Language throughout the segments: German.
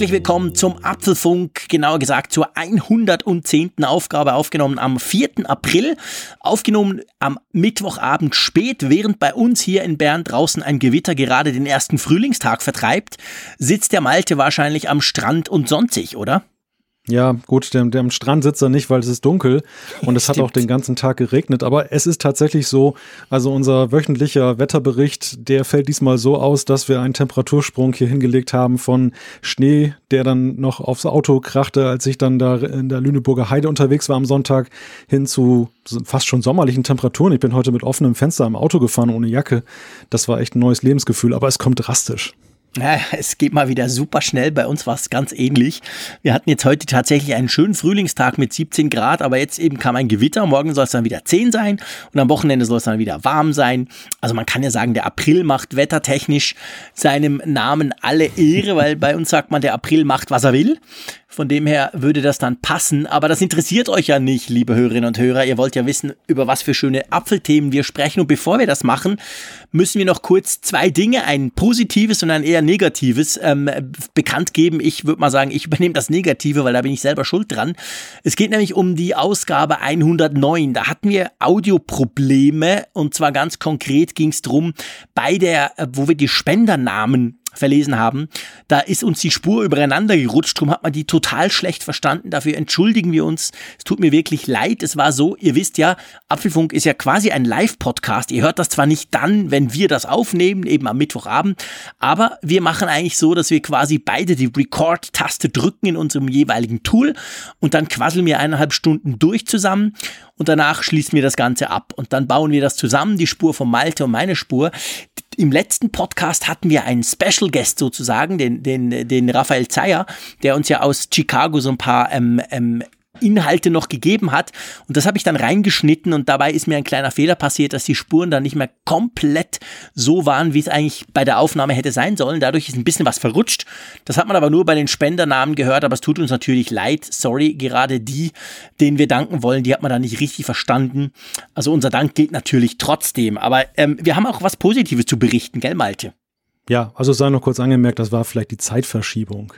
Herzlich willkommen zum Apfelfunk, genauer gesagt zur 110. Aufgabe, aufgenommen am 4. April, aufgenommen am Mittwochabend spät, während bei uns hier in Bern draußen ein Gewitter gerade den ersten Frühlingstag vertreibt, sitzt der Malte wahrscheinlich am Strand und sonstig, oder? Ja, gut, der, der am Strand sitzt er nicht, weil es ist dunkel und es hat auch den ganzen Tag geregnet. Aber es ist tatsächlich so, also unser wöchentlicher Wetterbericht, der fällt diesmal so aus, dass wir einen Temperatursprung hier hingelegt haben von Schnee, der dann noch aufs Auto krachte, als ich dann da in der Lüneburger Heide unterwegs war am Sonntag, hin zu fast schon sommerlichen Temperaturen. Ich bin heute mit offenem Fenster im Auto gefahren, ohne Jacke. Das war echt ein neues Lebensgefühl, aber es kommt drastisch. Ja, es geht mal wieder super schnell. Bei uns war es ganz ähnlich. Wir hatten jetzt heute tatsächlich einen schönen Frühlingstag mit 17 Grad, aber jetzt eben kam ein Gewitter. Morgen soll es dann wieder 10 sein und am Wochenende soll es dann wieder warm sein. Also man kann ja sagen, der April macht wettertechnisch seinem Namen alle Ehre, weil bei uns sagt man, der April macht, was er will. Von dem her würde das dann passen. Aber das interessiert euch ja nicht, liebe Hörerinnen und Hörer. Ihr wollt ja wissen, über was für schöne Apfelthemen wir sprechen. Und bevor wir das machen, müssen wir noch kurz zwei Dinge, ein positives und ein eher negatives, ähm, bekannt geben. Ich würde mal sagen, ich übernehme das Negative, weil da bin ich selber schuld dran. Es geht nämlich um die Ausgabe 109. Da hatten wir Audioprobleme und zwar ganz konkret ging es drum, bei der, äh, wo wir die Spendernamen verlesen haben, da ist uns die Spur übereinander gerutscht, darum hat man die total schlecht verstanden. Dafür entschuldigen wir uns. Es tut mir wirklich leid. Es war so, ihr wisst ja, Apfelfunk ist ja quasi ein Live-Podcast. Ihr hört das zwar nicht dann, wenn wir das aufnehmen, eben am Mittwochabend, aber wir machen eigentlich so, dass wir quasi beide die Record-Taste drücken in unserem jeweiligen Tool und dann quasseln wir eineinhalb Stunden durch zusammen und danach schließen wir das Ganze ab und dann bauen wir das zusammen, die Spur von Malte und meine Spur. Im letzten Podcast hatten wir einen Special Guest sozusagen, den, den, den Raphael Zeyer, der uns ja aus Chicago so ein paar ähm, ähm, Inhalte noch gegeben hat. Und das habe ich dann reingeschnitten und dabei ist mir ein kleiner Fehler passiert, dass die Spuren dann nicht mehr komplett so waren, wie es eigentlich bei der Aufnahme hätte sein sollen. Dadurch ist ein bisschen was verrutscht. Das hat man aber nur bei den Spendernamen gehört, aber es tut uns natürlich leid. Sorry, gerade die, denen wir danken wollen, die hat man da nicht richtig verstanden. Also unser Dank gilt natürlich trotzdem. Aber ähm, wir haben auch was Positives zu berichten, gell, Malte? Ja, also sei noch kurz angemerkt, das war vielleicht die Zeitverschiebung.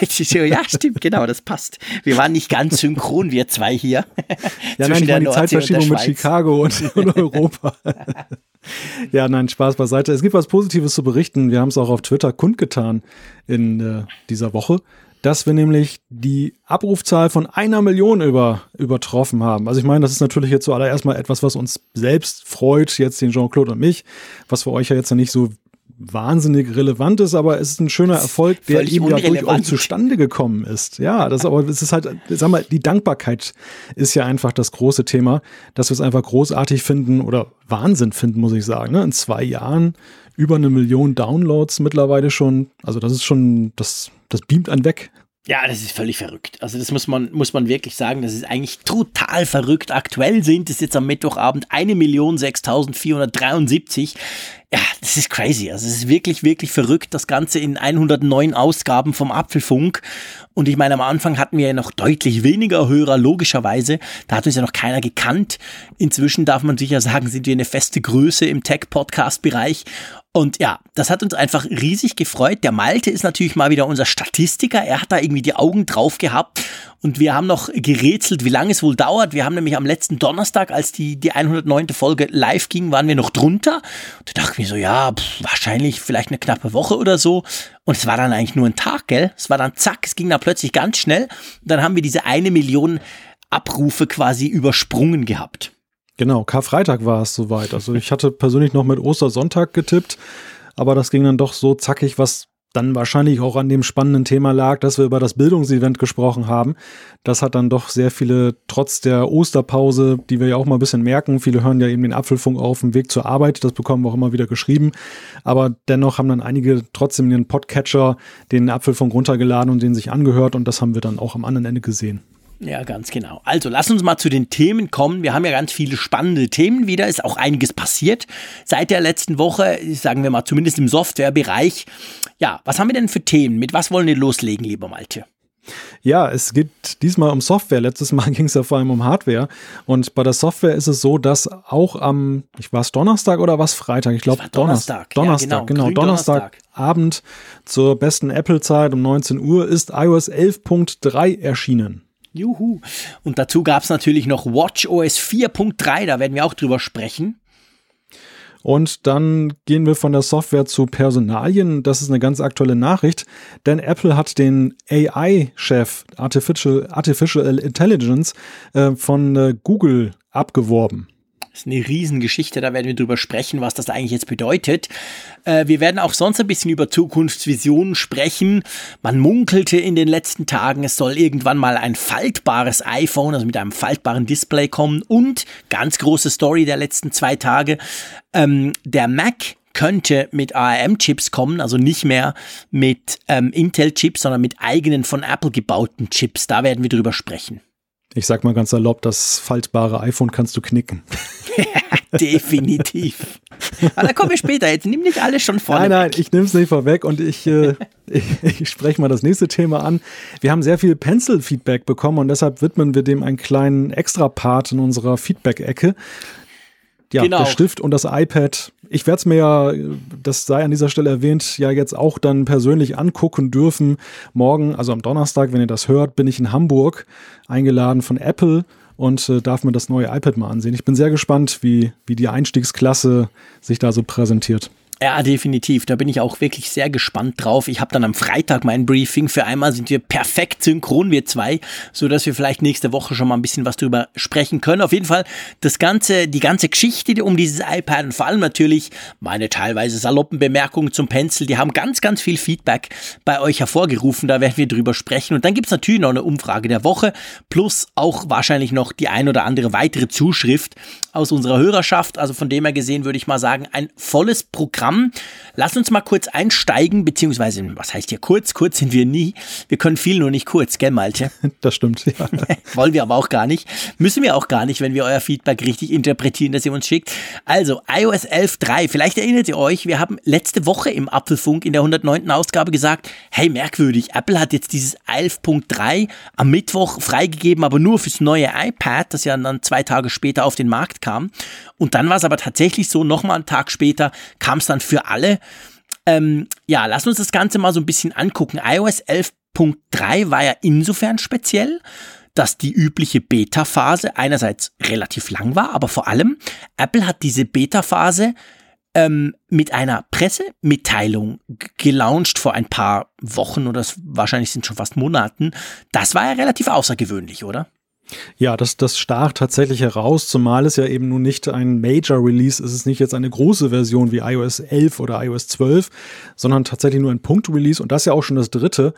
ja, stimmt, genau, das passt. Wir waren nicht ganz synchron, wir zwei hier. ja, nein, ich meine die Zeitverschiebung mit Chicago und, und Europa. ja, nein, Spaß beiseite. Es gibt was Positives zu berichten. Wir haben es auch auf Twitter kundgetan in äh, dieser Woche, dass wir nämlich die Abrufzahl von einer Million über, übertroffen haben. Also ich meine, das ist natürlich jetzt zuallererst mal etwas, was uns selbst freut, jetzt den Jean-Claude und mich, was für euch ja jetzt ja nicht so wahnsinnig relevant ist, aber es ist ein schöner Erfolg, der eben ja durchaus zustande gekommen ist. Ja, das aber es ist halt, sag mal, die Dankbarkeit ist ja einfach das große Thema, dass wir es einfach großartig finden oder Wahnsinn finden, muss ich sagen. Ne? In zwei Jahren über eine Million Downloads mittlerweile schon. Also das ist schon, das, das beamt einen weg. Ja, das ist völlig verrückt. Also das muss man, muss man wirklich sagen, das ist eigentlich total verrückt. Aktuell sind es jetzt am Mittwochabend 1.006.473. Ja, das ist crazy. Also es ist wirklich, wirklich verrückt. Das Ganze in 109 Ausgaben vom Apfelfunk. Und ich meine, am Anfang hatten wir ja noch deutlich weniger Hörer, logischerweise. Da hat uns ja noch keiner gekannt. Inzwischen darf man sicher sagen, sind wir eine feste Größe im Tech-Podcast-Bereich. Und ja, das hat uns einfach riesig gefreut. Der Malte ist natürlich mal wieder unser Statistiker. Er hat da irgendwie die Augen drauf gehabt. Und wir haben noch gerätselt, wie lange es wohl dauert. Wir haben nämlich am letzten Donnerstag, als die, die 109. Folge live ging, waren wir noch drunter. Und da dachte ich mir so, ja, pff, wahrscheinlich vielleicht eine knappe Woche oder so. Und es war dann eigentlich nur ein Tag, gell? Es war dann zack, es ging dann plötzlich ganz schnell. Und dann haben wir diese eine Million Abrufe quasi übersprungen gehabt. Genau, Karfreitag war es soweit. Also ich hatte persönlich noch mit Ostersonntag getippt, aber das ging dann doch so zackig, was dann wahrscheinlich auch an dem spannenden Thema lag, dass wir über das Bildungsevent gesprochen haben. Das hat dann doch sehr viele, trotz der Osterpause, die wir ja auch mal ein bisschen merken, viele hören ja eben den Apfelfunk auf dem Weg zur Arbeit, das bekommen wir auch immer wieder geschrieben. Aber dennoch haben dann einige trotzdem den Podcatcher, den Apfelfunk runtergeladen und den sich angehört und das haben wir dann auch am anderen Ende gesehen. Ja, ganz genau. Also lass uns mal zu den Themen kommen. Wir haben ja ganz viele spannende Themen wieder. Ist auch einiges passiert seit der letzten Woche, sagen wir mal zumindest im Softwarebereich. Ja, was haben wir denn für Themen? Mit was wollen wir loslegen, lieber Malte? Ja, es geht diesmal um Software. Letztes Mal ging es ja vor allem um Hardware. Und bei der Software ist es so, dass auch am, ich war es Donnerstag oder was Freitag? Ich glaube Donnerstag. Donnerstag, ja, genau, genau Donnerstagabend zur besten Apple-Zeit um 19 Uhr ist iOS 11.3 erschienen. Juhu. Und dazu gab es natürlich noch WatchOS 4.3, da werden wir auch drüber sprechen. Und dann gehen wir von der Software zu Personalien. Das ist eine ganz aktuelle Nachricht, denn Apple hat den AI-Chef Artificial, Artificial Intelligence äh, von äh, Google abgeworben. Das ist eine Riesengeschichte, da werden wir drüber sprechen, was das eigentlich jetzt bedeutet. Äh, wir werden auch sonst ein bisschen über Zukunftsvisionen sprechen. Man munkelte in den letzten Tagen, es soll irgendwann mal ein faltbares iPhone, also mit einem faltbaren Display kommen. Und ganz große Story der letzten zwei Tage, ähm, der Mac könnte mit ARM-Chips kommen, also nicht mehr mit ähm, Intel-Chips, sondern mit eigenen von Apple gebauten Chips. Da werden wir drüber sprechen. Ich sag mal ganz salopp, das faltbare iPhone kannst du knicken. Definitiv. Aber da kommen wir später. Jetzt nimm nicht alles schon vorne. Nein, nein, ich nehme es nicht vorweg und ich, äh, ich, ich spreche mal das nächste Thema an. Wir haben sehr viel Pencil-Feedback bekommen und deshalb widmen wir dem einen kleinen Extra-Part in unserer Feedback-Ecke. Ja, genau. der Stift und das iPad. Ich werde es mir ja, das sei an dieser Stelle erwähnt, ja jetzt auch dann persönlich angucken dürfen. Morgen, also am Donnerstag, wenn ihr das hört, bin ich in Hamburg eingeladen von Apple und äh, darf mir das neue iPad mal ansehen. Ich bin sehr gespannt, wie, wie die Einstiegsklasse sich da so präsentiert. Ja, definitiv. Da bin ich auch wirklich sehr gespannt drauf. Ich habe dann am Freitag mein Briefing. Für einmal sind wir perfekt synchron, wir zwei, so dass wir vielleicht nächste Woche schon mal ein bisschen was drüber sprechen können. Auf jeden Fall das ganze, die ganze Geschichte um dieses iPad und vor allem natürlich meine teilweise saloppen Bemerkungen zum Pencil. Die haben ganz, ganz viel Feedback bei euch hervorgerufen. Da werden wir drüber sprechen. Und dann gibt's natürlich noch eine Umfrage der Woche plus auch wahrscheinlich noch die ein oder andere weitere Zuschrift aus unserer Hörerschaft. Also von dem her gesehen würde ich mal sagen, ein volles Programm. Lass uns mal kurz einsteigen, beziehungsweise, was heißt hier kurz? Kurz sind wir nie. Wir können viel, nur nicht kurz, gell, Malte? Das stimmt, ja. Wollen wir aber auch gar nicht. Müssen wir auch gar nicht, wenn wir euer Feedback richtig interpretieren, das ihr uns schickt. Also, iOS 11.3. Vielleicht erinnert ihr euch, wir haben letzte Woche im Apfelfunk in der 109. Ausgabe gesagt, hey, merkwürdig, Apple hat jetzt dieses 11.3 am Mittwoch freigegeben, aber nur fürs neue iPad, das ja dann zwei Tage später auf den Markt kam. Und dann war es aber tatsächlich so, nochmal einen Tag später kam es dann für alle. Ähm, ja, lass uns das Ganze mal so ein bisschen angucken. iOS 11.3 war ja insofern speziell, dass die übliche Beta-Phase einerseits relativ lang war, aber vor allem Apple hat diese Beta-Phase ähm, mit einer Pressemitteilung gelauncht vor ein paar Wochen oder wahrscheinlich sind schon fast Monaten. Das war ja relativ außergewöhnlich, oder? Ja, das, das stach tatsächlich heraus, zumal es ja eben nun nicht ein Major Release ist. Es ist nicht jetzt eine große Version wie iOS 11 oder iOS 12, sondern tatsächlich nur ein Punkt-Release und das ja auch schon das dritte.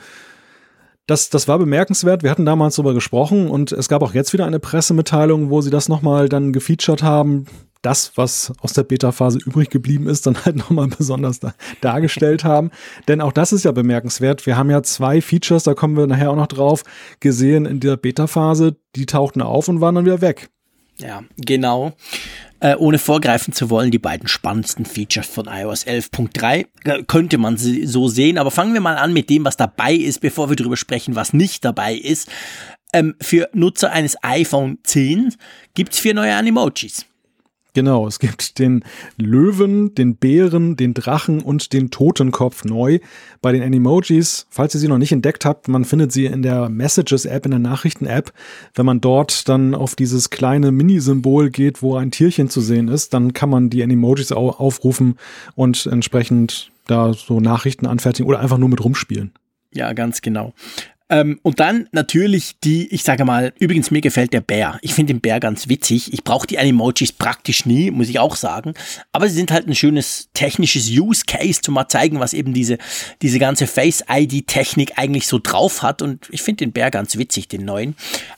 Das, das war bemerkenswert. Wir hatten damals darüber gesprochen und es gab auch jetzt wieder eine Pressemitteilung, wo sie das nochmal dann gefeatured haben das, was aus der Beta-Phase übrig geblieben ist, dann halt nochmal besonders da, dargestellt haben. Denn auch das ist ja bemerkenswert. Wir haben ja zwei Features, da kommen wir nachher auch noch drauf, gesehen in der Beta-Phase. Die tauchten auf und waren dann wieder weg. Ja, genau. Äh, ohne vorgreifen zu wollen, die beiden spannendsten Features von iOS 11.3 äh, könnte man sie so sehen. Aber fangen wir mal an mit dem, was dabei ist, bevor wir darüber sprechen, was nicht dabei ist. Ähm, für Nutzer eines iPhone 10 gibt es vier neue Animojis. Genau, es gibt den Löwen, den Bären, den Drachen und den Totenkopf neu. Bei den Animojis, falls ihr sie noch nicht entdeckt habt, man findet sie in der Messages-App, in der Nachrichten-App. Wenn man dort dann auf dieses kleine Mini-Symbol geht, wo ein Tierchen zu sehen ist, dann kann man die Animojis aufrufen und entsprechend da so Nachrichten anfertigen oder einfach nur mit rumspielen. Ja, ganz genau. Ähm, und dann natürlich die, ich sage mal, übrigens mir gefällt der Bär. Ich finde den Bär ganz witzig. Ich brauche die Animojis praktisch nie, muss ich auch sagen. Aber sie sind halt ein schönes technisches Use Case, zum mal zeigen, was eben diese, diese ganze Face-ID-Technik eigentlich so drauf hat. Und ich finde den Bär ganz witzig, den neuen.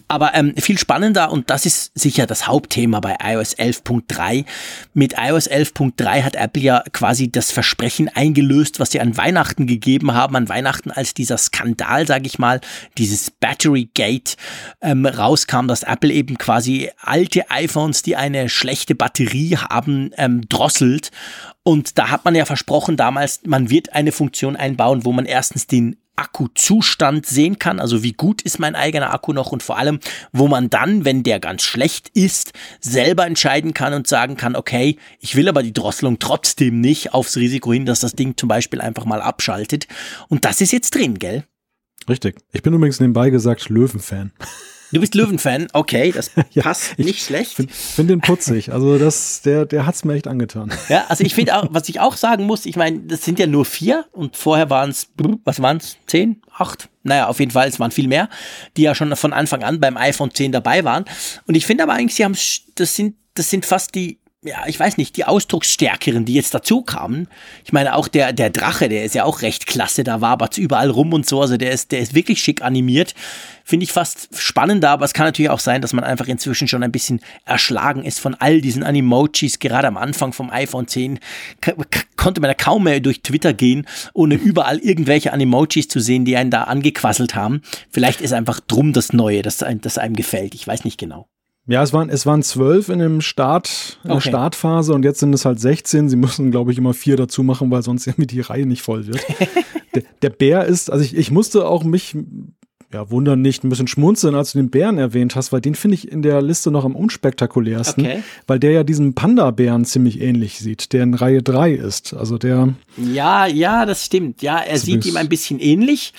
Aber ähm, viel spannender, und das ist sicher das Hauptthema bei iOS 11.3. Mit iOS 11.3 hat Apple ja quasi das Versprechen eingelöst, was sie an Weihnachten gegeben haben. An Weihnachten als dieser Skandal, sage ich mal, mal dieses Battery Gate ähm, rauskam, dass Apple eben quasi alte iPhones, die eine schlechte Batterie haben, ähm, drosselt. Und da hat man ja versprochen damals, man wird eine Funktion einbauen, wo man erstens den Akkuzustand sehen kann, also wie gut ist mein eigener Akku noch und vor allem, wo man dann, wenn der ganz schlecht ist, selber entscheiden kann und sagen kann, okay, ich will aber die Drosselung trotzdem nicht aufs Risiko hin, dass das Ding zum Beispiel einfach mal abschaltet. Und das ist jetzt drin, gell? Richtig. Ich bin übrigens nebenbei gesagt Löwenfan. Du bist Löwenfan, okay, das passt ja, nicht schlecht. Ich finde find den putzig, also das, der, der hat's mir echt angetan. Ja, also ich finde auch, was ich auch sagen muss, ich meine, das sind ja nur vier und vorher waren es, was waren es, zehn, acht? Naja, auf jeden Fall, es waren viel mehr, die ja schon von Anfang an beim iPhone 10 dabei waren. Und ich finde aber eigentlich, sie haben, das sind, das sind fast die ja, ich weiß nicht, die Ausdrucksstärkeren, die jetzt dazu kamen. Ich meine, auch der, der Drache, der ist ja auch recht klasse, da wabert's überall rum und so. Also der ist, der ist wirklich schick animiert. Finde ich fast spannender, aber es kann natürlich auch sein, dass man einfach inzwischen schon ein bisschen erschlagen ist von all diesen Animojis. Gerade am Anfang vom iPhone 10 konnte man da kaum mehr durch Twitter gehen, ohne überall irgendwelche Animojis zu sehen, die einen da angequasselt haben. Vielleicht ist einfach drum das Neue, das, das einem gefällt. Ich weiß nicht genau. Ja, es waren, es waren zwölf in dem Start, in okay. der Startphase und jetzt sind es halt 16. Sie müssen, glaube ich, immer vier dazu machen, weil sonst irgendwie die Reihe nicht voll wird. der, der Bär ist, also ich, ich musste auch mich ja, wundern nicht, ein bisschen schmunzeln, als du den Bären erwähnt hast, weil den finde ich in der Liste noch am unspektakulärsten, okay. weil der ja diesem Panda-Bären ziemlich ähnlich sieht, der in Reihe 3 ist. Also der. Ja, ja, das stimmt. Ja, er sieht ihm ein bisschen ähnlich,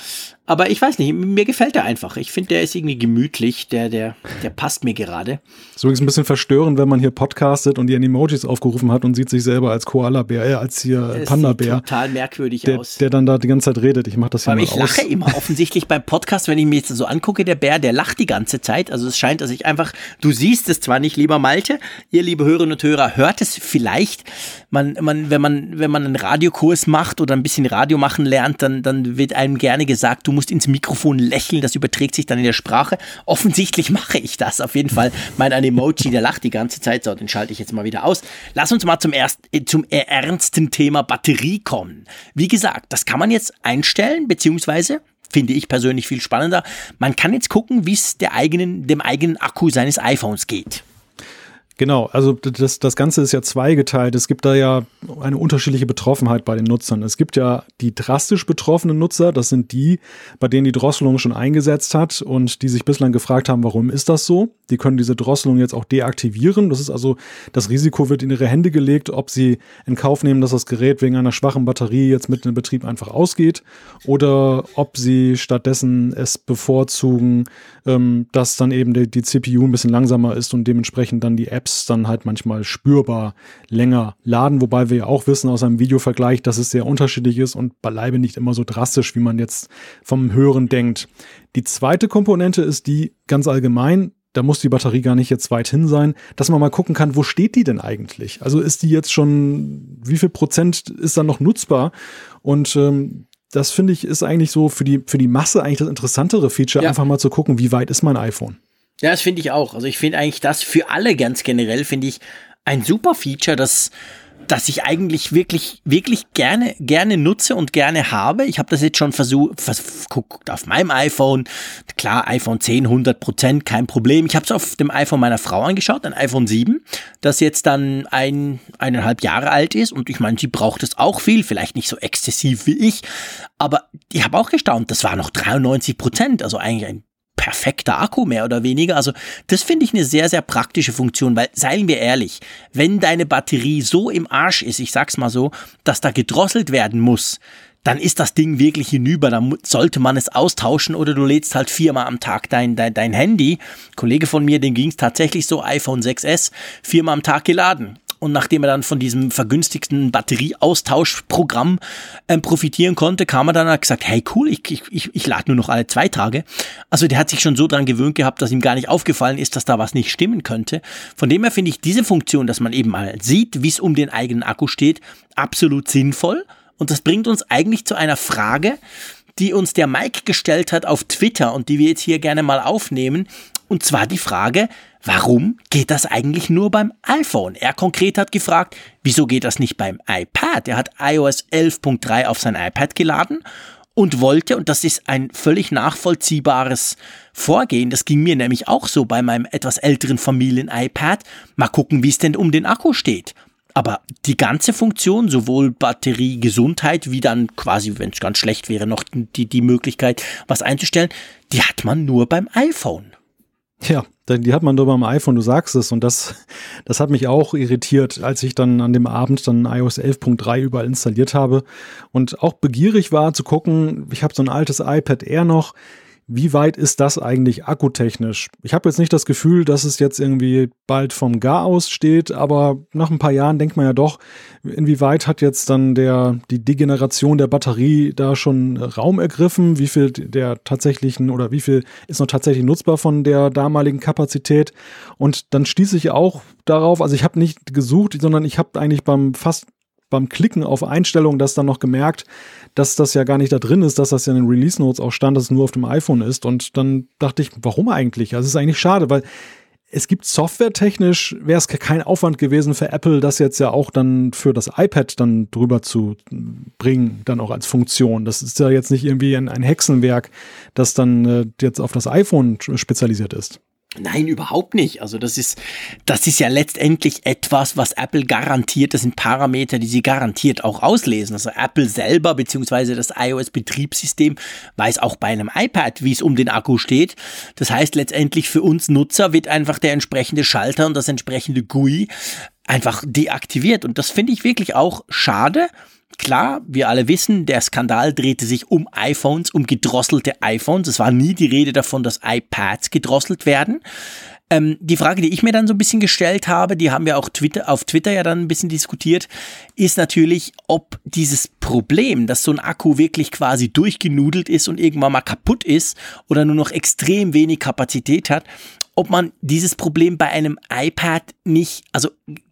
aber ich weiß nicht, mir gefällt er einfach. Ich finde, der ist irgendwie gemütlich, der, der, der passt mir gerade. Ist ein bisschen verstörend, wenn man hier podcastet und die Emojis aufgerufen hat und sieht sich selber als Koala-Bär, äh, als hier Panda-Bär. Total merkwürdig der, aus. Der dann da die ganze Zeit redet. Ich mache das hier Aber mal ich lache aus. immer. Offensichtlich beim Podcast, wenn ich mir jetzt so angucke, der Bär, der lacht die ganze Zeit. Also es scheint, dass ich einfach, du siehst es zwar nicht, lieber Malte, ihr liebe Hörerinnen und Hörer, hört es vielleicht. Man, man, wenn man, wenn man einen Radiokurs macht oder ein bisschen Radio machen lernt, dann, dann wird einem gerne gesagt, du musst ins Mikrofon Lächeln, das überträgt sich dann in der Sprache. Offensichtlich mache ich das auf jeden Fall. Mein Emoji, der lacht die ganze Zeit, so, den schalte ich jetzt mal wieder aus. Lass uns mal zum, erst, äh, zum ernsten Thema Batterie kommen. Wie gesagt, das kann man jetzt einstellen, beziehungsweise finde ich persönlich viel spannender. Man kann jetzt gucken, wie es eigenen, dem eigenen Akku seines iPhones geht. Genau, also das, das Ganze ist ja zweigeteilt. Es gibt da ja eine unterschiedliche Betroffenheit bei den Nutzern. Es gibt ja die drastisch betroffenen Nutzer, das sind die, bei denen die Drosselung schon eingesetzt hat und die sich bislang gefragt haben, warum ist das so? Die können diese Drosselung jetzt auch deaktivieren. Das ist also, das Risiko wird in ihre Hände gelegt, ob sie in Kauf nehmen, dass das Gerät wegen einer schwachen Batterie jetzt mitten im Betrieb einfach ausgeht oder ob sie stattdessen es bevorzugen, ähm, dass dann eben die, die CPU ein bisschen langsamer ist und dementsprechend dann die App Apps dann halt manchmal spürbar länger laden, wobei wir ja auch wissen aus einem Videovergleich, dass es sehr unterschiedlich ist und beileibe nicht immer so drastisch, wie man jetzt vom Hören denkt. Die zweite Komponente ist die ganz allgemein, da muss die Batterie gar nicht jetzt weit hin sein, dass man mal gucken kann, wo steht die denn eigentlich? Also ist die jetzt schon, wie viel Prozent ist dann noch nutzbar? Und ähm, das finde ich ist eigentlich so für die, für die Masse eigentlich das interessantere Feature, ja. einfach mal zu gucken, wie weit ist mein iPhone. Ja, das finde ich auch. Also ich finde eigentlich das für alle ganz generell, finde ich ein super Feature, das das ich eigentlich wirklich, wirklich gerne, gerne nutze und gerne habe. Ich habe das jetzt schon versucht, verguckt auf meinem iPhone. Klar, iPhone 10, 100 Prozent, kein Problem. Ich habe es auf dem iPhone meiner Frau angeschaut, ein iPhone 7, das jetzt dann ein, eineinhalb Jahre alt ist. Und ich meine, sie braucht es auch viel, vielleicht nicht so exzessiv wie ich. Aber ich habe auch gestaunt, das war noch 93 Prozent, also eigentlich ein perfekter Akku mehr oder weniger. Also das finde ich eine sehr, sehr praktische Funktion, weil seien wir ehrlich, wenn deine Batterie so im Arsch ist, ich sag's mal so, dass da gedrosselt werden muss, dann ist das Ding wirklich hinüber. Dann sollte man es austauschen oder du lädst halt viermal am Tag dein, dein, dein Handy. Ein Kollege von mir, dem ging es tatsächlich so, iPhone 6S, viermal am Tag geladen. Und nachdem er dann von diesem vergünstigten Batterieaustauschprogramm ähm, profitieren konnte, kam er dann und hat gesagt, hey cool, ich, ich, ich, ich lade nur noch alle zwei Tage. Also der hat sich schon so dran gewöhnt gehabt, dass ihm gar nicht aufgefallen ist, dass da was nicht stimmen könnte. Von dem her finde ich diese Funktion, dass man eben mal sieht, wie es um den eigenen Akku steht, absolut sinnvoll. Und das bringt uns eigentlich zu einer Frage, die uns der Mike gestellt hat auf Twitter und die wir jetzt hier gerne mal aufnehmen. Und zwar die Frage, warum geht das eigentlich nur beim iPhone? Er konkret hat gefragt, wieso geht das nicht beim iPad? Er hat iOS 11.3 auf sein iPad geladen und wollte, und das ist ein völlig nachvollziehbares Vorgehen, das ging mir nämlich auch so bei meinem etwas älteren Familien-iPad, mal gucken, wie es denn um den Akku steht. aber die ganze Funktion, sowohl Batterie, Gesundheit, wie dann quasi, wenn es ganz schlecht wäre, noch die, die Möglichkeit, was einzustellen, die hat man nur beim iPhone. Ja, die hat man nur beim iPhone, du sagst es. Und das, das hat mich auch irritiert, als ich dann an dem Abend dann iOS 11.3 überall installiert habe und auch begierig war zu gucken, ich habe so ein altes iPad Air noch, wie weit ist das eigentlich akkutechnisch? Ich habe jetzt nicht das Gefühl, dass es jetzt irgendwie bald vom Gar aus steht, aber nach ein paar Jahren denkt man ja doch, inwieweit hat jetzt dann der, die Degeneration der Batterie da schon Raum ergriffen? Wie viel der tatsächlichen oder wie viel ist noch tatsächlich nutzbar von der damaligen Kapazität? Und dann stieß ich auch darauf, also ich habe nicht gesucht, sondern ich habe eigentlich beim fast beim Klicken auf Einstellungen das dann noch gemerkt, dass das ja gar nicht da drin ist, dass das ja in den Release Notes auch stand, dass es nur auf dem iPhone ist. Und dann dachte ich, warum eigentlich? Also es ist eigentlich schade, weil es gibt softwaretechnisch, wäre es kein Aufwand gewesen für Apple, das jetzt ja auch dann für das iPad dann drüber zu bringen, dann auch als Funktion. Das ist ja jetzt nicht irgendwie ein, Hexenwerk, das dann äh, jetzt auf das iPhone spezialisiert ist. Nein, überhaupt nicht. Also das ist, das ist ja letztendlich etwas, was Apple garantiert. Das sind Parameter, die sie garantiert auch auslesen. Also Apple selber beziehungsweise das iOS-Betriebssystem weiß auch bei einem iPad, wie es um den Akku steht. Das heißt letztendlich für uns Nutzer wird einfach der entsprechende Schalter und das entsprechende GUI einfach deaktiviert. Und das finde ich wirklich auch schade. Klar, wir alle wissen, der Skandal drehte sich um iPhones, um gedrosselte iPhones. Es war nie die Rede davon, dass iPads gedrosselt werden. Ähm, die Frage, die ich mir dann so ein bisschen gestellt habe, die haben wir auch Twitter, auf Twitter ja dann ein bisschen diskutiert, ist natürlich, ob dieses Problem, dass so ein Akku wirklich quasi durchgenudelt ist und irgendwann mal kaputt ist oder nur noch extrem wenig Kapazität hat, ob man dieses Problem bei einem iPad nicht, also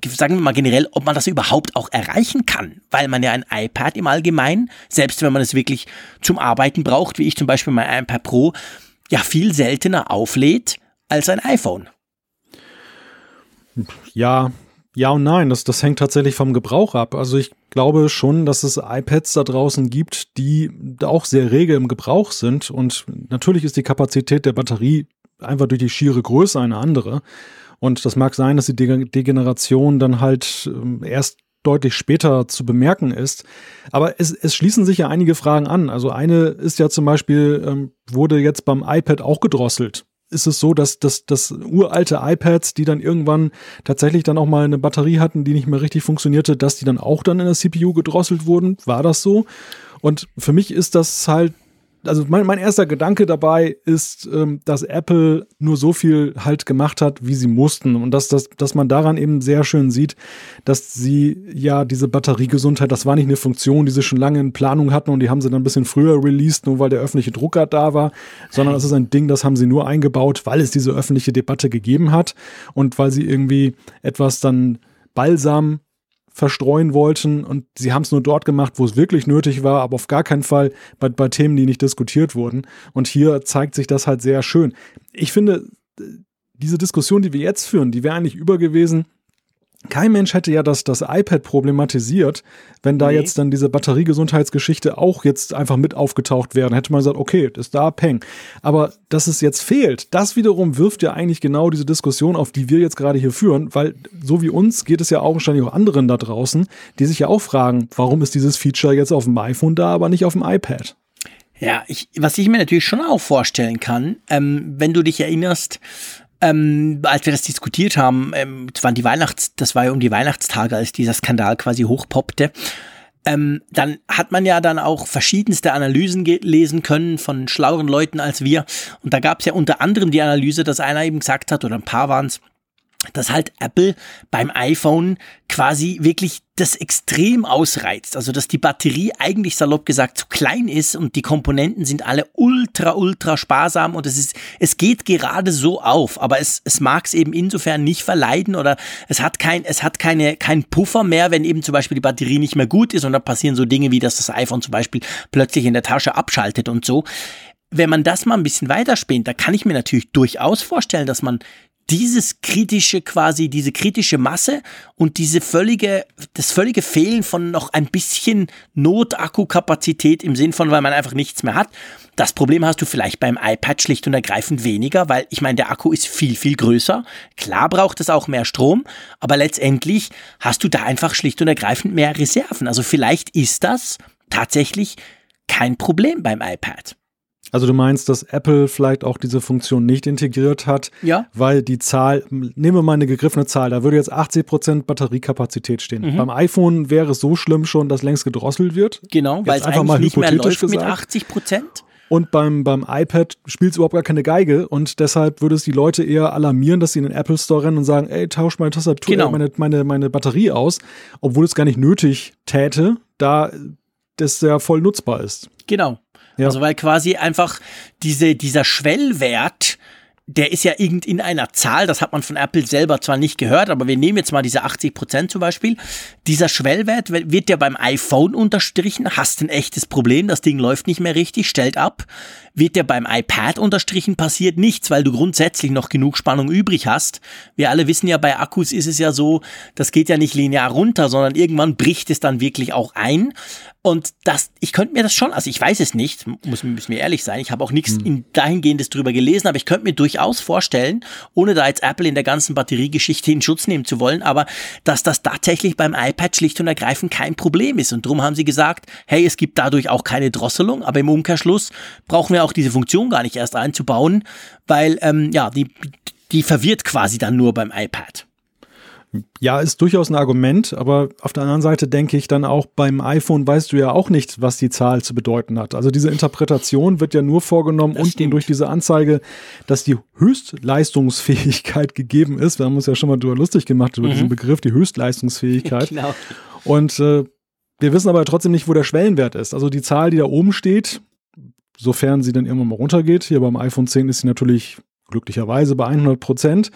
sagen wir mal generell, ob man das überhaupt auch erreichen kann, weil man ja ein iPad im Allgemeinen, selbst wenn man es wirklich zum Arbeiten braucht, wie ich zum Beispiel mein iPad Pro, ja viel seltener auflädt als ein iPhone. Ja, ja und nein, das, das hängt tatsächlich vom Gebrauch ab. Also ich glaube schon, dass es iPads da draußen gibt, die auch sehr rege im Gebrauch sind. Und natürlich ist die Kapazität der Batterie einfach durch die schiere Größe eine andere. Und das mag sein, dass die Degeneration dann halt ähm, erst deutlich später zu bemerken ist. Aber es, es schließen sich ja einige Fragen an. Also eine ist ja zum Beispiel, ähm, wurde jetzt beim iPad auch gedrosselt. Ist es so, dass, dass, dass uralte iPads, die dann irgendwann tatsächlich dann auch mal eine Batterie hatten, die nicht mehr richtig funktionierte, dass die dann auch dann in der CPU gedrosselt wurden? War das so? Und für mich ist das halt also mein, mein erster Gedanke dabei ist, ähm, dass Apple nur so viel halt gemacht hat, wie sie mussten. Und dass, dass, dass man daran eben sehr schön sieht, dass sie ja diese Batteriegesundheit, das war nicht eine Funktion, die sie schon lange in Planung hatten und die haben sie dann ein bisschen früher released, nur weil der öffentliche Drucker da war, sondern das ist ein Ding, das haben sie nur eingebaut, weil es diese öffentliche Debatte gegeben hat und weil sie irgendwie etwas dann balsam verstreuen wollten und sie haben es nur dort gemacht, wo es wirklich nötig war, aber auf gar keinen Fall bei, bei Themen, die nicht diskutiert wurden. Und hier zeigt sich das halt sehr schön. Ich finde, diese Diskussion, die wir jetzt führen, die wäre eigentlich über gewesen, kein Mensch hätte ja das, das iPad problematisiert, wenn da nee. jetzt dann diese Batteriegesundheitsgeschichte auch jetzt einfach mit aufgetaucht wäre. Dann hätte man gesagt, okay, das ist da, peng. Aber dass es jetzt fehlt, das wiederum wirft ja eigentlich genau diese Diskussion auf, die wir jetzt gerade hier führen, weil so wie uns geht es ja augenscheinlich auch anderen da draußen, die sich ja auch fragen, warum ist dieses Feature jetzt auf dem iPhone da, aber nicht auf dem iPad? Ja, ich, was ich mir natürlich schon auch vorstellen kann, ähm, wenn du dich erinnerst, ähm, als wir das diskutiert haben, ähm, das, waren die Weihnachts-, das war ja um die Weihnachtstage, als dieser Skandal quasi hochpoppte, ähm, dann hat man ja dann auch verschiedenste Analysen lesen können von schlaueren Leuten als wir. Und da gab es ja unter anderem die Analyse, dass einer eben gesagt hat, oder ein paar waren es, dass halt Apple beim iPhone quasi wirklich das extrem ausreizt. Also, dass die Batterie eigentlich salopp gesagt zu klein ist und die Komponenten sind alle ultra, ultra sparsam und es ist, es geht gerade so auf, aber es, es mag es eben insofern nicht verleiden oder es hat kein, es hat keine, kein Puffer mehr, wenn eben zum Beispiel die Batterie nicht mehr gut ist und da passieren so Dinge wie, dass das iPhone zum Beispiel plötzlich in der Tasche abschaltet und so. Wenn man das mal ein bisschen weiterspinnt, da kann ich mir natürlich durchaus vorstellen, dass man dieses kritische quasi, diese kritische Masse und diese völlige, das völlige Fehlen von noch ein bisschen Notakkukapazität im Sinn von, weil man einfach nichts mehr hat. Das Problem hast du vielleicht beim iPad schlicht und ergreifend weniger, weil ich meine, der Akku ist viel, viel größer. Klar braucht es auch mehr Strom, aber letztendlich hast du da einfach schlicht und ergreifend mehr Reserven. Also vielleicht ist das tatsächlich kein Problem beim iPad. Also du meinst, dass Apple vielleicht auch diese Funktion nicht integriert hat, ja. weil die Zahl, nehmen wir mal eine gegriffene Zahl, da würde jetzt 80% Batteriekapazität stehen. Mhm. Beim iPhone wäre es so schlimm schon, dass längst gedrosselt wird. Genau, weil es einfach mal nicht mehr läuft gesagt. mit 80% Und beim, beim iPad spielt es überhaupt gar keine Geige und deshalb würde es die Leute eher alarmieren, dass sie in den Apple Store rennen und sagen, ey, tausch meine Tastatur, genau. meine, meine, meine Batterie aus, obwohl es gar nicht nötig täte, da das ja voll nutzbar ist. Genau. Ja. Also weil quasi einfach diese, dieser Schwellwert, der ist ja irgend in einer Zahl, das hat man von Apple selber zwar nicht gehört, aber wir nehmen jetzt mal diese 80 Prozent zum Beispiel. Dieser Schwellwert wird ja beim iPhone unterstrichen, hast ein echtes Problem, das Ding läuft nicht mehr richtig, stellt ab. Wird der beim iPad unterstrichen, passiert nichts, weil du grundsätzlich noch genug Spannung übrig hast. Wir alle wissen ja, bei Akkus ist es ja so, das geht ja nicht linear runter, sondern irgendwann bricht es dann wirklich auch ein. Und das, ich könnte mir das schon, also ich weiß es nicht, muss, muss mir ehrlich sein, ich habe auch nichts mhm. dahingehendes drüber gelesen, aber ich könnte mir durchaus vorstellen, ohne da jetzt Apple in der ganzen Batteriegeschichte in Schutz nehmen zu wollen, aber dass das tatsächlich beim iPad schlicht und ergreifend kein Problem ist. Und darum haben sie gesagt, hey, es gibt dadurch auch keine Drosselung, aber im Umkehrschluss brauchen wir auch diese Funktion gar nicht erst einzubauen, weil ähm, ja, die, die verwirrt quasi dann nur beim iPad. Ja, ist durchaus ein Argument, aber auf der anderen Seite denke ich dann auch beim iPhone weißt du ja auch nicht, was die Zahl zu bedeuten hat. Also diese Interpretation wird ja nur vorgenommen das unten stimmt. durch diese Anzeige, dass die Höchstleistungsfähigkeit gegeben ist. Wir haben uns ja schon mal darüber lustig gemacht, über mhm. diesen Begriff, die Höchstleistungsfähigkeit. genau. Und äh, wir wissen aber trotzdem nicht, wo der Schwellenwert ist. Also die Zahl, die da oben steht, sofern sie dann irgendwann mal runtergeht, hier beim iPhone 10 ist sie natürlich glücklicherweise bei 100 Prozent.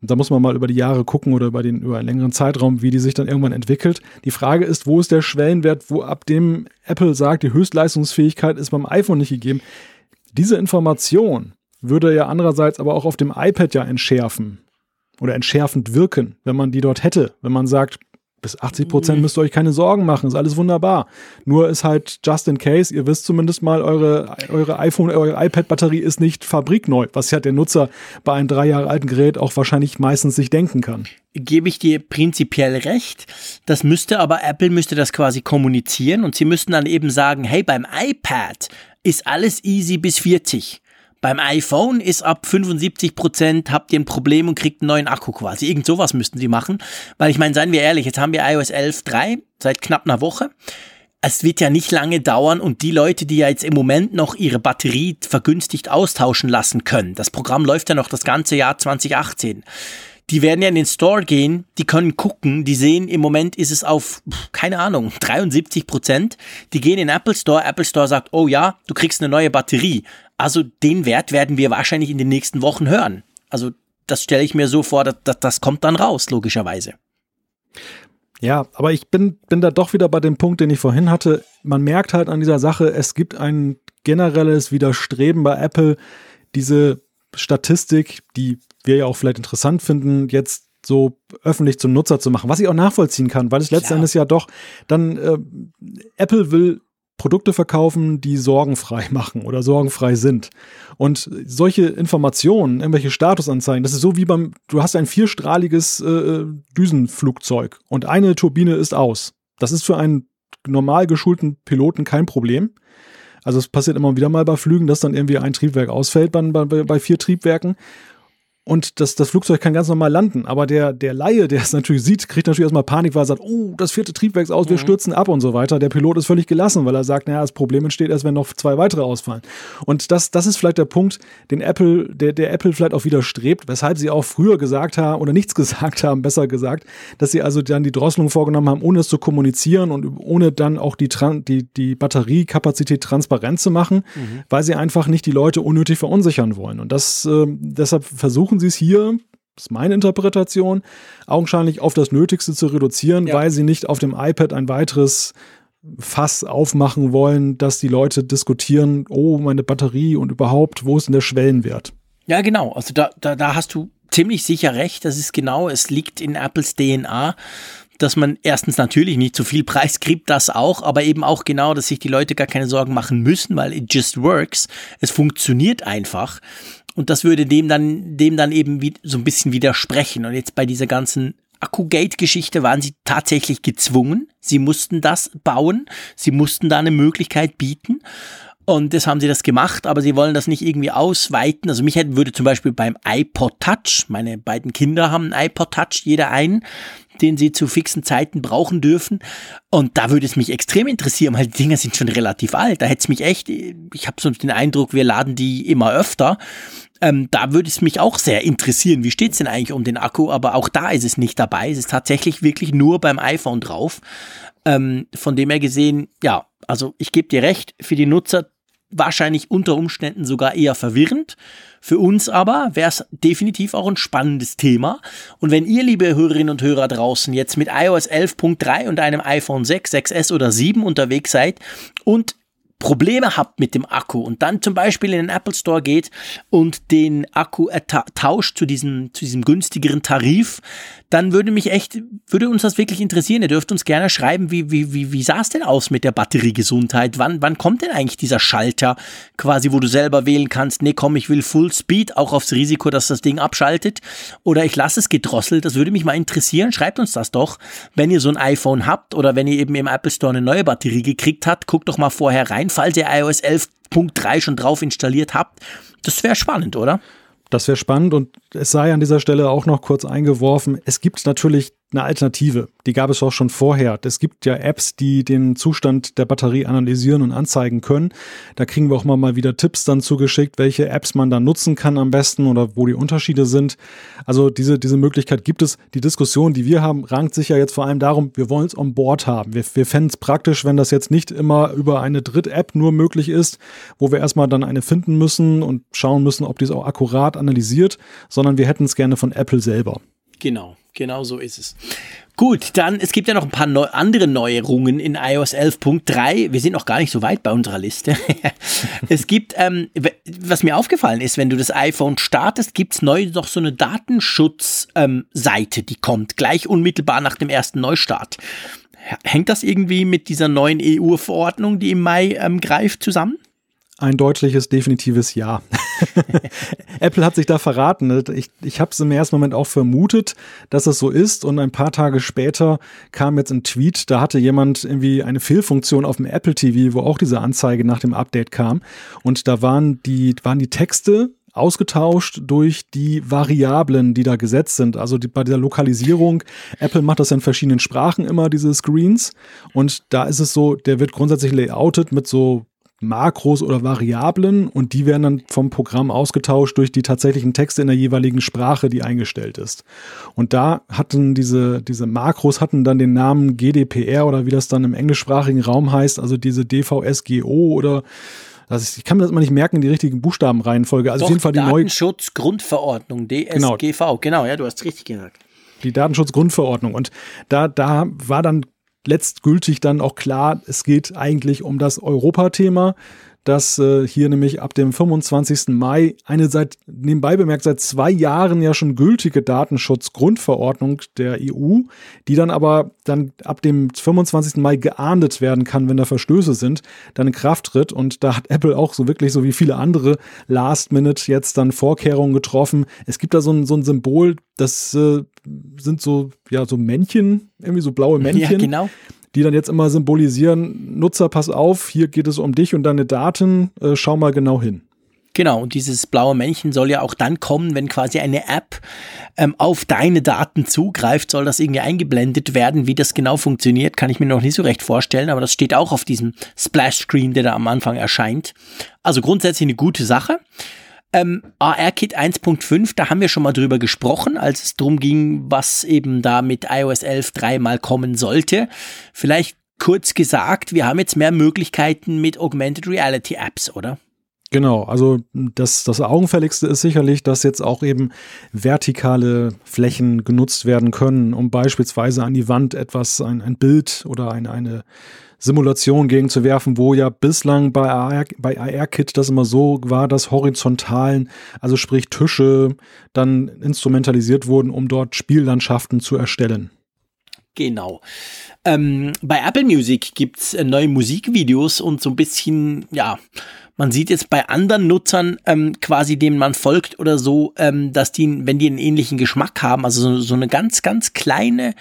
Da muss man mal über die Jahre gucken oder über, den, über einen längeren Zeitraum, wie die sich dann irgendwann entwickelt. Die Frage ist, wo ist der Schwellenwert, wo ab dem Apple sagt, die Höchstleistungsfähigkeit ist beim iPhone nicht gegeben. Diese Information würde ja andererseits aber auch auf dem iPad ja entschärfen oder entschärfend wirken, wenn man die dort hätte. Wenn man sagt, bis 80 Prozent müsst ihr euch keine Sorgen machen, ist alles wunderbar. Nur ist halt just in case, ihr wisst zumindest mal, eure, eure iPhone, eure iPad-Batterie ist nicht fabrikneu, was ja der Nutzer bei einem drei Jahre alten Gerät auch wahrscheinlich meistens sich denken kann. Gebe ich dir prinzipiell recht. Das müsste aber, Apple müsste das quasi kommunizieren und sie müssten dann eben sagen, hey, beim iPad ist alles easy bis 40. Beim iPhone ist ab 75 Prozent habt ihr ein Problem und kriegt einen neuen Akku quasi. Irgend sowas müssten sie machen. Weil ich meine, seien wir ehrlich, jetzt haben wir iOS 11.3 seit knapp einer Woche. Es wird ja nicht lange dauern und die Leute, die ja jetzt im Moment noch ihre Batterie vergünstigt austauschen lassen können, das Programm läuft ja noch das ganze Jahr 2018 die werden ja in den Store gehen, die können gucken, die sehen, im Moment ist es auf, keine Ahnung, 73 Prozent. Die gehen in den Apple Store, Apple Store sagt, oh ja, du kriegst eine neue Batterie. Also den Wert werden wir wahrscheinlich in den nächsten Wochen hören. Also das stelle ich mir so vor, dass, dass das kommt dann raus, logischerweise. Ja, aber ich bin, bin da doch wieder bei dem Punkt, den ich vorhin hatte. Man merkt halt an dieser Sache, es gibt ein generelles Widerstreben bei Apple, diese Statistik, die wir ja auch vielleicht interessant finden, jetzt so öffentlich zum Nutzer zu machen, was ich auch nachvollziehen kann, weil es letztendlich ja doch dann äh, Apple will Produkte verkaufen, die sorgenfrei machen oder sorgenfrei sind. Und solche Informationen, irgendwelche Statusanzeigen, das ist so wie beim, du hast ein vierstrahliges äh, Düsenflugzeug und eine Turbine ist aus. Das ist für einen normal geschulten Piloten kein Problem. Also es passiert immer wieder mal bei Flügen, dass dann irgendwie ein Triebwerk ausfällt bei, bei, bei vier Triebwerken und das, das Flugzeug kann ganz normal landen. Aber der, der Laie, der es natürlich sieht, kriegt natürlich erstmal Panik, weil er sagt, oh, das vierte Triebwerk ist aus, wir mhm. stürzen ab und so weiter. Der Pilot ist völlig gelassen, weil er sagt, naja, das Problem entsteht erst, wenn noch zwei weitere ausfallen. Und das, das ist vielleicht der Punkt, den Apple, der, der Apple vielleicht auch widerstrebt, weshalb sie auch früher gesagt haben oder nichts gesagt haben, besser gesagt, dass sie also dann die Drosselung vorgenommen haben, ohne es zu kommunizieren und ohne dann auch die, die, die Batteriekapazität transparent zu machen, mhm. weil sie einfach nicht die Leute unnötig verunsichern wollen. Und das, äh, deshalb versuchen versuchen sie es hier, das ist meine Interpretation, augenscheinlich auf das Nötigste zu reduzieren, ja. weil sie nicht auf dem iPad ein weiteres Fass aufmachen wollen, dass die Leute diskutieren, oh, meine Batterie und überhaupt, wo ist denn der Schwellenwert? Ja, genau. Also da, da, da hast du ziemlich sicher recht. Das ist genau, es liegt in Apples DNA, dass man erstens natürlich nicht zu viel Preis kriegt, das auch, aber eben auch genau, dass sich die Leute gar keine Sorgen machen müssen, weil it just works. Es funktioniert einfach. Und das würde dem dann, dem dann eben wie, so ein bisschen widersprechen. Und jetzt bei dieser ganzen Akkugate-Geschichte waren sie tatsächlich gezwungen. Sie mussten das bauen. Sie mussten da eine Möglichkeit bieten. Und das haben sie das gemacht, aber sie wollen das nicht irgendwie ausweiten. Also mich hätte, würde zum Beispiel beim iPod Touch, meine beiden Kinder haben einen iPod Touch, jeder einen, den sie zu fixen Zeiten brauchen dürfen. Und da würde es mich extrem interessieren, weil die Dinger sind schon relativ alt. Da hätte es mich echt, ich habe so den Eindruck, wir laden die immer öfter. Ähm, da würde es mich auch sehr interessieren, wie steht es denn eigentlich um den Akku, aber auch da ist es nicht dabei. Es ist tatsächlich wirklich nur beim iPhone drauf. Ähm, von dem her gesehen, ja, also ich gebe dir recht, für die Nutzer wahrscheinlich unter Umständen sogar eher verwirrend. Für uns aber wäre es definitiv auch ein spannendes Thema. Und wenn ihr, liebe Hörerinnen und Hörer draußen, jetzt mit iOS 11.3 und einem iPhone 6, 6S oder 7 unterwegs seid und Probleme habt mit dem Akku und dann zum Beispiel in den Apple Store geht und den Akku tauscht zu diesem, zu diesem günstigeren Tarif, dann würde mich echt, würde uns das wirklich interessieren. Ihr dürft uns gerne schreiben, wie, wie, wie, wie sah es denn aus mit der Batteriegesundheit? Wann, wann kommt denn eigentlich dieser Schalter quasi, wo du selber wählen kannst, nee, komm, ich will Full Speed, auch aufs Risiko, dass das Ding abschaltet oder ich lasse es gedrosselt. Das würde mich mal interessieren. Schreibt uns das doch, wenn ihr so ein iPhone habt oder wenn ihr eben im Apple Store eine neue Batterie gekriegt habt. Guckt doch mal vorher rein, falls ihr iOS 11.3 schon drauf installiert habt. Das wäre spannend, oder? Das wäre spannend und es sei an dieser Stelle auch noch kurz eingeworfen, es gibt natürlich eine Alternative. Die gab es auch schon vorher. Es gibt ja Apps, die den Zustand der Batterie analysieren und anzeigen können. Da kriegen wir auch mal, wieder Tipps dann zugeschickt, welche Apps man dann nutzen kann am besten oder wo die Unterschiede sind. Also diese, diese Möglichkeit gibt es. Die Diskussion, die wir haben, rankt sich ja jetzt vor allem darum, wir wollen es on board haben. Wir, wir fänden es praktisch, wenn das jetzt nicht immer über eine Dritt-App nur möglich ist, wo wir erstmal dann eine finden müssen und schauen müssen, ob die es auch akkurat analysiert, sondern wir hätten es gerne von Apple selber. Genau, genau so ist es. Gut, dann, es gibt ja noch ein paar neu, andere Neuerungen in iOS 11.3. Wir sind noch gar nicht so weit bei unserer Liste. es gibt, ähm, was mir aufgefallen ist, wenn du das iPhone startest, gibt's neu noch so eine Datenschutzseite, ähm, die kommt, gleich unmittelbar nach dem ersten Neustart. Hängt das irgendwie mit dieser neuen EU-Verordnung, die im Mai ähm, greift, zusammen? Ein deutliches, definitives Ja. Apple hat sich da verraten. Ich, ich habe es im ersten Moment auch vermutet, dass es so ist. Und ein paar Tage später kam jetzt ein Tweet, da hatte jemand irgendwie eine Fehlfunktion auf dem Apple TV, wo auch diese Anzeige nach dem Update kam. Und da waren die, waren die Texte ausgetauscht durch die Variablen, die da gesetzt sind. Also die, bei dieser Lokalisierung, Apple macht das in verschiedenen Sprachen immer, diese Screens. Und da ist es so, der wird grundsätzlich layoutet mit so Makros oder Variablen und die werden dann vom Programm ausgetauscht durch die tatsächlichen Texte in der jeweiligen Sprache, die eingestellt ist. Und da hatten diese, diese Makros hatten dann den Namen GDPR oder wie das dann im englischsprachigen Raum heißt, also diese DVSGO oder also ich kann mir das immer nicht merken, die richtigen Buchstabenreihenfolge. Also Doch, auf jeden Fall die Datenschutzgrundverordnung, DSGV, genau. genau, ja, du hast richtig gesagt. Die Datenschutzgrundverordnung. Und da, da war dann letztgültig dann auch klar, es geht eigentlich um das Europathema dass äh, hier nämlich ab dem 25. Mai eine seit, nebenbei bemerkt, seit zwei Jahren ja schon gültige Datenschutzgrundverordnung der EU, die dann aber dann ab dem 25. Mai geahndet werden kann, wenn da Verstöße sind, dann in Kraft tritt. Und da hat Apple auch so wirklich so wie viele andere Last Minute jetzt dann Vorkehrungen getroffen. Es gibt da so ein, so ein Symbol, das äh, sind so, ja, so Männchen, irgendwie so blaue Männchen. Ja, genau die dann jetzt immer symbolisieren, Nutzer, pass auf, hier geht es um dich und deine Daten, äh, schau mal genau hin. Genau, und dieses blaue Männchen soll ja auch dann kommen, wenn quasi eine App ähm, auf deine Daten zugreift, soll das irgendwie eingeblendet werden. Wie das genau funktioniert, kann ich mir noch nicht so recht vorstellen, aber das steht auch auf diesem Splash-Screen, der da am Anfang erscheint. Also grundsätzlich eine gute Sache. Ähm, AR-Kit 1.5, da haben wir schon mal drüber gesprochen, als es darum ging, was eben da mit iOS 11 dreimal kommen sollte. Vielleicht kurz gesagt, wir haben jetzt mehr Möglichkeiten mit Augmented Reality Apps, oder? Genau, also das, das Augenfälligste ist sicherlich, dass jetzt auch eben vertikale Flächen genutzt werden können, um beispielsweise an die Wand etwas, ein, ein Bild oder eine, eine Simulationen gegenzuwerfen, wo ja bislang bei, AR, bei AR-Kit das immer so war, dass horizontalen, also sprich Tische, dann instrumentalisiert wurden, um dort Spiellandschaften zu erstellen. Genau. Ähm, bei Apple Music gibt's äh, neue Musikvideos und so ein bisschen, ja, man sieht jetzt bei anderen Nutzern ähm, quasi, denen man folgt oder so, ähm, dass die, wenn die einen ähnlichen Geschmack haben, also so, so eine ganz, ganz kleine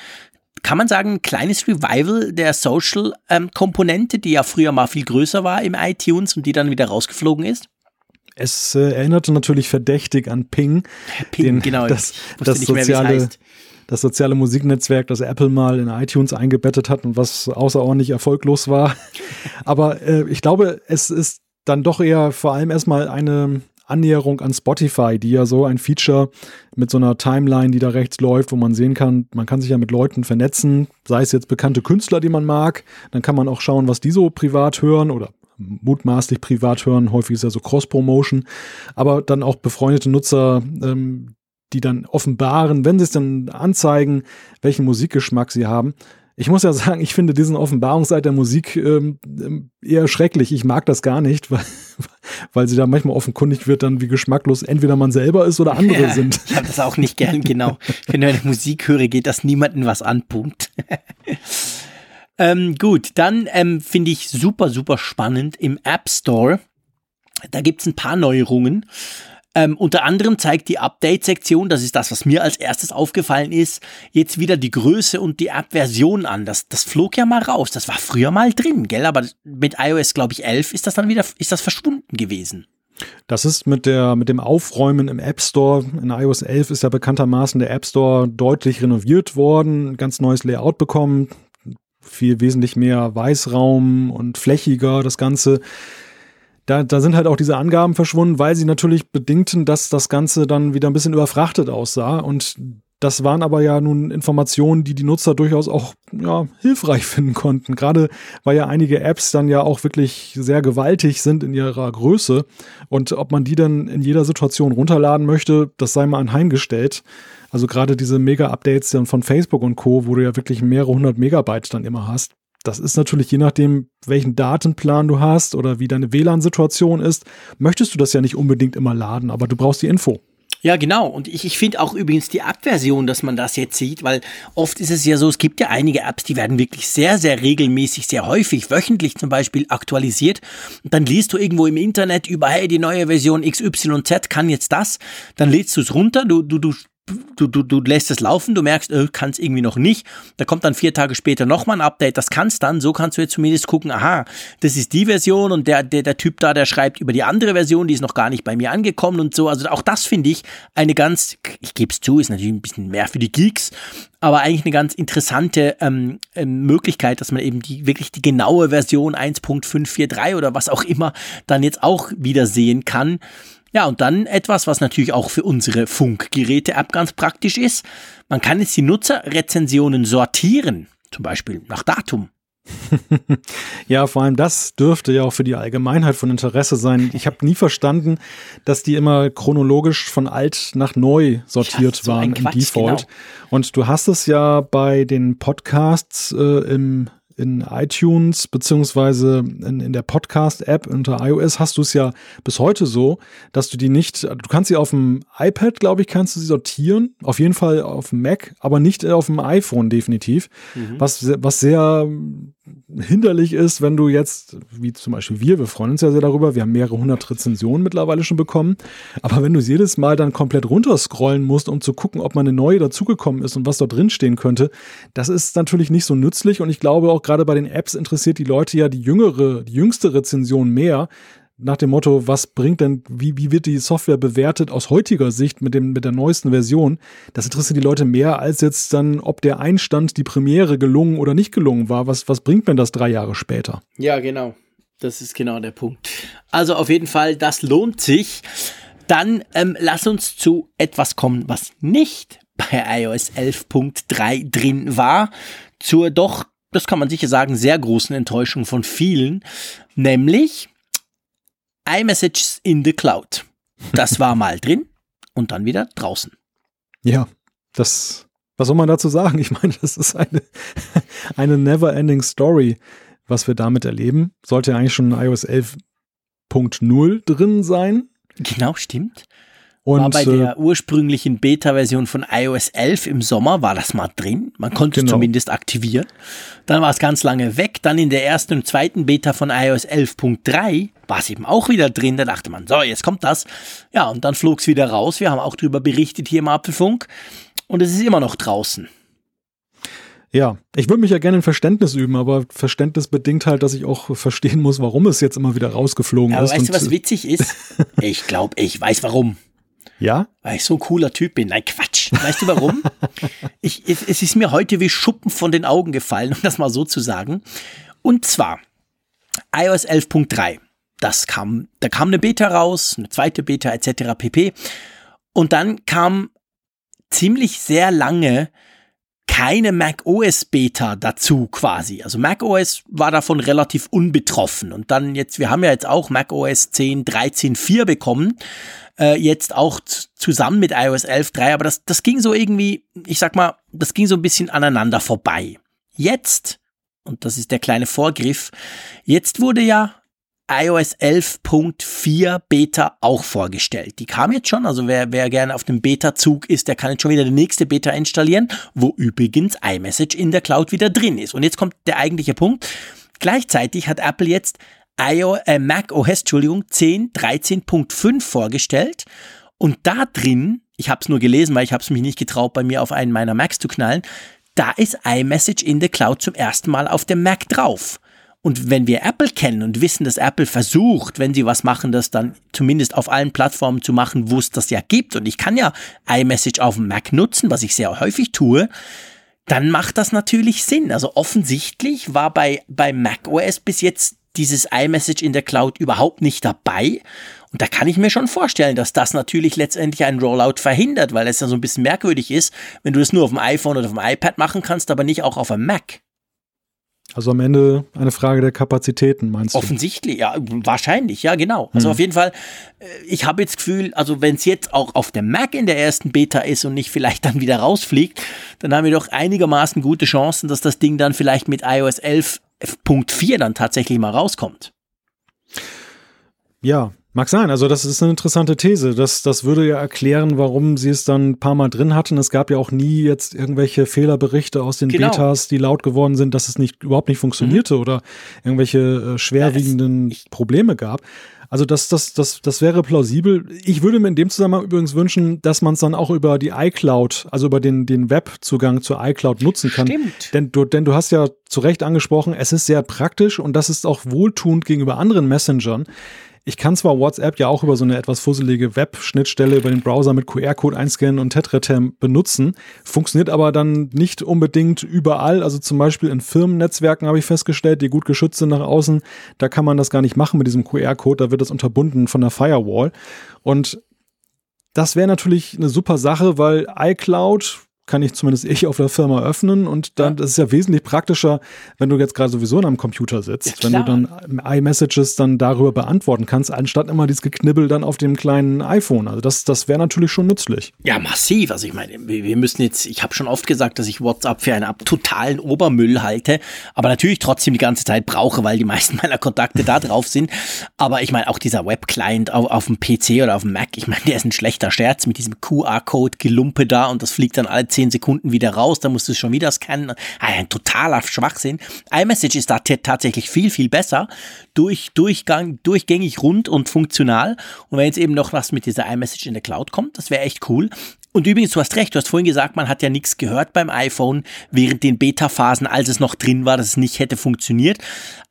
kann man sagen, ein kleines Revival der Social-Komponente, ähm, die ja früher mal viel größer war im iTunes und die dann wieder rausgeflogen ist? Es äh, erinnerte natürlich verdächtig an Ping. Ping, den, genau. Das, das soziale, mehr, das soziale Musiknetzwerk, das Apple mal in iTunes eingebettet hat und was außerordentlich erfolglos war. Aber äh, ich glaube, es ist dann doch eher vor allem erstmal eine Annäherung an Spotify, die ja so ein Feature mit so einer Timeline, die da rechts läuft, wo man sehen kann, man kann sich ja mit Leuten vernetzen, sei es jetzt bekannte Künstler, die man mag, dann kann man auch schauen, was die so privat hören oder mutmaßlich privat hören. Häufig ist ja so Cross-Promotion, aber dann auch befreundete Nutzer, ähm, die dann offenbaren, wenn sie es dann anzeigen, welchen Musikgeschmack sie haben. Ich muss ja sagen, ich finde diesen Offenbarungsseite der Musik ähm, eher schrecklich. Ich mag das gar nicht, weil, weil sie da manchmal offenkundig wird, dann wie geschmacklos entweder man selber ist oder andere ja, sind. Ich habe das auch nicht gern, genau. Wenn eine Musik höre, geht das niemanden was an, Punkt. ähm, gut, dann ähm, finde ich super, super spannend im App Store. Da gibt's ein paar Neuerungen. Ähm, unter anderem zeigt die Update-Sektion, das ist das, was mir als erstes aufgefallen ist, jetzt wieder die Größe und die App-Version an. Das, das flog ja mal raus. Das war früher mal drin, gell? Aber mit iOS, glaube ich, 11 ist das dann wieder, ist das verschwunden gewesen. Das ist mit der, mit dem Aufräumen im App Store. In iOS 11 ist ja bekanntermaßen der App Store deutlich renoviert worden, ganz neues Layout bekommen, viel wesentlich mehr Weißraum und flächiger das Ganze da, da sind halt auch diese Angaben verschwunden, weil sie natürlich bedingten, dass das Ganze dann wieder ein bisschen überfrachtet aussah. Und das waren aber ja nun Informationen, die die Nutzer durchaus auch ja, hilfreich finden konnten. Gerade weil ja einige Apps dann ja auch wirklich sehr gewaltig sind in ihrer Größe. Und ob man die dann in jeder Situation runterladen möchte, das sei mal anheimgestellt. Also gerade diese Mega-Updates dann von Facebook und Co., wo du ja wirklich mehrere hundert Megabyte dann immer hast. Das ist natürlich je nachdem, welchen Datenplan du hast oder wie deine WLAN-Situation ist, möchtest du das ja nicht unbedingt immer laden, aber du brauchst die Info. Ja, genau. Und ich, ich finde auch übrigens die App-Version, dass man das jetzt sieht, weil oft ist es ja so, es gibt ja einige Apps, die werden wirklich sehr, sehr regelmäßig, sehr häufig, wöchentlich zum Beispiel aktualisiert. Und dann liest du irgendwo im Internet über, hey, die neue Version XYZ kann jetzt das. Dann lädst du es runter, du, du, du du, du, du lässt es laufen, du merkst, äh, kannst irgendwie noch nicht. Da kommt dann vier Tage später nochmal ein Update, das kannst dann. So kannst du jetzt zumindest gucken, aha, das ist die Version und der, der, der Typ da, der schreibt über die andere Version, die ist noch gar nicht bei mir angekommen und so. Also auch das finde ich eine ganz, ich gebe es zu, ist natürlich ein bisschen mehr für die Geeks, aber eigentlich eine ganz interessante ähm, ähm Möglichkeit, dass man eben die wirklich die genaue Version 1.543 oder was auch immer dann jetzt auch wieder sehen kann. Ja, und dann etwas, was natürlich auch für unsere Funkgeräte-App ganz praktisch ist. Man kann jetzt die Nutzerrezensionen sortieren, zum Beispiel nach Datum. ja, vor allem das dürfte ja auch für die Allgemeinheit von Interesse sein. Ich habe nie verstanden, dass die immer chronologisch von alt nach neu sortiert ja, so waren im Default. Genau. Und du hast es ja bei den Podcasts äh, im in iTunes beziehungsweise in, in der Podcast-App unter iOS hast du es ja bis heute so, dass du die nicht, du kannst sie auf dem iPad, glaube ich, kannst du sie sortieren, auf jeden Fall auf dem Mac, aber nicht auf dem iPhone definitiv, mhm. was, was sehr hinderlich ist, wenn du jetzt, wie zum Beispiel wir, wir freuen uns ja sehr darüber, wir haben mehrere hundert Rezensionen mittlerweile schon bekommen, aber wenn du jedes Mal dann komplett runterscrollen musst, um zu gucken, ob man eine neue dazugekommen ist und was dort drin stehen könnte, das ist natürlich nicht so nützlich und ich glaube auch gerade bei den Apps interessiert die Leute ja die jüngere, die jüngste Rezension mehr, nach dem Motto, was bringt denn, wie, wie wird die Software bewertet aus heutiger Sicht mit, dem, mit der neuesten Version, das interessiert die Leute mehr als jetzt dann, ob der Einstand, die Premiere gelungen oder nicht gelungen war. Was, was bringt mir das drei Jahre später? Ja, genau. Das ist genau der Punkt. Also auf jeden Fall, das lohnt sich. Dann ähm, lass uns zu etwas kommen, was nicht bei iOS 11.3 drin war. Zur doch, das kann man sicher sagen, sehr großen Enttäuschung von vielen. Nämlich iMessages in the Cloud. Das war mal drin und dann wieder draußen. Ja, das, was soll man dazu sagen? Ich meine, das ist eine, eine never-ending Story. was wir damit erleben. Sollte ja eigentlich schon iOS 11.0 drin sein. Genau, stimmt. Und, war bei äh, der ursprünglichen Beta-Version von iOS 11 im Sommer, war das mal drin. Man konnte genau. es zumindest aktivieren. Dann war es ganz lange weg. Dann in der ersten und zweiten Beta von iOS 11.3 war es eben auch wieder drin. Da dachte man, so, jetzt kommt das. Ja, und dann flog es wieder raus. Wir haben auch darüber berichtet hier im Apfelfunk. Und es ist immer noch draußen. Ja, ich würde mich ja gerne in Verständnis üben, aber Verständnis bedingt halt, dass ich auch verstehen muss, warum es jetzt immer wieder rausgeflogen ja, aber ist. Aber weißt du, was witzig ist? ich glaube, ich weiß warum. Ja? Weil ich so ein cooler Typ bin. Nein, Quatsch. Weißt du warum? ich, es ist mir heute wie Schuppen von den Augen gefallen, um das mal so zu sagen. Und zwar iOS 11.3. Das kam, da kam eine Beta raus, eine zweite Beta etc. pp. Und dann kam ziemlich sehr lange keine Mac OS Beta dazu quasi. Also Mac OS war davon relativ unbetroffen. Und dann jetzt, wir haben ja jetzt auch Mac OS 10, 13, 4 bekommen äh, jetzt auch zusammen mit iOS 11.3, aber das, das ging so irgendwie, ich sag mal, das ging so ein bisschen aneinander vorbei. Jetzt, und das ist der kleine Vorgriff, jetzt wurde ja iOS 11.4 Beta auch vorgestellt. Die kam jetzt schon, also wer, wer gerne auf dem Beta-Zug ist, der kann jetzt schon wieder die nächste Beta installieren, wo übrigens iMessage in der Cloud wieder drin ist. Und jetzt kommt der eigentliche Punkt. Gleichzeitig hat Apple jetzt iO, äh, Mac OS, Entschuldigung, 10, 13.5 vorgestellt. Und da drin, ich habe es nur gelesen, weil ich habe es mich nicht getraut, bei mir auf einen meiner Macs zu knallen, da ist iMessage in the Cloud zum ersten Mal auf dem Mac drauf. Und wenn wir Apple kennen und wissen, dass Apple versucht, wenn sie was machen, das dann zumindest auf allen Plattformen zu machen, wo es das ja gibt, und ich kann ja iMessage auf dem Mac nutzen, was ich sehr häufig tue, dann macht das natürlich Sinn. Also offensichtlich war bei, bei macOS bis jetzt dieses iMessage in der Cloud überhaupt nicht dabei. Und da kann ich mir schon vorstellen, dass das natürlich letztendlich einen Rollout verhindert, weil es ja so ein bisschen merkwürdig ist, wenn du das nur auf dem iPhone oder auf dem iPad machen kannst, aber nicht auch auf einem Mac. Also am Ende eine Frage der Kapazitäten, meinst du? Offensichtlich, ja, wahrscheinlich, ja, genau. Also hm. auf jeden Fall, äh, ich habe jetzt das Gefühl, also wenn es jetzt auch auf dem Mac in der ersten Beta ist und nicht vielleicht dann wieder rausfliegt, dann haben wir doch einigermaßen gute Chancen, dass das Ding dann vielleicht mit iOS 11 Punkt 4 dann tatsächlich mal rauskommt. Ja, mag sein. Also das ist eine interessante These. Das, das würde ja erklären, warum sie es dann ein paar Mal drin hatten. Es gab ja auch nie jetzt irgendwelche Fehlerberichte aus den genau. Betas, die laut geworden sind, dass es nicht überhaupt nicht funktionierte mhm. oder irgendwelche äh, schwerwiegenden ja, Probleme gab. Also das, das, das, das wäre plausibel. Ich würde mir in dem Zusammenhang übrigens wünschen, dass man es dann auch über die iCloud, also über den, den Webzugang zur iCloud nutzen kann. Stimmt. Denn du, denn du hast ja zu Recht angesprochen, es ist sehr praktisch und das ist auch wohltuend gegenüber anderen Messengern. Ich kann zwar WhatsApp ja auch über so eine etwas fusselige Web-Schnittstelle über den Browser mit QR-Code einscannen und Tetretem benutzen, funktioniert aber dann nicht unbedingt überall. Also zum Beispiel in Firmennetzwerken habe ich festgestellt, die gut geschützt sind nach außen, da kann man das gar nicht machen mit diesem QR-Code, da wird das unterbunden von der Firewall. Und das wäre natürlich eine super Sache, weil iCloud kann ich zumindest ich auf der Firma öffnen und dann ja. das ist ja wesentlich praktischer, wenn du jetzt gerade sowieso an einem Computer sitzt, ja, wenn du dann iMessages dann darüber beantworten kannst, anstatt immer dieses Geknibbel dann auf dem kleinen iPhone. Also das, das wäre natürlich schon nützlich. Ja, massiv. Also ich meine, wir müssen jetzt, ich habe schon oft gesagt, dass ich WhatsApp für einen totalen Obermüll halte, aber natürlich trotzdem die ganze Zeit brauche, weil die meisten meiner Kontakte da drauf sind. Aber ich meine, auch dieser Web-Client auf, auf dem PC oder auf dem Mac, ich meine, der ist ein schlechter Scherz mit diesem QR-Code-Gelumpe da und das fliegt dann alle zehn Sekunden wieder raus, da musst du es schon wieder scannen. Ah, ein totaler Schwachsinn. iMessage ist da tatsächlich viel, viel besser. Durch, Durchgang, durchgängig rund und funktional. Und wenn jetzt eben noch was mit dieser iMessage in der Cloud kommt, das wäre echt cool. Und übrigens, du hast recht, du hast vorhin gesagt, man hat ja nichts gehört beim iPhone während den Beta-Phasen, als es noch drin war, dass es nicht hätte funktioniert.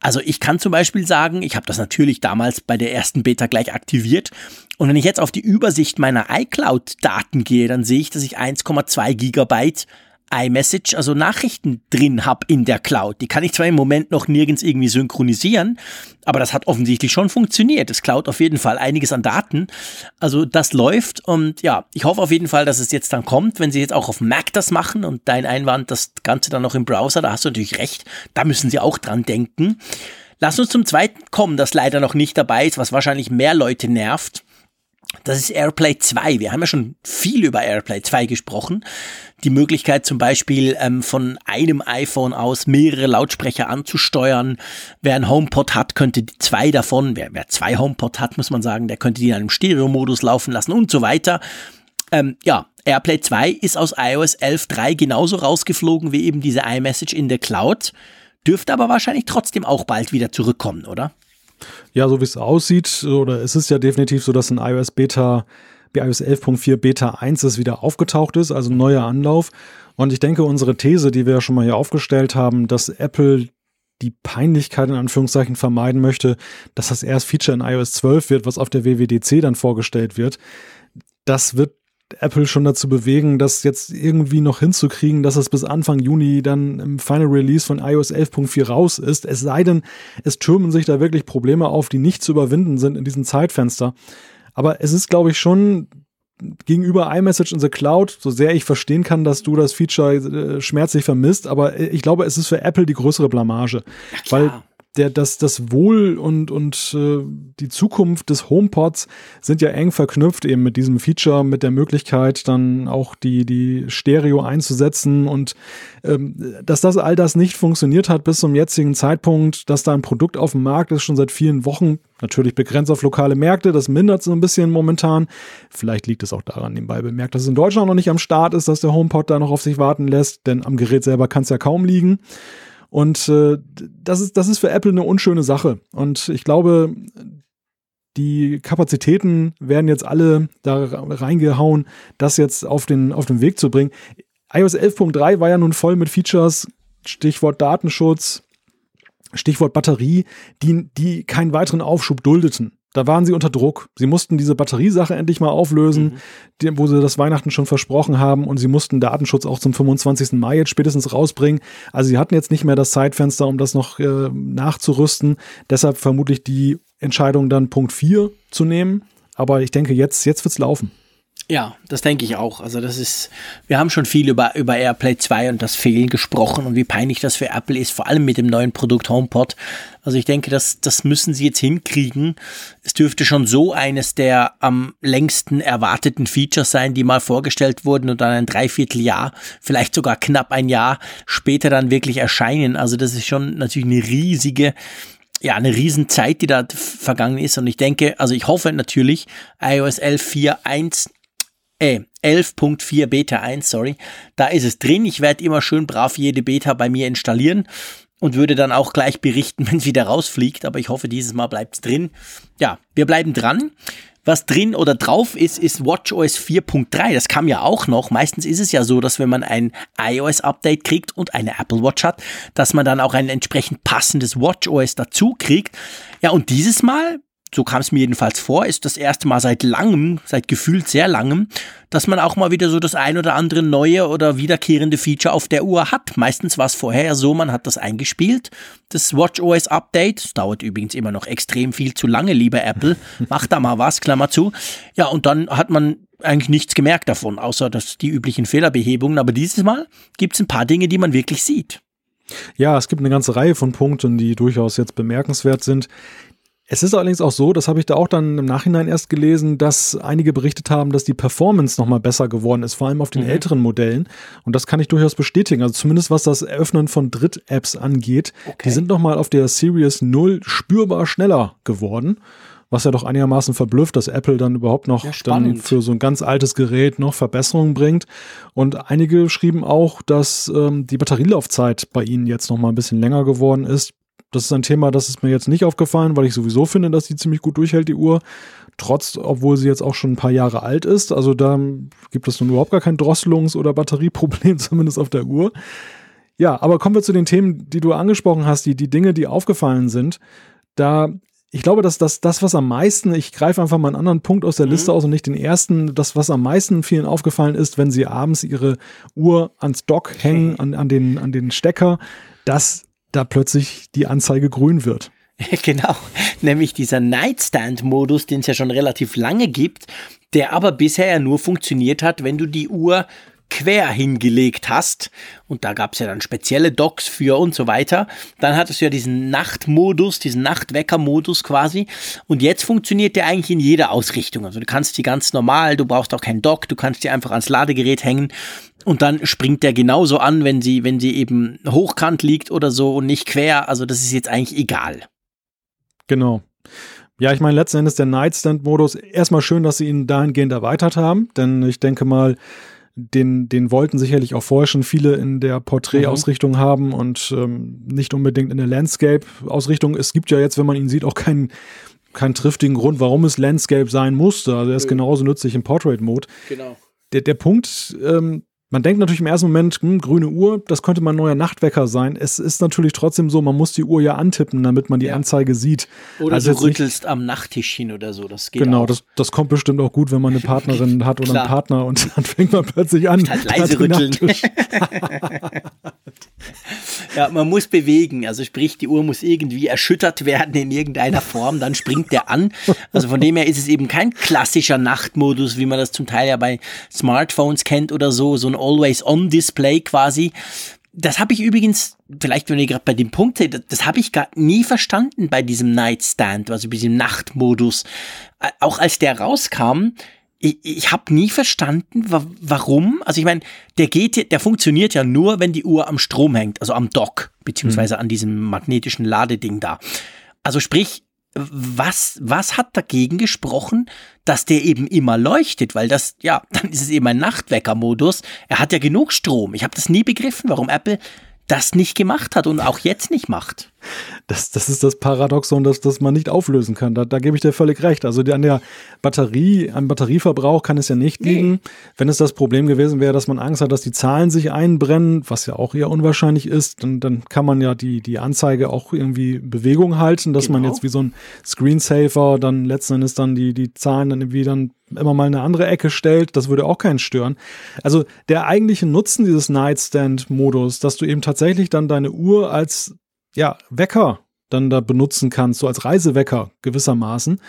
Also ich kann zum Beispiel sagen, ich habe das natürlich damals bei der ersten Beta gleich aktiviert und wenn ich jetzt auf die Übersicht meiner iCloud-Daten gehe, dann sehe ich, dass ich 1,2 Gigabyte iMessage, also Nachrichten drin habe in der Cloud. Die kann ich zwar im Moment noch nirgends irgendwie synchronisieren, aber das hat offensichtlich schon funktioniert. Es klaut auf jeden Fall einiges an Daten. Also das läuft und ja, ich hoffe auf jeden Fall, dass es jetzt dann kommt, wenn sie jetzt auch auf Mac das machen und dein Einwand, das Ganze dann noch im Browser, da hast du natürlich recht, da müssen sie auch dran denken. Lass uns zum zweiten kommen, das leider noch nicht dabei ist, was wahrscheinlich mehr Leute nervt. Das ist AirPlay 2. Wir haben ja schon viel über AirPlay 2 gesprochen. Die Möglichkeit zum Beispiel ähm, von einem iPhone aus mehrere Lautsprecher anzusteuern. Wer ein HomePod hat, könnte zwei davon, wer, wer zwei HomePod hat, muss man sagen, der könnte die in einem Stereo-Modus laufen lassen und so weiter. Ähm, ja, AirPlay 2 ist aus iOS 11.3 genauso rausgeflogen wie eben diese iMessage in der Cloud, dürfte aber wahrscheinlich trotzdem auch bald wieder zurückkommen, oder? Ja, so wie es aussieht, oder es ist ja definitiv so, dass ein iOS Beta, iOS 11.4 Beta 1 ist wieder aufgetaucht ist, also ein neuer Anlauf. Und ich denke, unsere These, die wir ja schon mal hier aufgestellt haben, dass Apple die Peinlichkeit in Anführungszeichen vermeiden möchte, dass das erst Feature in iOS 12 wird, was auf der WWDC dann vorgestellt wird. Das wird Apple schon dazu bewegen, das jetzt irgendwie noch hinzukriegen, dass es bis Anfang Juni dann im Final Release von iOS 11.4 raus ist. Es sei denn, es türmen sich da wirklich Probleme auf, die nicht zu überwinden sind in diesem Zeitfenster. Aber es ist, glaube ich, schon gegenüber iMessage in the Cloud, so sehr ich verstehen kann, dass du das Feature äh, schmerzlich vermisst, aber ich glaube, es ist für Apple die größere Blamage. Weil der, das, das Wohl und, und äh, die Zukunft des HomePods sind ja eng verknüpft eben mit diesem Feature, mit der Möglichkeit, dann auch die, die Stereo einzusetzen und ähm, dass das all das nicht funktioniert hat bis zum jetzigen Zeitpunkt, dass da ein Produkt auf dem Markt ist, schon seit vielen Wochen, natürlich begrenzt auf lokale Märkte, das mindert so ein bisschen momentan. Vielleicht liegt es auch daran, nebenbei bemerkt, dass es in Deutschland noch nicht am Start ist, dass der HomePod da noch auf sich warten lässt, denn am Gerät selber kann es ja kaum liegen. Und äh, das, ist, das ist für Apple eine unschöne Sache. Und ich glaube, die Kapazitäten werden jetzt alle da reingehauen, das jetzt auf den, auf den Weg zu bringen. iOS 11.3 war ja nun voll mit Features, Stichwort Datenschutz, Stichwort Batterie, die, die keinen weiteren Aufschub duldeten. Da waren sie unter Druck. Sie mussten diese Batteriesache endlich mal auflösen, mhm. die, wo sie das Weihnachten schon versprochen haben und sie mussten Datenschutz auch zum 25. Mai jetzt spätestens rausbringen. Also sie hatten jetzt nicht mehr das Zeitfenster, um das noch äh, nachzurüsten. Deshalb vermutlich die Entscheidung dann Punkt 4 zu nehmen. Aber ich denke, jetzt, jetzt wird's laufen. Ja, das denke ich auch. Also das ist, wir haben schon viel über, über AirPlay 2 und das Fehlen gesprochen und wie peinlich das für Apple ist, vor allem mit dem neuen Produkt HomePod. Also ich denke, das, das müssen sie jetzt hinkriegen. Es dürfte schon so eines der am längsten erwarteten Features sein, die mal vorgestellt wurden und dann ein Dreivierteljahr, vielleicht sogar knapp ein Jahr später dann wirklich erscheinen. Also das ist schon natürlich eine riesige ja, eine Riesenzeit, die da vergangen ist. Und ich denke, also ich hoffe natürlich, iOS 11.4.1 äh, 11.4 Beta 1, sorry. Da ist es drin. Ich werde immer schön brav jede Beta bei mir installieren und würde dann auch gleich berichten, wenn es wieder rausfliegt. Aber ich hoffe, dieses Mal bleibt es drin. Ja, wir bleiben dran. Was drin oder drauf ist, ist WatchOS 4.3. Das kam ja auch noch. Meistens ist es ja so, dass wenn man ein iOS-Update kriegt und eine Apple Watch hat, dass man dann auch ein entsprechend passendes WatchOS dazu kriegt. Ja, und dieses Mal so kam es mir jedenfalls vor, ist das erste Mal seit langem, seit gefühlt sehr langem, dass man auch mal wieder so das ein oder andere neue oder wiederkehrende Feature auf der Uhr hat. Meistens war es vorher so, man hat das eingespielt. Das WatchOS Update, das dauert übrigens immer noch extrem viel zu lange, lieber Apple. Macht da mal was, Klammer zu. Ja, und dann hat man eigentlich nichts gemerkt davon, außer dass die üblichen Fehlerbehebungen. Aber dieses Mal gibt es ein paar Dinge, die man wirklich sieht. Ja, es gibt eine ganze Reihe von Punkten, die durchaus jetzt bemerkenswert sind. Es ist allerdings auch so, das habe ich da auch dann im Nachhinein erst gelesen, dass einige berichtet haben, dass die Performance nochmal besser geworden ist, vor allem auf den mhm. älteren Modellen. Und das kann ich durchaus bestätigen. Also zumindest was das Eröffnen von Dritt-Apps angeht, okay. die sind nochmal auf der Series 0 spürbar schneller geworden. Was ja doch einigermaßen verblüfft, dass Apple dann überhaupt noch ja, dann für so ein ganz altes Gerät noch Verbesserungen bringt. Und einige schrieben auch, dass ähm, die Batterielaufzeit bei ihnen jetzt noch mal ein bisschen länger geworden ist. Das ist ein Thema, das ist mir jetzt nicht aufgefallen, weil ich sowieso finde, dass die ziemlich gut durchhält, die Uhr. Trotz, obwohl sie jetzt auch schon ein paar Jahre alt ist. Also da gibt es nun überhaupt gar kein Drosselungs- oder Batterieproblem, zumindest auf der Uhr. Ja, aber kommen wir zu den Themen, die du angesprochen hast, die, die Dinge, die aufgefallen sind. Da, ich glaube, dass das, das, was am meisten, ich greife einfach mal einen anderen Punkt aus der mhm. Liste aus und nicht den ersten, das, was am meisten vielen aufgefallen ist, wenn sie abends ihre Uhr ans Dock hängen, an, an, den, an den Stecker, dass da plötzlich die Anzeige grün wird. Genau, nämlich dieser Nightstand-Modus, den es ja schon relativ lange gibt, der aber bisher ja nur funktioniert hat, wenn du die Uhr quer hingelegt hast, und da gab es ja dann spezielle Docks für und so weiter, dann hattest du ja diesen Nachtmodus, diesen Nachtwecker-Modus quasi. Und jetzt funktioniert der eigentlich in jeder Ausrichtung. Also du kannst die ganz normal, du brauchst auch keinen Dock, du kannst die einfach ans Ladegerät hängen und dann springt der genauso an, wenn sie, wenn sie eben hochkant liegt oder so und nicht quer. Also das ist jetzt eigentlich egal. Genau. Ja, ich meine, letzten Endes der Nightstand-Modus, erstmal schön, dass sie ihn dahingehend erweitert haben, denn ich denke mal, den, den wollten sicherlich auch vorher schon viele in der Porträtausrichtung mhm. haben und ähm, nicht unbedingt in der Landscape-Ausrichtung. Es gibt ja jetzt, wenn man ihn sieht, auch keinen keinen triftigen Grund, warum es Landscape sein musste. Also er ist genauso nützlich im Portrait-Mode. Genau. Der, der Punkt, ähm, man denkt natürlich im ersten Moment, hm, grüne Uhr, das könnte mal ein neuer Nachtwecker sein. Es ist natürlich trotzdem so, man muss die Uhr ja antippen, damit man die ja. Anzeige sieht. Oder also du rüttelst am Nachttischchen oder so, das geht Genau, auch. Das, das kommt bestimmt auch gut, wenn man eine Partnerin hat oder einen Partner und dann fängt man plötzlich an. Halt leise rütteln. ja, man muss bewegen, also sprich, die Uhr muss irgendwie erschüttert werden in irgendeiner Form, dann springt der an. Also von dem her ist es eben kein klassischer Nachtmodus, wie man das zum Teil ja bei Smartphones kennt oder so, so ein Always-On-Display quasi. Das habe ich übrigens, vielleicht wenn ihr gerade bei dem Punkt seht, das habe ich gar nie verstanden bei diesem Nightstand, also bei diesem Nachtmodus. Auch als der rauskam, ich, ich habe nie verstanden, wa warum. Also ich meine, der geht, der funktioniert ja nur, wenn die Uhr am Strom hängt, also am Dock, beziehungsweise mhm. an diesem magnetischen Ladeding da. Also sprich, was, was hat dagegen gesprochen, dass der eben immer leuchtet? Weil das, ja, dann ist es eben ein Nachtwecker-Modus. Er hat ja genug Strom. Ich habe das nie begriffen, warum Apple das nicht gemacht hat und auch jetzt nicht macht. Das, das ist das Paradoxon, dass das man nicht auflösen kann. Da, da gebe ich dir völlig recht. Also die, an der Batterie, am Batterieverbrauch kann es ja nicht nee. liegen. Wenn es das Problem gewesen wäre, dass man Angst hat, dass die Zahlen sich einbrennen, was ja auch eher unwahrscheinlich ist, dann, dann kann man ja die, die Anzeige auch irgendwie Bewegung halten, dass genau. man jetzt wie so ein Screensaver dann letzten Endes dann die, die Zahlen dann irgendwie dann immer mal in eine andere Ecke stellt, das würde auch keinen stören. Also der eigentliche Nutzen dieses Nightstand-Modus, dass du eben tatsächlich dann deine Uhr als ja, Wecker dann da benutzen kannst, so als Reisewecker gewissermaßen,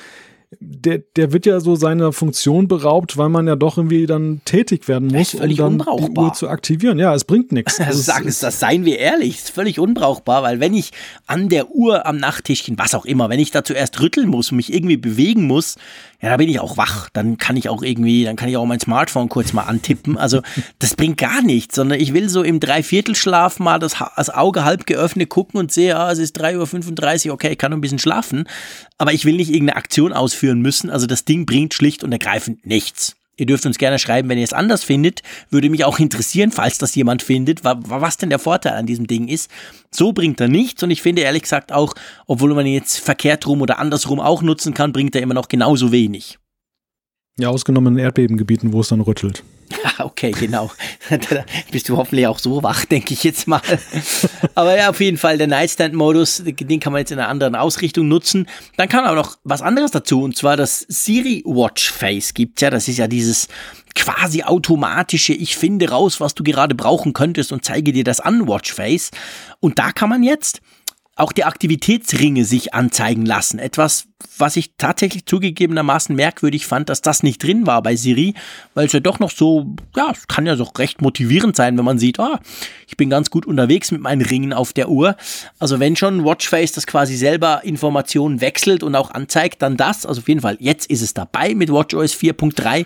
der, der wird ja so seiner Funktion beraubt, weil man ja doch irgendwie dann tätig werden muss, um dann unbrauchbar. die Uhr zu aktivieren. Ja, es bringt nichts. Also sagen es, das seien wir ehrlich, ist völlig unbrauchbar, weil wenn ich an der Uhr am Nachttischchen, was auch immer, wenn ich da zuerst rütteln muss und mich irgendwie bewegen muss, ja, da bin ich auch wach. Dann kann ich auch irgendwie, dann kann ich auch mein Smartphone kurz mal antippen. Also das bringt gar nichts, sondern ich will so im Dreiviertelschlaf mal das, das Auge halb geöffnet gucken und sehe, ah, es ist 3.35 Uhr, okay, ich kann noch ein bisschen schlafen. Aber ich will nicht irgendeine Aktion ausführen müssen. Also das Ding bringt schlicht und ergreifend nichts. Ihr dürft uns gerne schreiben, wenn ihr es anders findet. Würde mich auch interessieren, falls das jemand findet, was denn der Vorteil an diesem Ding ist. So bringt er nichts und ich finde ehrlich gesagt auch, obwohl man ihn jetzt verkehrt rum oder andersrum auch nutzen kann, bringt er immer noch genauso wenig. Ja, ausgenommen in Erdbebengebieten, wo es dann rüttelt. okay, genau. da bist du hoffentlich auch so wach, denke ich jetzt mal. Aber ja, auf jeden Fall der Nightstand-Modus, den kann man jetzt in einer anderen Ausrichtung nutzen. Dann kann aber noch was anderes dazu, und zwar das Siri Watch Face gibt ja. Das ist ja dieses quasi automatische, ich finde raus, was du gerade brauchen könntest und zeige dir das an Watch Face. Und da kann man jetzt auch die Aktivitätsringe sich anzeigen lassen. Etwas, was ich tatsächlich zugegebenermaßen merkwürdig fand, dass das nicht drin war bei Siri, weil es ja doch noch so, ja, es kann ja doch recht motivierend sein, wenn man sieht, ah, ich bin ganz gut unterwegs mit meinen Ringen auf der Uhr. Also wenn schon Watchface das quasi selber Informationen wechselt und auch anzeigt, dann das. Also auf jeden Fall, jetzt ist es dabei mit WatchOS 4.3.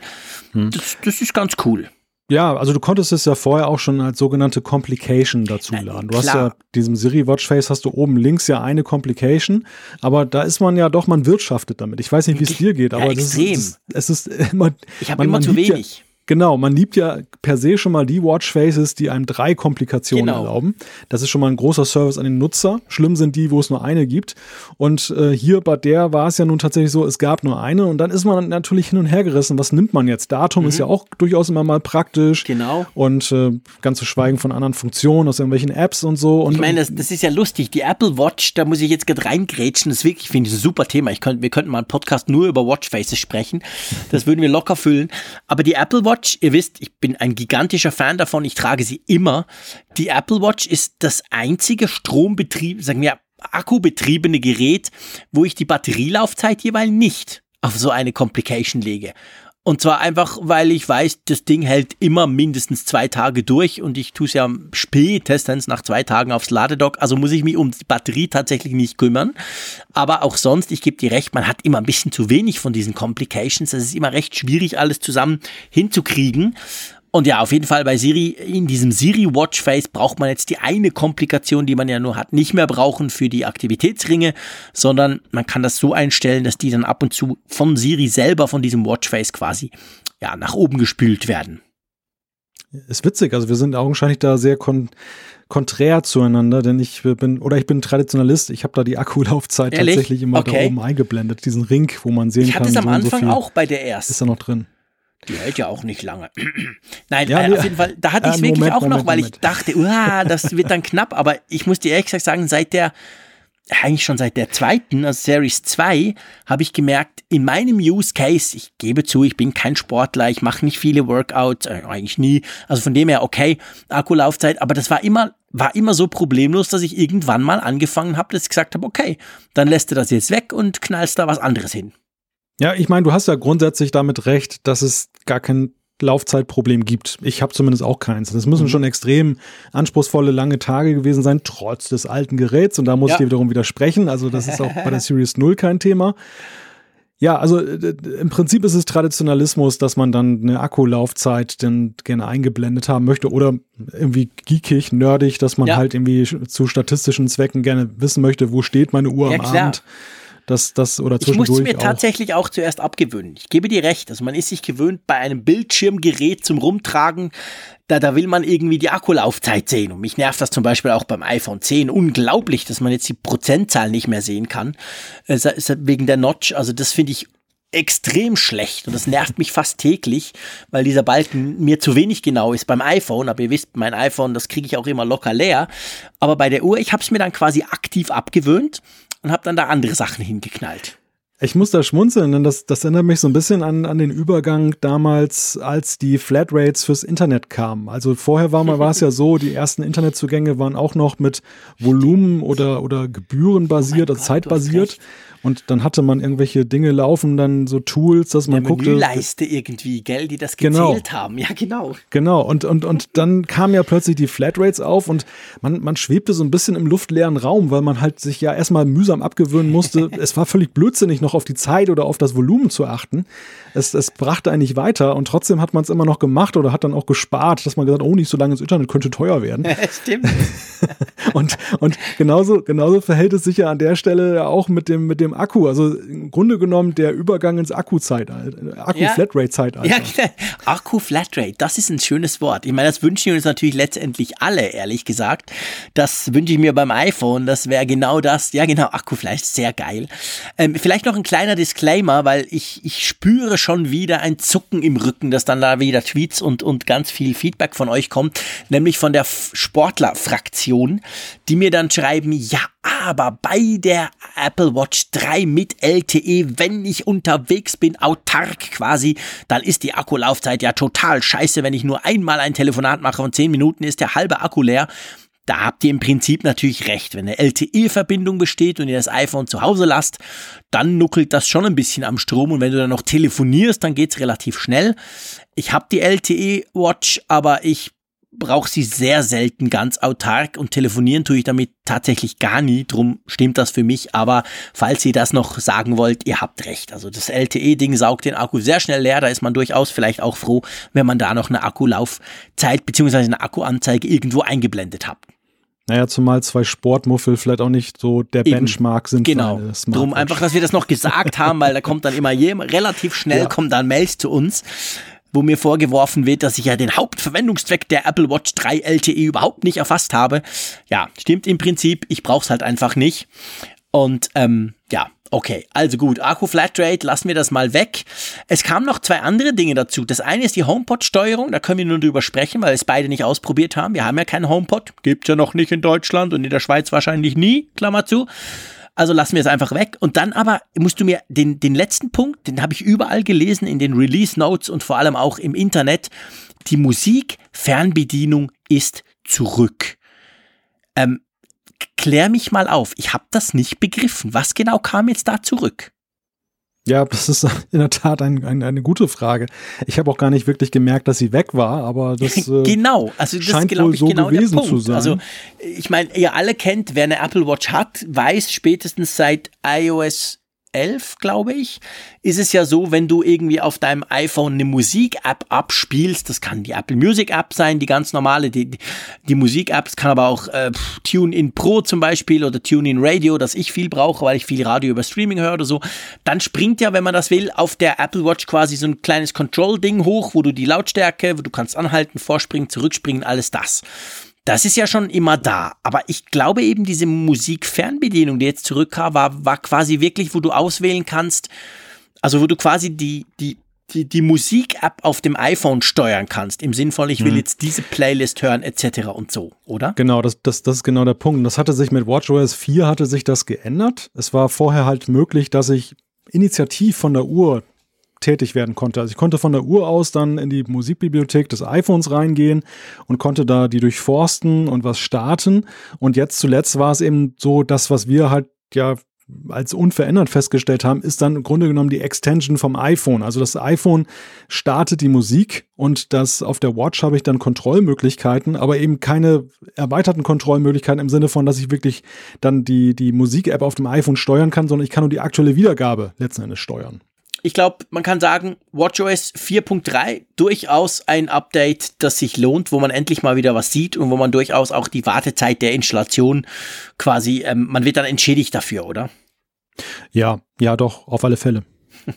Hm. Das, das ist ganz cool. Ja, also du konntest es ja vorher auch schon als sogenannte Complication dazu laden. Du hast ja diesem Siri Watchface hast du oben links ja eine Complication, aber da ist man ja doch, man wirtschaftet damit. Ich weiß nicht, wie es dir geht, aber ja, das ist, es ist immer. Ich habe immer zu wenig. Ja, Genau, man liebt ja per se schon mal die Watchfaces, die einem drei Komplikationen genau. erlauben. Das ist schon mal ein großer Service an den Nutzer. Schlimm sind die, wo es nur eine gibt. Und äh, hier bei der war es ja nun tatsächlich so, es gab nur eine und dann ist man natürlich hin und her gerissen. Was nimmt man jetzt? Datum mhm. ist ja auch durchaus immer mal praktisch. Genau. Und äh, ganz zu schweigen von anderen Funktionen aus irgendwelchen Apps und so. Und, ich meine, das, das ist ja lustig. Die Apple Watch, da muss ich jetzt gerade reingrätschen. Das ist wirklich, finde ich, ein super Thema. Ich könnt, wir könnten mal einen Podcast nur über Watchfaces sprechen. Das würden wir locker füllen. Aber die Apple Watch Watch, ihr wisst, ich bin ein gigantischer Fan davon, ich trage sie immer. Die Apple Watch ist das einzige Strombetrieb, sagen wir, akkubetriebene Gerät, wo ich die Batterielaufzeit jeweils nicht auf so eine Complication lege. Und zwar einfach, weil ich weiß, das Ding hält immer mindestens zwei Tage durch und ich tue es ja spätestens nach zwei Tagen aufs Ladedock. Also muss ich mich um die Batterie tatsächlich nicht kümmern. Aber auch sonst, ich gebe dir recht, man hat immer ein bisschen zu wenig von diesen Complications. Es ist immer recht schwierig, alles zusammen hinzukriegen. Und ja, auf jeden Fall bei Siri, in diesem Siri Watch Face braucht man jetzt die eine Komplikation, die man ja nur hat, nicht mehr brauchen für die Aktivitätsringe, sondern man kann das so einstellen, dass die dann ab und zu von Siri selber, von diesem Watch Face quasi, ja, nach oben gespült werden. Ist witzig, also wir sind augenscheinlich da sehr kon konträr zueinander, denn ich bin, oder ich bin Traditionalist, ich habe da die Akkulaufzeit Ehrlich? tatsächlich immer okay. da oben eingeblendet, diesen Ring, wo man sehen ich kann. Ich hatte es am Anfang so auch bei der ersten. Ist da noch drin. Die hält ja auch nicht lange. Nein, ja, äh, auf jeden Fall, da hatte ich es wirklich Moment, auch noch, Moment, weil Moment. ich dachte, uah, das wird dann knapp, aber ich muss dir ehrlich gesagt sagen, seit der, eigentlich schon seit der zweiten, also Series 2, habe ich gemerkt, in meinem Use Case, ich gebe zu, ich bin kein Sportler, ich mache nicht viele Workouts, äh, eigentlich nie, also von dem her okay, Akkulaufzeit, aber das war immer war immer so problemlos, dass ich irgendwann mal angefangen habe, dass ich gesagt habe, okay, dann lässt du das jetzt weg und knallst da was anderes hin. Ja, ich meine, du hast ja grundsätzlich damit recht, dass es gar kein Laufzeitproblem gibt. Ich habe zumindest auch keins. Das müssen mhm. schon extrem anspruchsvolle lange Tage gewesen sein, trotz des alten Geräts. Und da muss ja. ich dir wiederum widersprechen. Also das ist auch bei der Series 0 kein Thema. Ja, also äh, im Prinzip ist es Traditionalismus, dass man dann eine Akkulaufzeit dann gerne eingeblendet haben möchte oder irgendwie geekig, nerdig, dass man ja. halt irgendwie zu statistischen Zwecken gerne wissen möchte, wo steht meine Uhr ja, am klar. Abend dass das oder Ich musste mir auch. tatsächlich auch zuerst abgewöhnen. Ich gebe dir recht. Also man ist sich gewöhnt, bei einem Bildschirmgerät zum Rumtragen, da, da will man irgendwie die Akkulaufzeit sehen. Und mich nervt das zum Beispiel auch beim iPhone 10 unglaublich, dass man jetzt die Prozentzahl nicht mehr sehen kann. Äh, wegen der Notch. Also das finde ich extrem schlecht und das nervt mich fast täglich, weil dieser Balken mir zu wenig genau ist beim iPhone. Aber ihr wisst, mein iPhone, das kriege ich auch immer locker leer. Aber bei der Uhr, ich habe es mir dann quasi aktiv abgewöhnt und habe dann da andere Sachen hingeknallt. Ich muss da schmunzeln, denn das, das erinnert mich so ein bisschen an, an den Übergang damals, als die Flatrates fürs Internet kamen. Also vorher war, mal, war es ja so, die ersten Internetzugänge waren auch noch mit Volumen oder, oder Gebühren basiert, oh also zeitbasiert. Und dann hatte man irgendwelche Dinge laufen, dann so Tools, dass man ja, guckte. Leiste irgendwie, gell, die das genau. gezählt genau. haben. Ja, genau. Genau. Und, und, und dann kamen ja plötzlich die Flatrates auf und man, man schwebte so ein bisschen im luftleeren Raum, weil man halt sich ja erstmal mühsam abgewöhnen musste. es war völlig blödsinnig, noch auf die Zeit oder auf das Volumen zu achten. Es, es brachte eigentlich weiter und trotzdem hat man es immer noch gemacht oder hat dann auch gespart, dass man gesagt, oh, nicht so lange ins Internet könnte teuer werden. Stimmt. und, und genauso, genauso verhält es sich ja an der Stelle auch mit dem, mit dem Akku. Also im Grunde genommen der Übergang ins Akku-Zeitalter, Akku-Flatrate-Zeitalter. Ja, ja Akku-Flatrate, das ist ein schönes Wort. Ich meine, das wünschen wir uns natürlich letztendlich alle, ehrlich gesagt. Das wünsche ich mir beim iPhone. Das wäre genau das. Ja, genau, Akku-Flash, sehr geil. Ähm, vielleicht noch ein kleiner Disclaimer, weil ich, ich spüre schon wieder ein Zucken im Rücken, dass dann da wieder Tweets und, und ganz viel Feedback von euch kommt, nämlich von der Sportler-Fraktion, die mir dann schreiben, ja, aber bei der Apple Watch 3 mit LTE, wenn ich unterwegs bin, autark quasi, dann ist die Akkulaufzeit ja total scheiße. Wenn ich nur einmal ein Telefonat mache von 10 Minuten, ist der halbe Akku leer. Da habt ihr im Prinzip natürlich recht. Wenn eine LTE-Verbindung besteht und ihr das iPhone zu Hause lasst, dann nuckelt das schon ein bisschen am Strom. Und wenn du dann noch telefonierst, dann geht's relativ schnell. Ich habe die LTE-Watch, aber ich brauche sie sehr selten ganz autark und telefonieren tue ich damit tatsächlich gar nie. Drum stimmt das für mich. Aber falls ihr das noch sagen wollt, ihr habt recht. Also das LTE-Ding saugt den Akku sehr schnell leer. Da ist man durchaus vielleicht auch froh, wenn man da noch eine Akkulaufzeit bzw. eine Akkuanzeige irgendwo eingeblendet hat. Naja, zumal zwei Sportmuffel vielleicht auch nicht so der Eben. Benchmark sind. Genau. Drum einfach, dass wir das noch gesagt haben, weil da kommt dann immer je, relativ schnell ja. kommen dann Mails zu uns, wo mir vorgeworfen wird, dass ich ja den Hauptverwendungszweck der Apple Watch 3 LTE überhaupt nicht erfasst habe. Ja, stimmt im Prinzip. Ich brauch's halt einfach nicht. Und ähm, ja, Okay, also gut, Akku Flatrate, lassen wir das mal weg. Es kamen noch zwei andere Dinge dazu. Das eine ist die HomePod-Steuerung, da können wir nur drüber sprechen, weil wir es beide nicht ausprobiert haben. Wir haben ja keinen HomePod, gibt's ja noch nicht in Deutschland und in der Schweiz wahrscheinlich nie, Klammer zu. Also lassen wir es einfach weg. Und dann aber musst du mir den, den letzten Punkt, den habe ich überall gelesen in den Release Notes und vor allem auch im Internet. Die Musik-Fernbedienung ist zurück. Ähm, klär mich mal auf. Ich habe das nicht begriffen. Was genau kam jetzt da zurück? Ja, das ist in der Tat ein, ein, eine gute Frage. Ich habe auch gar nicht wirklich gemerkt, dass sie weg war, aber das äh, genau, also das scheint glaube ich so genau gewesen der Punkt. Also ich meine, ihr alle kennt, wer eine Apple Watch hat, weiß spätestens seit iOS 11, glaube ich, ist es ja so, wenn du irgendwie auf deinem iPhone eine Musik-App abspielst, das kann die Apple Music App sein, die ganz normale, die, die Musik-Apps kann aber auch äh, TuneIn Pro zum Beispiel oder TuneIn Radio, das ich viel brauche, weil ich viel Radio über Streaming höre oder so, dann springt ja, wenn man das will, auf der Apple Watch quasi so ein kleines Control-Ding hoch, wo du die Lautstärke, wo du kannst anhalten, vorspringen, zurückspringen, alles das. Das ist ja schon immer da. Aber ich glaube eben, diese Musikfernbedienung, die jetzt zurückkam, war, war quasi wirklich, wo du auswählen kannst, also wo du quasi die, die, die, die Musik-App auf dem iPhone steuern kannst, im Sinn von, ich will mhm. jetzt diese Playlist hören, etc. und so, oder? Genau, das, das, das ist genau der Punkt. Das hatte sich mit WatchOS 4 hatte sich das geändert. Es war vorher halt möglich, dass ich initiativ von der Uhr tätig werden konnte. Also ich konnte von der Uhr aus dann in die Musikbibliothek des iPhones reingehen und konnte da die durchforsten und was starten. Und jetzt zuletzt war es eben so, das, was wir halt ja als unverändert festgestellt haben, ist dann im Grunde genommen die Extension vom iPhone. Also das iPhone startet die Musik und das auf der Watch habe ich dann Kontrollmöglichkeiten, aber eben keine erweiterten Kontrollmöglichkeiten im Sinne von, dass ich wirklich dann die, die Musik-App auf dem iPhone steuern kann, sondern ich kann nur die aktuelle Wiedergabe letzten Endes steuern ich glaube, man kann sagen, WatchOS 4.3 durchaus ein Update, das sich lohnt, wo man endlich mal wieder was sieht und wo man durchaus auch die Wartezeit der Installation quasi, ähm, man wird dann entschädigt dafür, oder? Ja, ja, doch, auf alle Fälle.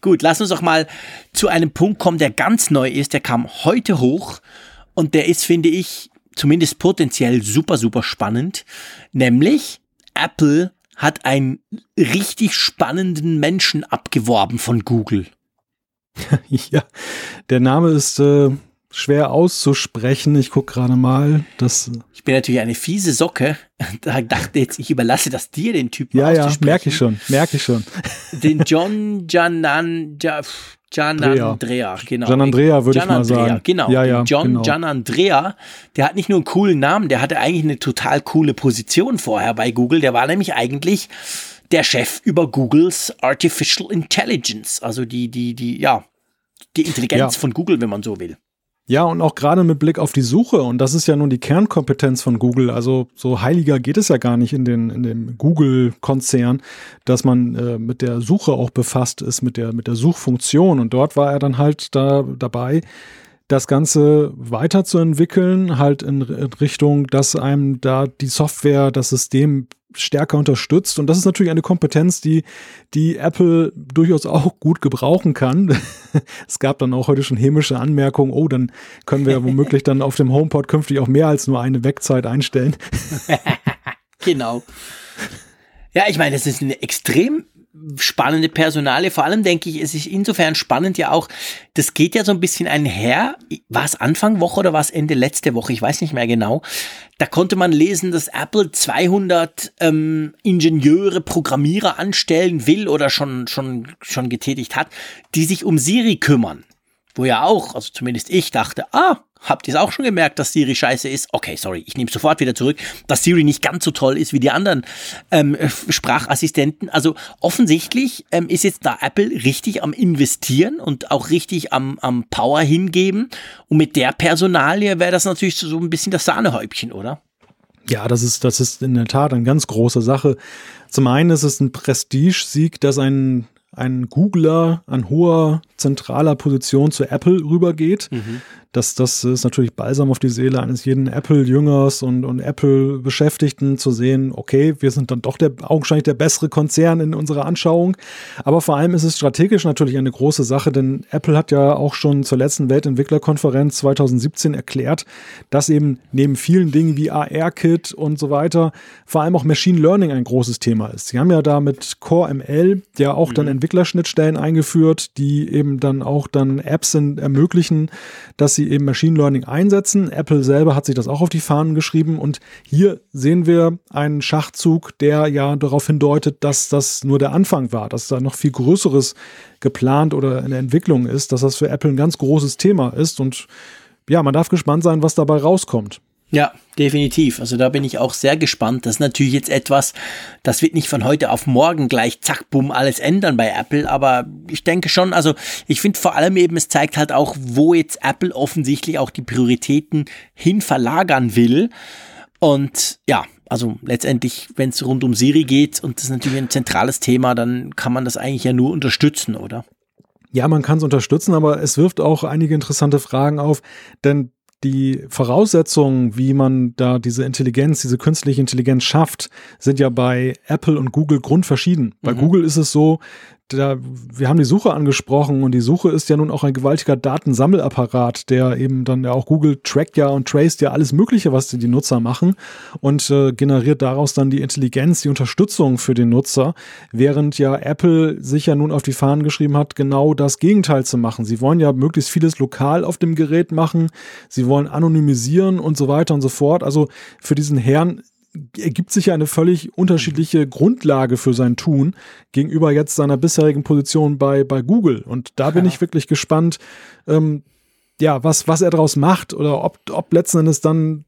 Gut, lass uns doch mal zu einem Punkt kommen, der ganz neu ist. Der kam heute hoch und der ist, finde ich, zumindest potenziell super, super spannend. Nämlich Apple hat einen richtig spannenden Menschen abgeworben von Google. ja, der Name ist äh, schwer auszusprechen. Ich gucke gerade mal. Das ich bin natürlich eine fiese Socke. Da dachte jetzt, ich überlasse das dir, den Typen Ja, ja, merke ich schon, merke ich schon. Den John Janan, ja, Gian Andrea, genau. Gian Andrea würde ich mal sagen. Genau. Ja, ja, John genau. Gian Andrea, der hat nicht nur einen coolen Namen, der hatte eigentlich eine total coole Position vorher bei Google. Der war nämlich eigentlich der Chef über Googles Artificial Intelligence, also die, die, die, ja, die Intelligenz ja. von Google, wenn man so will. Ja, und auch gerade mit Blick auf die Suche, und das ist ja nun die Kernkompetenz von Google, also so heiliger geht es ja gar nicht in, den, in dem Google-Konzern, dass man äh, mit der Suche auch befasst ist, mit der, mit der Suchfunktion. Und dort war er dann halt da dabei, das Ganze weiterzuentwickeln, halt in, Richtung, dass einem da die Software, das System stärker unterstützt. Und das ist natürlich eine Kompetenz, die, die Apple durchaus auch gut gebrauchen kann. es gab dann auch heute schon hämische Anmerkungen, oh, dann können wir womöglich dann auf dem HomePod künftig auch mehr als nur eine Wegzeit einstellen. genau. Ja, ich meine, das ist eine extrem spannende Personale. Vor allem denke ich, es ist insofern spannend ja auch, das geht ja so ein bisschen einher. War es Anfang Woche oder war es Ende letzte Woche? Ich weiß nicht mehr genau. Da konnte man lesen, dass Apple 200 ähm, Ingenieure, Programmierer anstellen will oder schon, schon, schon getätigt hat, die sich um Siri kümmern. Wo ja auch, also zumindest ich dachte, ah, Habt ihr es auch schon gemerkt, dass Siri scheiße ist? Okay, sorry, ich nehme sofort wieder zurück, dass Siri nicht ganz so toll ist wie die anderen ähm, Sprachassistenten. Also offensichtlich ähm, ist jetzt da Apple richtig am Investieren und auch richtig am, am Power hingeben. Und mit der Personalie wäre das natürlich so ein bisschen das Sahnehäubchen, oder? Ja, das ist, das ist in der Tat eine ganz große Sache. Zum einen ist es ein Prestigesieg, dass ein ein Googler an hoher zentraler Position zu Apple rübergeht. Mhm. Das, das ist natürlich balsam auf die Seele eines jeden Apple-Jüngers und, und Apple-Beschäftigten zu sehen, okay, wir sind dann doch der augenscheinlich der bessere Konzern in unserer Anschauung. Aber vor allem ist es strategisch natürlich eine große Sache, denn Apple hat ja auch schon zur letzten Weltentwicklerkonferenz 2017 erklärt, dass eben neben vielen Dingen wie AR-Kit und so weiter vor allem auch Machine Learning ein großes Thema ist. Sie haben ja da mit Core ML ja auch mhm. dann Entwicklerschnittstellen eingeführt, die eben dann auch dann Apps sind, ermöglichen, dass sie eben Machine Learning einsetzen. Apple selber hat sich das auch auf die Fahnen geschrieben und hier sehen wir einen Schachzug, der ja darauf hindeutet, dass das nur der Anfang war, dass da noch viel Größeres geplant oder in der Entwicklung ist, dass das für Apple ein ganz großes Thema ist und ja, man darf gespannt sein, was dabei rauskommt. Ja, definitiv. Also da bin ich auch sehr gespannt. Das ist natürlich jetzt etwas, das wird nicht von heute auf morgen gleich zack, bumm, alles ändern bei Apple. Aber ich denke schon, also ich finde vor allem eben, es zeigt halt auch, wo jetzt Apple offensichtlich auch die Prioritäten hin verlagern will. Und ja, also letztendlich, wenn es rund um Siri geht und das ist natürlich ein zentrales Thema, dann kann man das eigentlich ja nur unterstützen, oder? Ja, man kann es unterstützen, aber es wirft auch einige interessante Fragen auf, denn die Voraussetzungen, wie man da diese Intelligenz, diese künstliche Intelligenz schafft, sind ja bei Apple und Google grundverschieden. Bei mhm. Google ist es so, da, wir haben die Suche angesprochen und die Suche ist ja nun auch ein gewaltiger Datensammelapparat, der eben dann ja auch Google trackt ja und traced ja alles Mögliche, was die, Nutzer machen und äh, generiert daraus dann die Intelligenz, die Unterstützung für den Nutzer, während ja Apple sich ja nun auf die Fahnen geschrieben hat, genau das Gegenteil zu machen. Sie wollen ja möglichst vieles lokal auf dem Gerät machen, sie wollen anonymisieren und so weiter und so fort. Also für diesen Herrn ergibt sich ja eine völlig unterschiedliche Grundlage für sein Tun gegenüber jetzt seiner bisherigen Position bei, bei Google. Und da bin ja. ich wirklich gespannt, ähm, ja, was, was er daraus macht oder ob, ob letzten Endes dann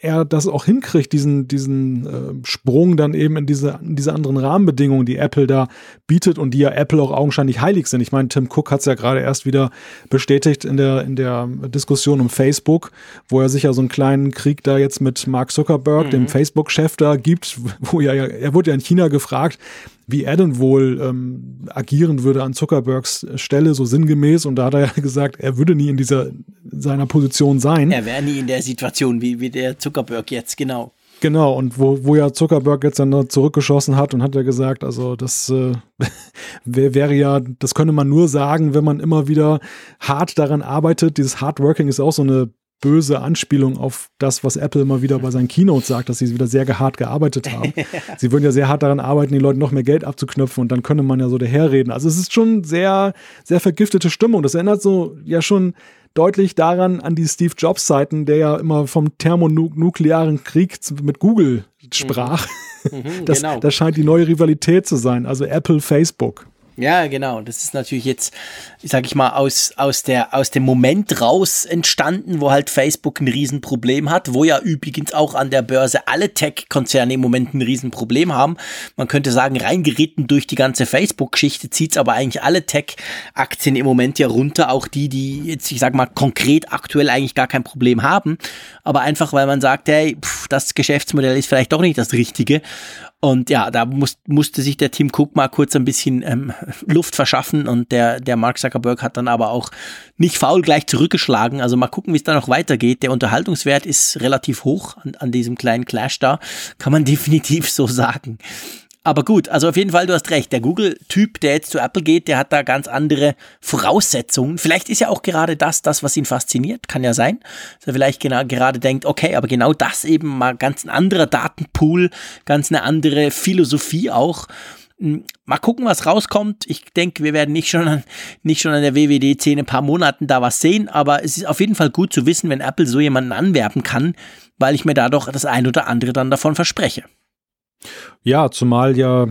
er das auch hinkriegt, diesen, diesen äh, Sprung dann eben in diese, in diese anderen Rahmenbedingungen, die Apple da bietet und die ja Apple auch augenscheinlich heilig sind. Ich meine, Tim Cook hat es ja gerade erst wieder bestätigt in der, in der Diskussion um Facebook, wo er sich ja so einen kleinen Krieg da jetzt mit Mark Zuckerberg, mhm. dem Facebook-Chef da gibt, wo ja, er wurde ja in China gefragt, wie er denn wohl ähm, agieren würde an Zuckerbergs Stelle, so sinngemäß. Und da hat er ja gesagt, er würde nie in dieser seiner Position sein. Er wäre nie in der Situation wie, wie der Zuckerberg jetzt, genau. Genau, und wo, wo ja Zuckerberg jetzt dann zurückgeschossen hat und hat ja gesagt, also das äh, wäre ja, das könnte man nur sagen, wenn man immer wieder hart daran arbeitet. Dieses Hardworking ist auch so eine böse Anspielung auf das, was Apple immer wieder bei seinen Keynotes sagt, dass sie wieder sehr hart gearbeitet haben. sie würden ja sehr hart daran arbeiten, den Leuten noch mehr Geld abzuknöpfen und dann könnte man ja so daherreden. Also es ist schon sehr, sehr vergiftete Stimmung. Das erinnert so ja schon deutlich daran an die Steve Jobs Zeiten, der ja immer vom thermonuklearen Krieg mit Google sprach. Mhm. Mhm, das, genau. das scheint die neue Rivalität zu sein. Also Apple, Facebook. Ja, genau. Das ist natürlich jetzt, sag ich mal, aus, aus, der, aus dem Moment raus entstanden, wo halt Facebook ein Riesenproblem hat, wo ja übrigens auch an der Börse alle Tech-Konzerne im Moment ein Riesenproblem haben. Man könnte sagen, reingeritten durch die ganze Facebook-Geschichte zieht es aber eigentlich alle Tech-Aktien im Moment ja runter, auch die, die jetzt, ich sag mal, konkret aktuell eigentlich gar kein Problem haben, aber einfach, weil man sagt, hey, pff, das Geschäftsmodell ist vielleicht doch nicht das Richtige. Und ja, da muss, musste sich der Tim Cook mal kurz ein bisschen ähm, Luft verschaffen und der, der Mark Zuckerberg hat dann aber auch nicht faul gleich zurückgeschlagen. Also mal gucken, wie es da noch weitergeht. Der Unterhaltungswert ist relativ hoch an, an diesem kleinen Clash da, kann man definitiv so sagen. Aber gut, also auf jeden Fall, du hast recht. Der Google-Typ, der jetzt zu Apple geht, der hat da ganz andere Voraussetzungen. Vielleicht ist ja auch gerade das, das, was ihn fasziniert. Kann ja sein. Dass er vielleicht genau, gerade denkt, okay, aber genau das eben mal ganz ein anderer Datenpool, ganz eine andere Philosophie auch. Hm, mal gucken, was rauskommt. Ich denke, wir werden nicht schon, an, nicht schon an der WWDC in ein paar Monaten da was sehen, aber es ist auf jeden Fall gut zu wissen, wenn Apple so jemanden anwerben kann, weil ich mir da doch das ein oder andere dann davon verspreche. Ja, zumal ja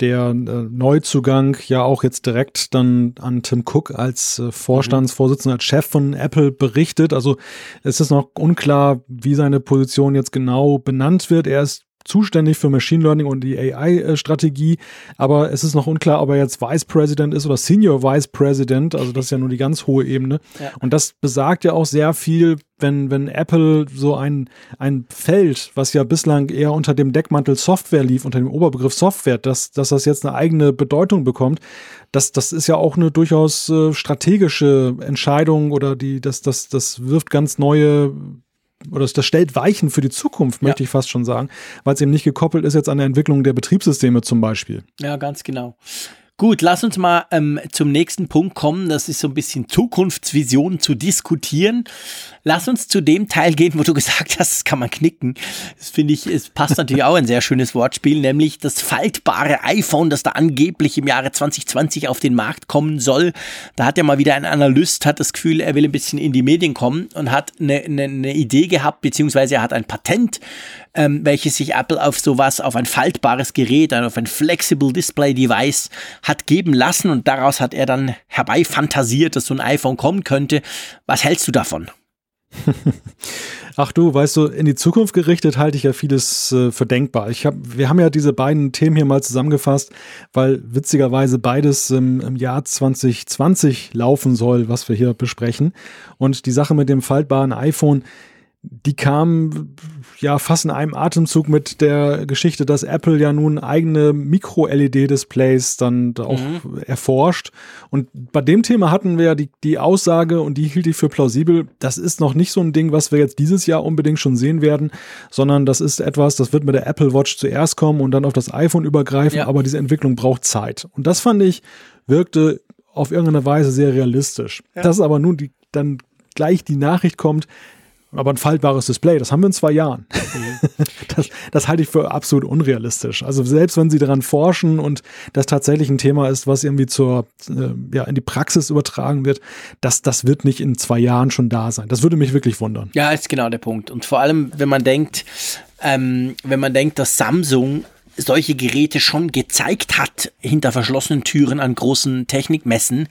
der äh, Neuzugang ja auch jetzt direkt dann an Tim Cook als äh, Vorstandsvorsitzender, als Chef von Apple berichtet. Also es ist noch unklar, wie seine Position jetzt genau benannt wird. Er ist zuständig für Machine Learning und die AI-Strategie, aber es ist noch unklar, ob er jetzt Vice President ist oder Senior Vice President, also das ist ja nur die ganz hohe Ebene. Ja. Und das besagt ja auch sehr viel, wenn, wenn Apple so ein, ein Feld, was ja bislang eher unter dem Deckmantel Software lief, unter dem Oberbegriff Software, dass, dass das jetzt eine eigene Bedeutung bekommt, das, das ist ja auch eine durchaus äh, strategische Entscheidung oder die, das, das, das wirft ganz neue oder das stellt Weichen für die Zukunft, möchte ja. ich fast schon sagen, weil es eben nicht gekoppelt ist jetzt an der Entwicklung der Betriebssysteme zum Beispiel. Ja, ganz genau. Gut, lass uns mal ähm, zum nächsten Punkt kommen. Das ist so ein bisschen Zukunftsvision zu diskutieren. Lass uns zu dem Teil gehen, wo du gesagt hast, das kann man knicken. Das finde ich, es passt natürlich auch ein sehr schönes Wortspiel, nämlich das faltbare iPhone, das da angeblich im Jahre 2020 auf den Markt kommen soll. Da hat ja mal wieder ein Analyst, hat das Gefühl, er will ein bisschen in die Medien kommen und hat eine, eine, eine Idee gehabt, beziehungsweise er hat ein Patent ähm, welches sich Apple auf sowas, auf ein faltbares Gerät, auf ein Flexible Display Device hat geben lassen und daraus hat er dann herbeifantasiert, dass so ein iPhone kommen könnte. Was hältst du davon? Ach du, weißt du, in die Zukunft gerichtet halte ich ja vieles äh, für denkbar. Ich hab, wir haben ja diese beiden Themen hier mal zusammengefasst, weil witzigerweise beides ähm, im Jahr 2020 laufen soll, was wir hier besprechen. Und die Sache mit dem faltbaren iPhone, die kam ja fast in einem Atemzug mit der Geschichte, dass Apple ja nun eigene Micro-LED-Displays dann auch mhm. erforscht. Und bei dem Thema hatten wir ja die, die Aussage, und die hielt ich für plausibel, das ist noch nicht so ein Ding, was wir jetzt dieses Jahr unbedingt schon sehen werden, sondern das ist etwas, das wird mit der Apple Watch zuerst kommen und dann auf das iPhone übergreifen, ja. aber diese Entwicklung braucht Zeit. Und das fand ich, wirkte auf irgendeine Weise sehr realistisch. Ja. Dass aber nun die, dann gleich die Nachricht kommt, aber ein faltbares Display, das haben wir in zwei Jahren. Mhm. Das, das, halte ich für absolut unrealistisch. Also selbst wenn sie daran forschen und das tatsächlich ein Thema ist, was irgendwie zur, äh, ja, in die Praxis übertragen wird, das, das wird nicht in zwei Jahren schon da sein. Das würde mich wirklich wundern. Ja, ist genau der Punkt. Und vor allem, wenn man denkt, ähm, wenn man denkt, dass Samsung solche Geräte schon gezeigt hat hinter verschlossenen Türen an großen Technikmessen,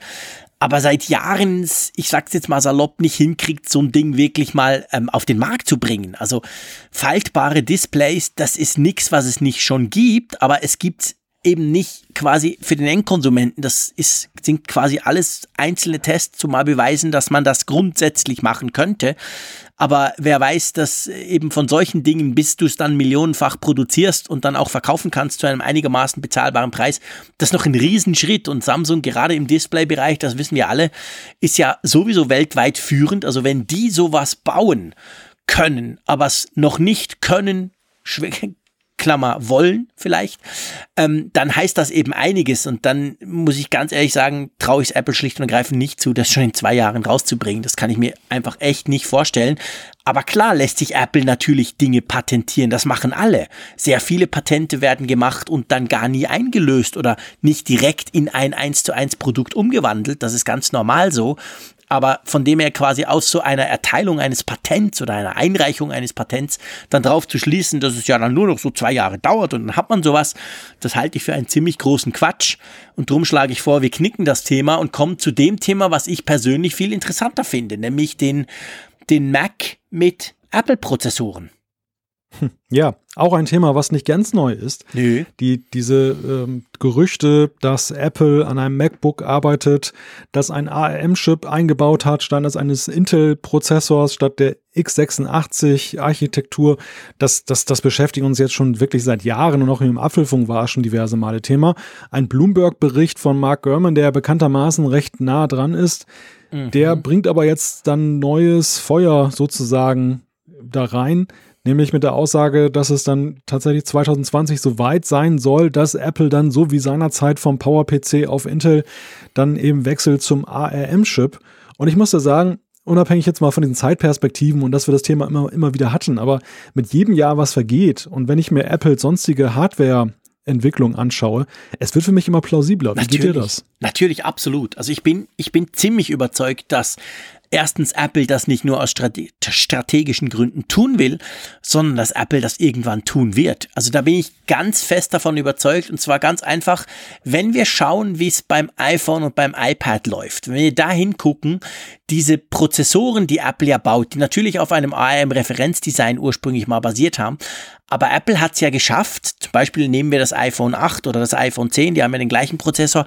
aber seit Jahren, ich sag's jetzt mal salopp, nicht hinkriegt, so ein Ding wirklich mal ähm, auf den Markt zu bringen. Also faltbare Displays, das ist nichts, was es nicht schon gibt, aber es gibt eben nicht quasi für den Endkonsumenten. Das ist, sind quasi alles einzelne Tests, zum mal beweisen, dass man das grundsätzlich machen könnte. Aber wer weiß, dass eben von solchen Dingen, bis du es dann millionenfach produzierst und dann auch verkaufen kannst zu einem einigermaßen bezahlbaren Preis, das ist noch ein Riesenschritt. Und Samsung gerade im Displaybereich, das wissen wir alle, ist ja sowieso weltweit führend. Also wenn die sowas bauen können, aber es noch nicht können, Klammer wollen vielleicht, ähm, dann heißt das eben einiges. Und dann muss ich ganz ehrlich sagen, traue ich es Apple schlicht und ergreifend nicht zu, das schon in zwei Jahren rauszubringen. Das kann ich mir einfach echt nicht vorstellen. Aber klar lässt sich Apple natürlich Dinge patentieren. Das machen alle. Sehr viele Patente werden gemacht und dann gar nie eingelöst oder nicht direkt in ein 1 zu 1 Produkt umgewandelt. Das ist ganz normal so aber von dem her quasi aus so einer Erteilung eines Patents oder einer Einreichung eines Patents dann drauf zu schließen, dass es ja dann nur noch so zwei Jahre dauert und dann hat man sowas, das halte ich für einen ziemlich großen Quatsch. Und drum schlage ich vor, wir knicken das Thema und kommen zu dem Thema, was ich persönlich viel interessanter finde, nämlich den, den Mac mit Apple-Prozessoren. Ja, auch ein Thema, was nicht ganz neu ist. Nö. Die, diese ähm, Gerüchte, dass Apple an einem MacBook arbeitet, das ein ARM-Chip eingebaut hat, statt eines Intel-Prozessors, statt der x86-Architektur, das, das, das beschäftigt uns jetzt schon wirklich seit Jahren und auch im Apfelfunk war schon diverse Male Thema. Ein Bloomberg-Bericht von Mark Gurman, der bekanntermaßen recht nah dran ist, mhm. der bringt aber jetzt dann neues Feuer sozusagen da rein Nämlich mit der Aussage, dass es dann tatsächlich 2020 so weit sein soll, dass Apple dann so wie seinerzeit vom PowerPC auf Intel dann eben wechselt zum ARM-Chip. Und ich muss da sagen, unabhängig jetzt mal von den Zeitperspektiven und dass wir das Thema immer, immer wieder hatten, aber mit jedem Jahr, was vergeht und wenn ich mir Apple sonstige Hardware Entwicklung anschaue, es wird für mich immer plausibler. Wie natürlich, geht dir das? Natürlich, absolut. Also ich bin, ich bin ziemlich überzeugt, dass erstens Apple das nicht nur aus strategischen Gründen tun will, sondern dass Apple das irgendwann tun wird. Also da bin ich ganz fest davon überzeugt und zwar ganz einfach, wenn wir schauen, wie es beim iPhone und beim iPad läuft, wenn wir da hingucken, diese Prozessoren, die Apple ja baut, die natürlich auf einem ARM-Referenzdesign ursprünglich mal basiert haben, aber Apple hat es ja geschafft, zum Beispiel nehmen wir das iPhone 8 oder das iPhone 10, die haben ja den gleichen Prozessor,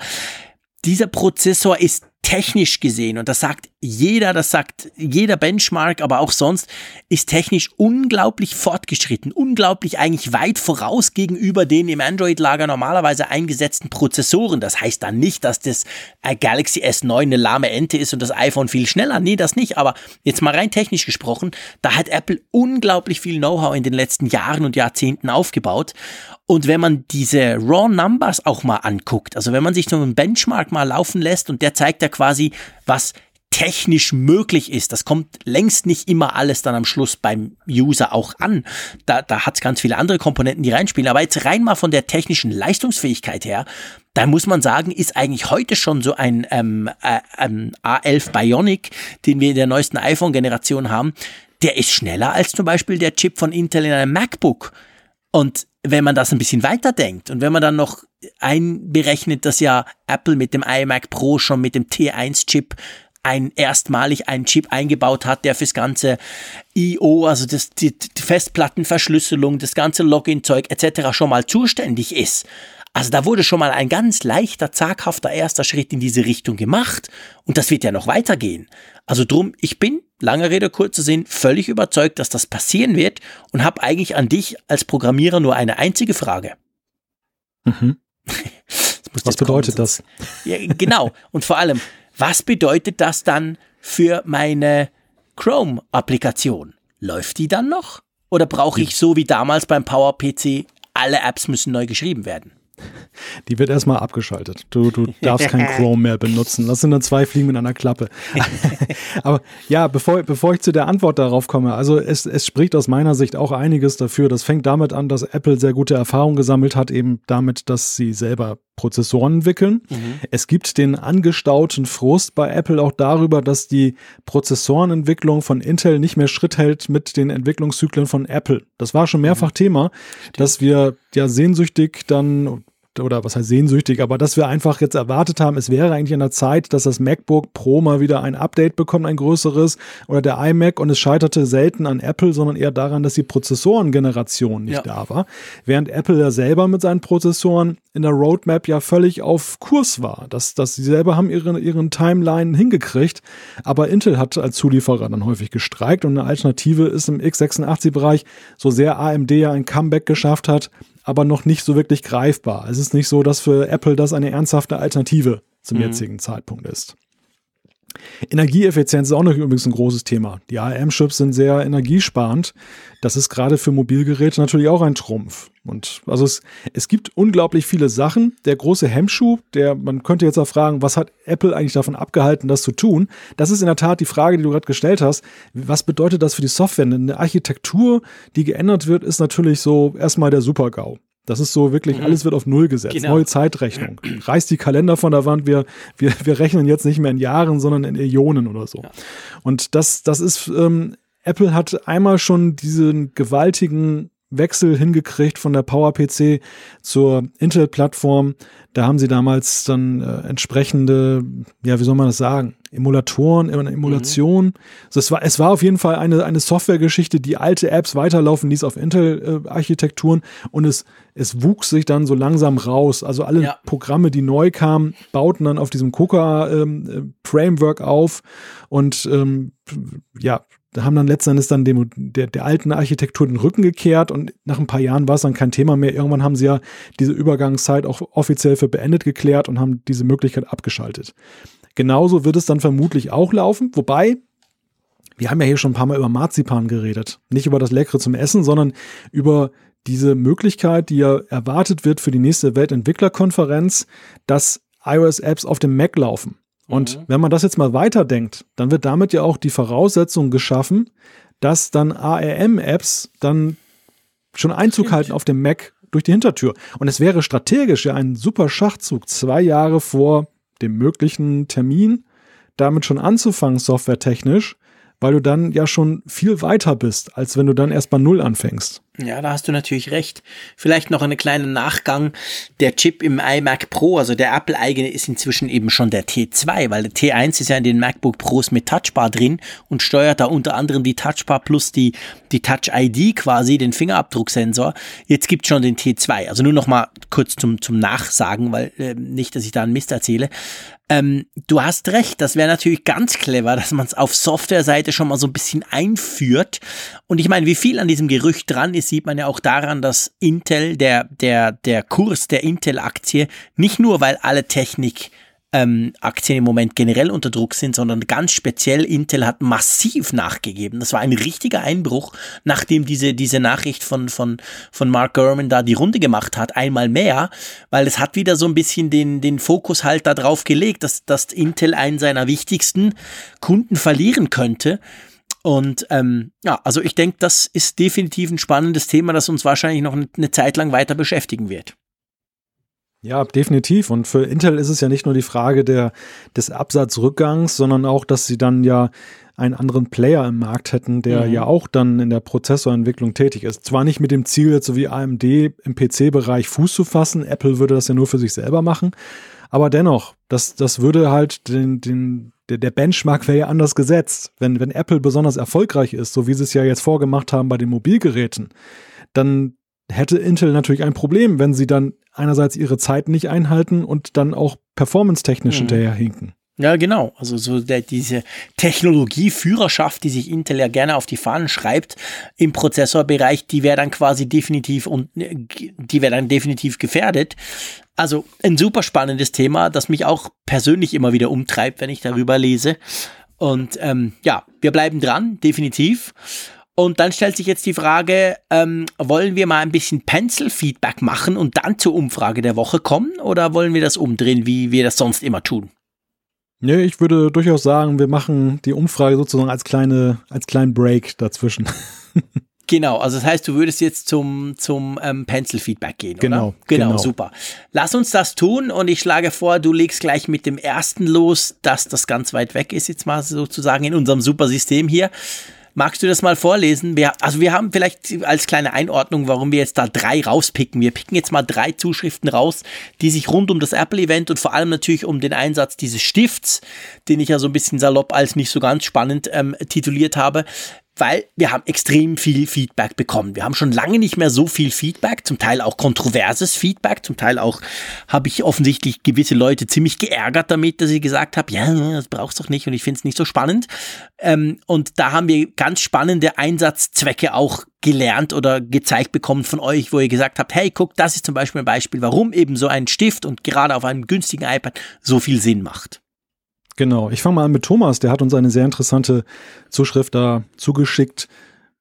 dieser Prozessor ist technisch gesehen, und das sagt jeder, das sagt jeder Benchmark, aber auch sonst, ist technisch unglaublich fortgeschritten, unglaublich eigentlich weit voraus gegenüber den im Android-Lager normalerweise eingesetzten Prozessoren. Das heißt dann nicht, dass das Galaxy S9 eine lahme Ente ist und das iPhone viel schneller. Nee, das nicht. Aber jetzt mal rein technisch gesprochen, da hat Apple unglaublich viel Know-how in den letzten Jahren und Jahrzehnten aufgebaut. Und wenn man diese Raw Numbers auch mal anguckt, also wenn man sich so einen Benchmark mal laufen lässt und der zeigt ja quasi, was technisch möglich ist. Das kommt längst nicht immer alles dann am Schluss beim User auch an. Da, da hat es ganz viele andere Komponenten, die reinspielen. Aber jetzt rein mal von der technischen Leistungsfähigkeit her, da muss man sagen, ist eigentlich heute schon so ein ähm, äh, ähm, A11 Bionic, den wir in der neuesten iPhone-Generation haben, der ist schneller als zum Beispiel der Chip von Intel in einem MacBook. Und wenn man das ein bisschen weiterdenkt und wenn man dann noch einberechnet, dass ja Apple mit dem iMac Pro schon mit dem T1-Chip ein erstmalig einen Chip eingebaut hat, der fürs ganze I.O., also das, die, die Festplattenverschlüsselung, das ganze Login-Zeug etc. schon mal zuständig ist. Also da wurde schon mal ein ganz leichter, zaghafter erster Schritt in diese Richtung gemacht und das wird ja noch weitergehen. Also drum, ich bin, lange Rede, kurzer Sinn, völlig überzeugt, dass das passieren wird und habe eigentlich an dich als Programmierer nur eine einzige Frage. Mhm. Was bedeutet kommen, das? Ja, genau. Und vor allem, was bedeutet das dann für meine Chrome-Applikation? Läuft die dann noch? Oder brauche ich so wie damals beim PowerPC, alle Apps müssen neu geschrieben werden? Die wird erstmal abgeschaltet. Du, du darfst kein Chrome mehr benutzen. Das sind dann zwei Fliegen mit einer Klappe. Aber ja, bevor, bevor ich zu der Antwort darauf komme, also es, es spricht aus meiner Sicht auch einiges dafür. Das fängt damit an, dass Apple sehr gute Erfahrungen gesammelt hat, eben damit, dass sie selber Prozessoren entwickeln. Mhm. Es gibt den angestauten Frust bei Apple auch darüber, dass die Prozessorenentwicklung von Intel nicht mehr Schritt hält mit den Entwicklungszyklen von Apple. Das war schon mehrfach mhm. Thema, dass wir ja sehnsüchtig dann oder was heißt sehnsüchtig, aber dass wir einfach jetzt erwartet haben, es wäre eigentlich an der Zeit, dass das MacBook Pro mal wieder ein Update bekommt, ein größeres, oder der iMac und es scheiterte selten an Apple, sondern eher daran, dass die Prozessorengeneration nicht ja. da war. Während Apple ja selber mit seinen Prozessoren in der Roadmap ja völlig auf Kurs war. Dass, dass sie selber haben ihren, ihren Timeline hingekriegt, aber Intel hat als Zulieferer dann häufig gestreikt und eine Alternative ist im x86-Bereich, so sehr AMD ja ein Comeback geschafft hat, aber noch nicht so wirklich greifbar. Es ist nicht so, dass für Apple das eine ernsthafte Alternative zum mhm. jetzigen Zeitpunkt ist. Energieeffizienz ist auch noch übrigens ein großes Thema. Die ARM-Chips sind sehr energiesparend. Das ist gerade für Mobilgeräte natürlich auch ein Trumpf. Und also es, es gibt unglaublich viele Sachen. Der große Hemmschuh, der, man könnte jetzt auch fragen, was hat Apple eigentlich davon abgehalten, das zu tun? Das ist in der Tat die Frage, die du gerade gestellt hast. Was bedeutet das für die Software? Eine Architektur, die geändert wird, ist natürlich so erstmal der Super-GAU. Das ist so wirklich, mhm. alles wird auf Null gesetzt. Genau. Neue Zeitrechnung. Reißt die Kalender von der Wand. Wir, wir, wir rechnen jetzt nicht mehr in Jahren, sondern in Ionen oder so. Ja. Und das, das ist, ähm, Apple hat einmal schon diesen gewaltigen Wechsel hingekriegt von der PowerPC zur Intel-Plattform. Da haben sie damals dann äh, entsprechende, ja, wie soll man das sagen, Emulatoren, Emulation. Mhm. Also es, war, es war auf jeden Fall eine, eine Softwaregeschichte, die alte Apps weiterlaufen ließ auf Intel-Architekturen und es, es wuchs sich dann so langsam raus. Also alle ja. Programme, die neu kamen, bauten dann auf diesem Coca-Framework ähm, auf und ähm, ja, haben dann letztendlich dann dem, der, der alten Architektur den Rücken gekehrt und nach ein paar Jahren war es dann kein Thema mehr. Irgendwann haben sie ja diese Übergangszeit auch offiziell für beendet geklärt und haben diese Möglichkeit abgeschaltet. Genauso wird es dann vermutlich auch laufen, wobei wir haben ja hier schon ein paar Mal über Marzipan geredet. Nicht über das Leckere zum Essen, sondern über diese Möglichkeit, die ja erwartet wird für die nächste Weltentwicklerkonferenz, dass iOS-Apps auf dem Mac laufen. Und mhm. wenn man das jetzt mal weiterdenkt, dann wird damit ja auch die Voraussetzung geschaffen, dass dann ARM-Apps dann schon Einzug Stimmt. halten auf dem Mac durch die Hintertür. Und es wäre strategisch ja ein super Schachzug, zwei Jahre vor dem möglichen Termin. Damit schon anzufangen, softwaretechnisch, weil du dann ja schon viel weiter bist, als wenn du dann erst bei Null anfängst. Ja, da hast du natürlich recht. Vielleicht noch einen kleinen Nachgang. Der Chip im iMac Pro, also der Apple-eigene, ist inzwischen eben schon der T2, weil der T1 ist ja in den MacBook Pros mit Touchbar drin und steuert da unter anderem die Touchbar plus die, die Touch-ID quasi, den Fingerabdrucksensor. Jetzt gibt schon den T2. Also nur noch mal kurz zum, zum Nachsagen, weil äh, nicht, dass ich da einen Mist erzähle. Ähm, du hast recht, das wäre natürlich ganz clever, dass man es auf Softwareseite schon mal so ein bisschen einführt. Und ich meine, wie viel an diesem Gerücht dran ist, sieht man ja auch daran, dass Intel, der, der, der Kurs der Intel-Aktie, nicht nur, weil alle Technik ähm, Aktien im Moment generell unter Druck sind, sondern ganz speziell Intel hat massiv nachgegeben. Das war ein richtiger Einbruch, nachdem diese, diese Nachricht von, von, von Mark Gurman da die Runde gemacht hat, einmal mehr, weil es hat wieder so ein bisschen den, den Fokus halt darauf gelegt, dass, dass Intel einen seiner wichtigsten Kunden verlieren könnte. Und ähm, ja, also ich denke, das ist definitiv ein spannendes Thema, das uns wahrscheinlich noch eine Zeit lang weiter beschäftigen wird. Ja, definitiv. Und für Intel ist es ja nicht nur die Frage der, des Absatzrückgangs, sondern auch, dass sie dann ja einen anderen Player im Markt hätten, der mhm. ja auch dann in der Prozessorentwicklung tätig ist. Zwar nicht mit dem Ziel, jetzt so wie AMD im PC-Bereich Fuß zu fassen, Apple würde das ja nur für sich selber machen, aber dennoch, das, das würde halt den, den, der, der Benchmark wäre ja anders gesetzt. Wenn, wenn Apple besonders erfolgreich ist, so wie sie es ja jetzt vorgemacht haben bei den Mobilgeräten, dann hätte Intel natürlich ein Problem, wenn sie dann einerseits ihre Zeit nicht einhalten und dann auch performance-technisch mhm. hinterherhinken. Ja, genau. Also so der, diese Technologieführerschaft, die sich Intel ja gerne auf die Fahnen schreibt im Prozessorbereich, die wäre dann quasi definitiv und die wäre dann definitiv gefährdet. Also ein super spannendes Thema, das mich auch persönlich immer wieder umtreibt, wenn ich darüber lese. Und ähm, ja, wir bleiben dran, definitiv. Und dann stellt sich jetzt die Frage, ähm, wollen wir mal ein bisschen Pencil-Feedback machen und dann zur Umfrage der Woche kommen oder wollen wir das umdrehen, wie wir das sonst immer tun? Nee, ich würde durchaus sagen, wir machen die Umfrage sozusagen als kleine, als kleinen Break dazwischen. Genau, also das heißt, du würdest jetzt zum, zum ähm, Pencil-Feedback gehen, genau, oder? Genau, genau, super. Lass uns das tun und ich schlage vor, du legst gleich mit dem ersten los, dass das ganz weit weg ist, jetzt mal sozusagen in unserem super System hier. Magst du das mal vorlesen? Wir, also wir haben vielleicht als kleine Einordnung, warum wir jetzt da drei rauspicken. Wir picken jetzt mal drei Zuschriften raus, die sich rund um das Apple-Event und vor allem natürlich um den Einsatz dieses Stifts, den ich ja so ein bisschen salopp als nicht so ganz spannend ähm, tituliert habe, weil wir haben extrem viel Feedback bekommen. Wir haben schon lange nicht mehr so viel Feedback, zum Teil auch kontroverses Feedback, zum Teil auch habe ich offensichtlich gewisse Leute ziemlich geärgert damit, dass ich gesagt habe, ja, das brauchst du doch nicht und ich finde es nicht so spannend. Ähm, und da haben wir ganz spannende Einsatzzwecke auch gelernt oder gezeigt bekommen von euch, wo ihr gesagt habt, hey, guck, das ist zum Beispiel ein Beispiel, warum eben so ein Stift und gerade auf einem günstigen iPad so viel Sinn macht. Genau, ich fange mal an mit Thomas, der hat uns eine sehr interessante Zuschrift da zugeschickt.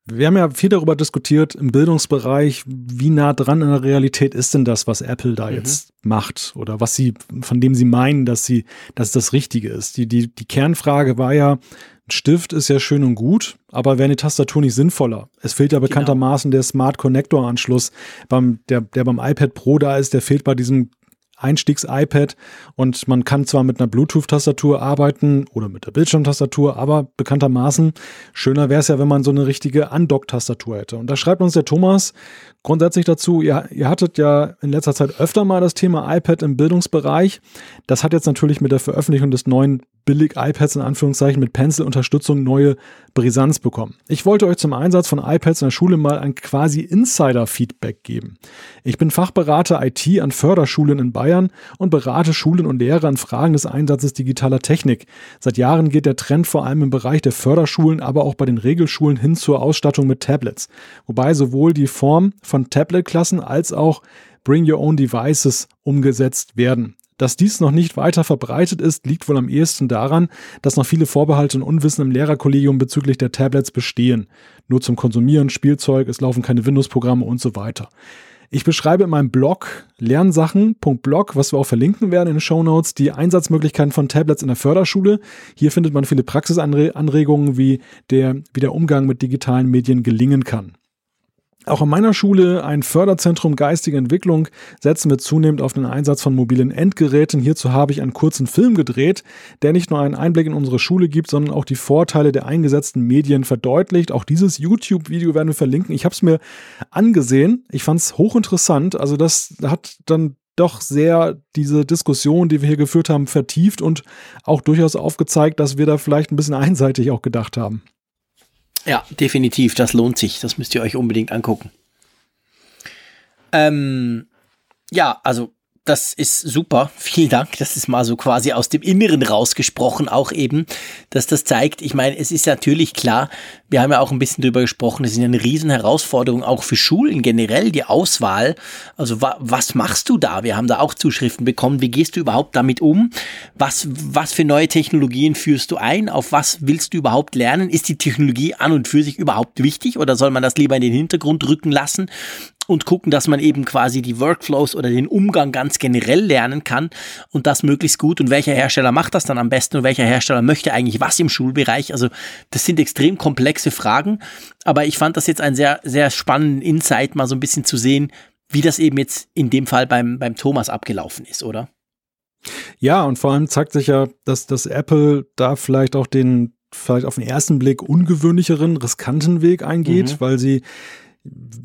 Wir haben ja viel darüber diskutiert im Bildungsbereich, wie nah dran an der Realität ist denn das, was Apple da mhm. jetzt macht oder was sie, von dem sie meinen, dass sie, dass das Richtige ist. Die, die, die Kernfrage war ja, ein Stift ist ja schön und gut, aber wäre eine Tastatur nicht sinnvoller? Es fehlt ja genau. bekanntermaßen genau. der Smart Connector Anschluss beim, der, der beim iPad Pro da ist, der fehlt bei diesem Einstiegs-iPad und man kann zwar mit einer Bluetooth-Tastatur arbeiten oder mit der Bildschirmtastatur, aber bekanntermaßen schöner wäre es ja, wenn man so eine richtige Undock-Tastatur hätte. Und da schreibt uns der Thomas grundsätzlich dazu, ihr, ihr hattet ja in letzter Zeit öfter mal das Thema iPad im Bildungsbereich. Das hat jetzt natürlich mit der Veröffentlichung des neuen Billig-iPads in Anführungszeichen mit Pencil-Unterstützung neue Brisanz bekommen. Ich wollte euch zum Einsatz von iPads in der Schule mal ein quasi Insider-Feedback geben. Ich bin Fachberater IT an Förderschulen in Bayern und berate Schulen und Lehrer in Fragen des Einsatzes digitaler Technik. Seit Jahren geht der Trend vor allem im Bereich der Förderschulen, aber auch bei den Regelschulen hin zur Ausstattung mit Tablets. Wobei sowohl die Form von Tablet-Klassen als auch Bring Your Own Devices umgesetzt werden. Dass dies noch nicht weiter verbreitet ist, liegt wohl am ehesten daran, dass noch viele Vorbehalte und Unwissen im Lehrerkollegium bezüglich der Tablets bestehen. Nur zum Konsumieren, Spielzeug, es laufen keine Windows-Programme und so weiter. Ich beschreibe in meinem Blog lernsachen.blog, was wir auch verlinken werden in den Show Notes, die Einsatzmöglichkeiten von Tablets in der Förderschule. Hier findet man viele Praxisanregungen, wie der, wie der Umgang mit digitalen Medien gelingen kann. Auch an meiner Schule, ein Förderzentrum geistige Entwicklung, setzen wir zunehmend auf den Einsatz von mobilen Endgeräten. Hierzu habe ich einen kurzen Film gedreht, der nicht nur einen Einblick in unsere Schule gibt, sondern auch die Vorteile der eingesetzten Medien verdeutlicht. Auch dieses YouTube-Video werden wir verlinken. Ich habe es mir angesehen. Ich fand es hochinteressant. Also das hat dann doch sehr diese Diskussion, die wir hier geführt haben, vertieft und auch durchaus aufgezeigt, dass wir da vielleicht ein bisschen einseitig auch gedacht haben. Ja, definitiv, das lohnt sich. Das müsst ihr euch unbedingt angucken. Ähm, ja, also das ist super. Vielen Dank. Das ist mal so quasi aus dem Inneren rausgesprochen, auch eben, dass das zeigt. Ich meine, es ist natürlich klar, wir haben ja auch ein bisschen drüber gesprochen, es ist eine riesen Herausforderung auch für Schulen generell, die Auswahl. Also wa was machst du da? Wir haben da auch Zuschriften bekommen. Wie gehst du überhaupt damit um? Was, was für neue Technologien führst du ein? Auf was willst du überhaupt lernen? Ist die Technologie an und für sich überhaupt wichtig oder soll man das lieber in den Hintergrund rücken lassen? Und gucken, dass man eben quasi die Workflows oder den Umgang ganz generell lernen kann und das möglichst gut. Und welcher Hersteller macht das dann am besten und welcher Hersteller möchte eigentlich was im Schulbereich? Also das sind extrem komplexe Fragen, aber ich fand das jetzt ein sehr, sehr spannenden Insight, mal so ein bisschen zu sehen, wie das eben jetzt in dem Fall beim, beim Thomas abgelaufen ist, oder? Ja, und vor allem zeigt sich ja, dass, dass Apple da vielleicht auch den vielleicht auf den ersten Blick ungewöhnlicheren, riskanten Weg eingeht, mhm. weil sie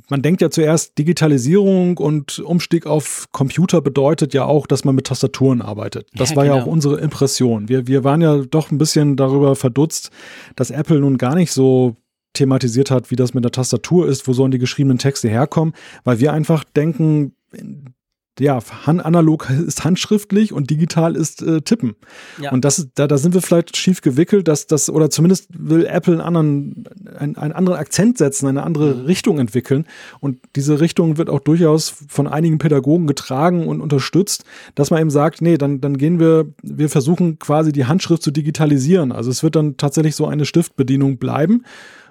man denkt ja zuerst, Digitalisierung und Umstieg auf Computer bedeutet ja auch, dass man mit Tastaturen arbeitet. Das ja, war genau. ja auch unsere Impression. Wir, wir waren ja doch ein bisschen darüber verdutzt, dass Apple nun gar nicht so thematisiert hat, wie das mit der Tastatur ist, wo sollen die geschriebenen Texte herkommen, weil wir einfach denken, ja, analog ist handschriftlich und digital ist äh, Tippen. Ja. Und das da, da sind wir vielleicht schief gewickelt, dass das, oder zumindest will Apple einen anderen, einen, einen anderen Akzent setzen, eine andere mhm. Richtung entwickeln. Und diese Richtung wird auch durchaus von einigen Pädagogen getragen und unterstützt, dass man eben sagt, nee, dann, dann gehen wir, wir versuchen quasi die Handschrift zu digitalisieren. Also es wird dann tatsächlich so eine Stiftbedienung bleiben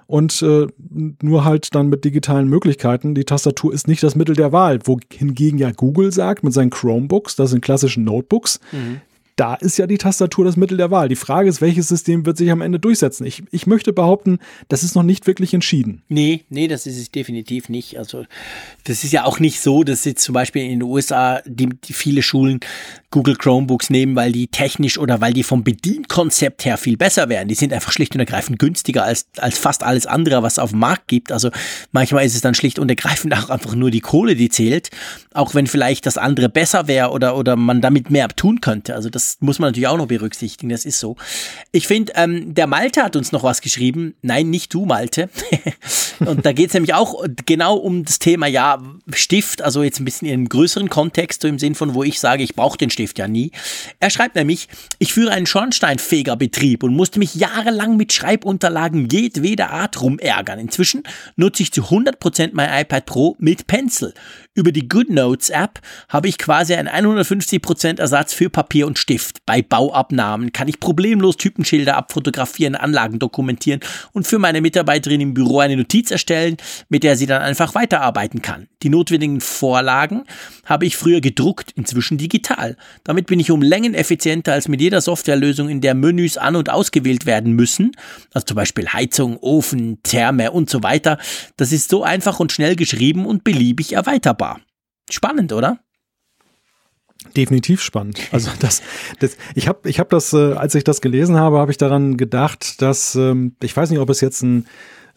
und äh, nur halt dann mit digitalen Möglichkeiten. Die Tastatur ist nicht das Mittel der Wahl, wohingegen ja Google sagt mit seinen Chromebooks, das sind klassischen Notebooks, mhm da ist ja die Tastatur das Mittel der Wahl. Die Frage ist, welches System wird sich am Ende durchsetzen? Ich, ich möchte behaupten, das ist noch nicht wirklich entschieden. Nee, nee, das ist es definitiv nicht. Also, das ist ja auch nicht so, dass jetzt zum Beispiel in den USA die, die viele Schulen Google Chromebooks nehmen, weil die technisch oder weil die vom Bedienkonzept her viel besser wären. Die sind einfach schlicht und ergreifend günstiger als, als fast alles andere, was es auf dem Markt gibt. Also manchmal ist es dann schlicht und ergreifend auch einfach nur die Kohle, die zählt. Auch wenn vielleicht das andere besser wäre oder, oder man damit mehr tun könnte. Also das das muss man natürlich auch noch berücksichtigen, das ist so. Ich finde, ähm, der Malte hat uns noch was geschrieben. Nein, nicht du, Malte. und da geht es nämlich auch genau um das Thema, ja, Stift, also jetzt ein bisschen in einem größeren Kontext, so im Sinn von, wo ich sage, ich brauche den Stift ja nie. Er schreibt nämlich, ich führe einen Schornsteinfegerbetrieb und musste mich jahrelang mit Schreibunterlagen jedweder Art rumärgern. Inzwischen nutze ich zu 100% mein iPad Pro mit Pencil. Über die GoodNotes App habe ich quasi einen 150% Ersatz für Papier und Stift. Bei Bauabnahmen kann ich problemlos Typenschilder abfotografieren, Anlagen dokumentieren und für meine Mitarbeiterin im Büro eine Notiz erstellen, mit der sie dann einfach weiterarbeiten kann. Die notwendigen Vorlagen habe ich früher gedruckt, inzwischen digital. Damit bin ich um Längen effizienter als mit jeder Softwarelösung, in der Menüs an- und ausgewählt werden müssen. Also zum Beispiel Heizung, Ofen, Therme und so weiter. Das ist so einfach und schnell geschrieben und beliebig erweiterbar. Spannend, oder? Definitiv spannend. Also das, das ich habe, ich habe das, äh, als ich das gelesen habe, habe ich daran gedacht, dass ähm, ich weiß nicht, ob es jetzt ein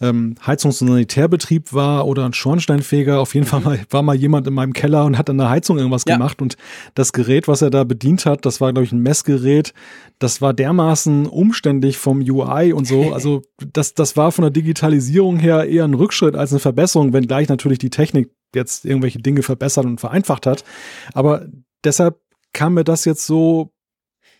ähm, Heizungs- und Sanitärbetrieb war oder ein Schornsteinfeger. Auf jeden Fall mal, war mal jemand in meinem Keller und hat an der Heizung irgendwas ja. gemacht. Und das Gerät, was er da bedient hat, das war, glaube ich, ein Messgerät. Das war dermaßen umständlich vom UI und so. Also das, das war von der Digitalisierung her eher ein Rückschritt als eine Verbesserung, wenngleich natürlich die Technik jetzt irgendwelche Dinge verbessert und vereinfacht hat. Aber deshalb kam mir das jetzt so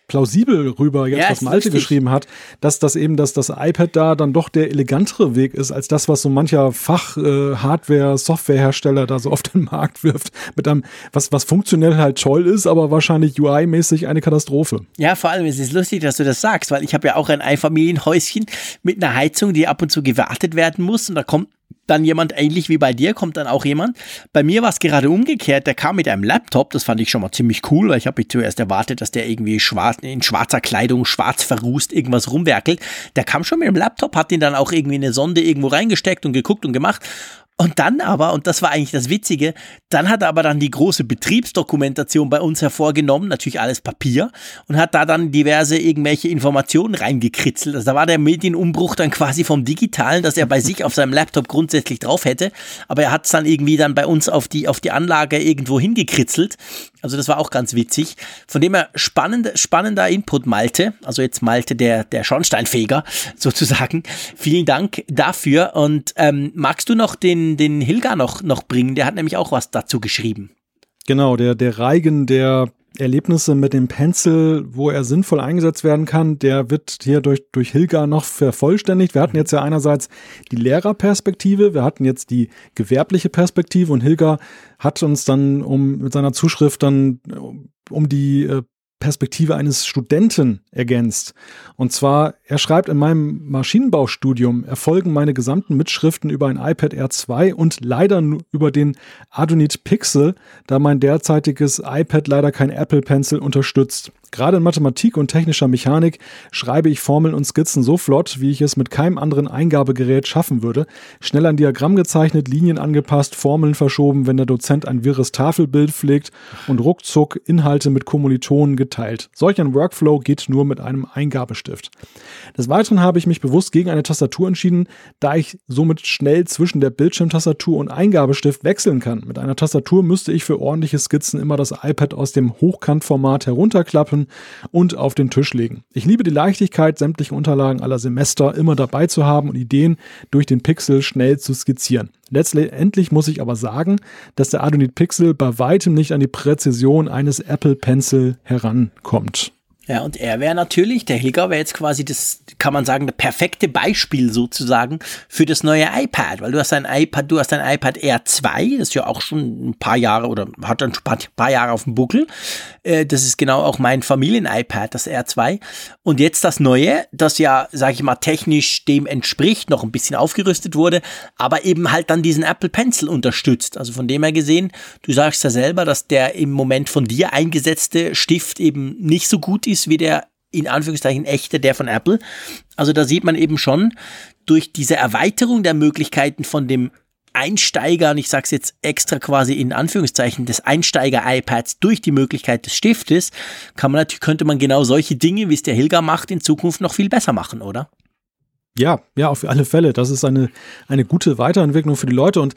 plausibel rüber, jetzt ja, was Malte geschrieben hat, dass das eben dass das iPad da dann doch der elegantere Weg ist, als das, was so mancher Fach-Hardware, äh, Softwarehersteller da so auf den Markt wirft, mit einem, was, was funktionell halt toll ist, aber wahrscheinlich UI-mäßig eine Katastrophe. Ja, vor allem ist es lustig, dass du das sagst, weil ich habe ja auch ein Einfamilienhäuschen mit einer Heizung, die ab und zu gewartet werden muss und da kommt dann jemand ähnlich wie bei dir, kommt dann auch jemand. Bei mir war es gerade umgekehrt, der kam mit einem Laptop, das fand ich schon mal ziemlich cool, weil ich habe zuerst erwartet, dass der irgendwie schwarz, in schwarzer Kleidung, schwarz verrußt, irgendwas rumwerkelt. Der kam schon mit dem Laptop, hat ihn dann auch irgendwie in eine Sonde irgendwo reingesteckt und geguckt und gemacht. Und dann aber, und das war eigentlich das Witzige, dann hat er aber dann die große Betriebsdokumentation bei uns hervorgenommen, natürlich alles Papier, und hat da dann diverse irgendwelche Informationen reingekritzelt. Also da war der Medienumbruch dann quasi vom Digitalen, dass er bei sich auf seinem Laptop grundsätzlich drauf hätte, aber er hat es dann irgendwie dann bei uns auf die, auf die Anlage irgendwo hingekritzelt. Also das war auch ganz witzig. Von dem her spannend, spannender Input, Malte. Also jetzt Malte, der, der Schornsteinfeger sozusagen. Vielen Dank dafür. Und ähm, magst du noch den, den Hilga noch, noch bringen? Der hat nämlich auch was dazu geschrieben. Genau, der, der Reigen der Erlebnisse mit dem Pencil, wo er sinnvoll eingesetzt werden kann, der wird hier durch, durch Hilga noch vervollständigt. Wir hatten jetzt ja einerseits die Lehrerperspektive, wir hatten jetzt die gewerbliche Perspektive und Hilga hat uns dann um mit seiner Zuschrift dann um die äh, Perspektive eines Studenten ergänzt. Und zwar, er schreibt, in meinem Maschinenbaustudium erfolgen meine gesamten Mitschriften über ein iPad R2 und leider über den Adonit Pixel, da mein derzeitiges iPad leider kein Apple Pencil unterstützt. Gerade in Mathematik und technischer Mechanik schreibe ich Formeln und Skizzen so flott, wie ich es mit keinem anderen Eingabegerät schaffen würde. Schnell ein Diagramm gezeichnet, Linien angepasst, Formeln verschoben, wenn der Dozent ein wirres Tafelbild pflegt und ruckzuck Inhalte mit Kommilitonen geteilt. Solch ein Workflow geht nur mit einem Eingabestift. Des Weiteren habe ich mich bewusst gegen eine Tastatur entschieden, da ich somit schnell zwischen der Bildschirmtastatur und Eingabestift wechseln kann. Mit einer Tastatur müsste ich für ordentliche Skizzen immer das iPad aus dem Hochkantformat herunterklappen und auf den Tisch legen. Ich liebe die Leichtigkeit, sämtliche Unterlagen aller Semester immer dabei zu haben und Ideen durch den Pixel schnell zu skizzieren. Letztendlich muss ich aber sagen, dass der Adonit Pixel bei weitem nicht an die Präzision eines Apple Pencil herankommt. Ja, und er wäre natürlich, der Hilger wäre jetzt quasi das, kann man sagen, das perfekte Beispiel sozusagen für das neue iPad, weil du hast ein iPad, du hast ein iPad Air 2, das ist ja auch schon ein paar Jahre oder hat ein paar Jahre auf dem Buckel. Äh, das ist genau auch mein Familien-iPad, das Air 2. Und jetzt das neue, das ja, sage ich mal, technisch dem entspricht, noch ein bisschen aufgerüstet wurde, aber eben halt dann diesen Apple Pencil unterstützt. Also von dem her gesehen, du sagst ja selber, dass der im Moment von dir eingesetzte Stift eben nicht so gut ist wie der in Anführungszeichen echte, der von Apple. Also da sieht man eben schon durch diese Erweiterung der Möglichkeiten von dem Einsteiger, und ich sage es jetzt extra quasi in Anführungszeichen, des Einsteiger-iPads durch die Möglichkeit des Stiftes, kann man natürlich, könnte man genau solche Dinge, wie es der Hilger macht, in Zukunft noch viel besser machen, oder? Ja, ja, auf alle Fälle. Das ist eine, eine gute Weiterentwicklung für die Leute und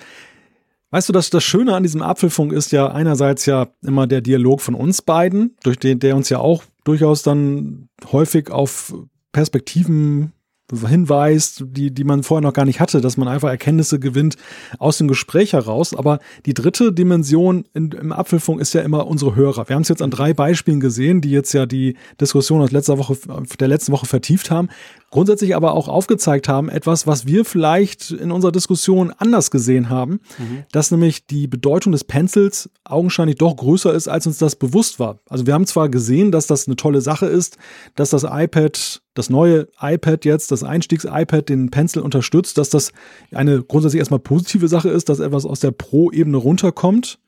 Weißt du, dass das Schöne an diesem Apfelfunk ist ja einerseits ja immer der Dialog von uns beiden, durch den der uns ja auch durchaus dann häufig auf Perspektiven hinweist, die, die man vorher noch gar nicht hatte, dass man einfach Erkenntnisse gewinnt aus dem Gespräch heraus. Aber die dritte Dimension in, im Apfelfunk ist ja immer unsere Hörer. Wir haben es jetzt an drei Beispielen gesehen, die jetzt ja die Diskussion aus letzter Woche, der letzten Woche vertieft haben grundsätzlich aber auch aufgezeigt haben, etwas, was wir vielleicht in unserer Diskussion anders gesehen haben, mhm. dass nämlich die Bedeutung des Pencils augenscheinlich doch größer ist, als uns das bewusst war. Also wir haben zwar gesehen, dass das eine tolle Sache ist, dass das iPad, das neue iPad jetzt, das Einstiegs-iPad den Pencil unterstützt, dass das eine grundsätzlich erstmal positive Sache ist, dass etwas aus der Pro-Ebene runterkommt.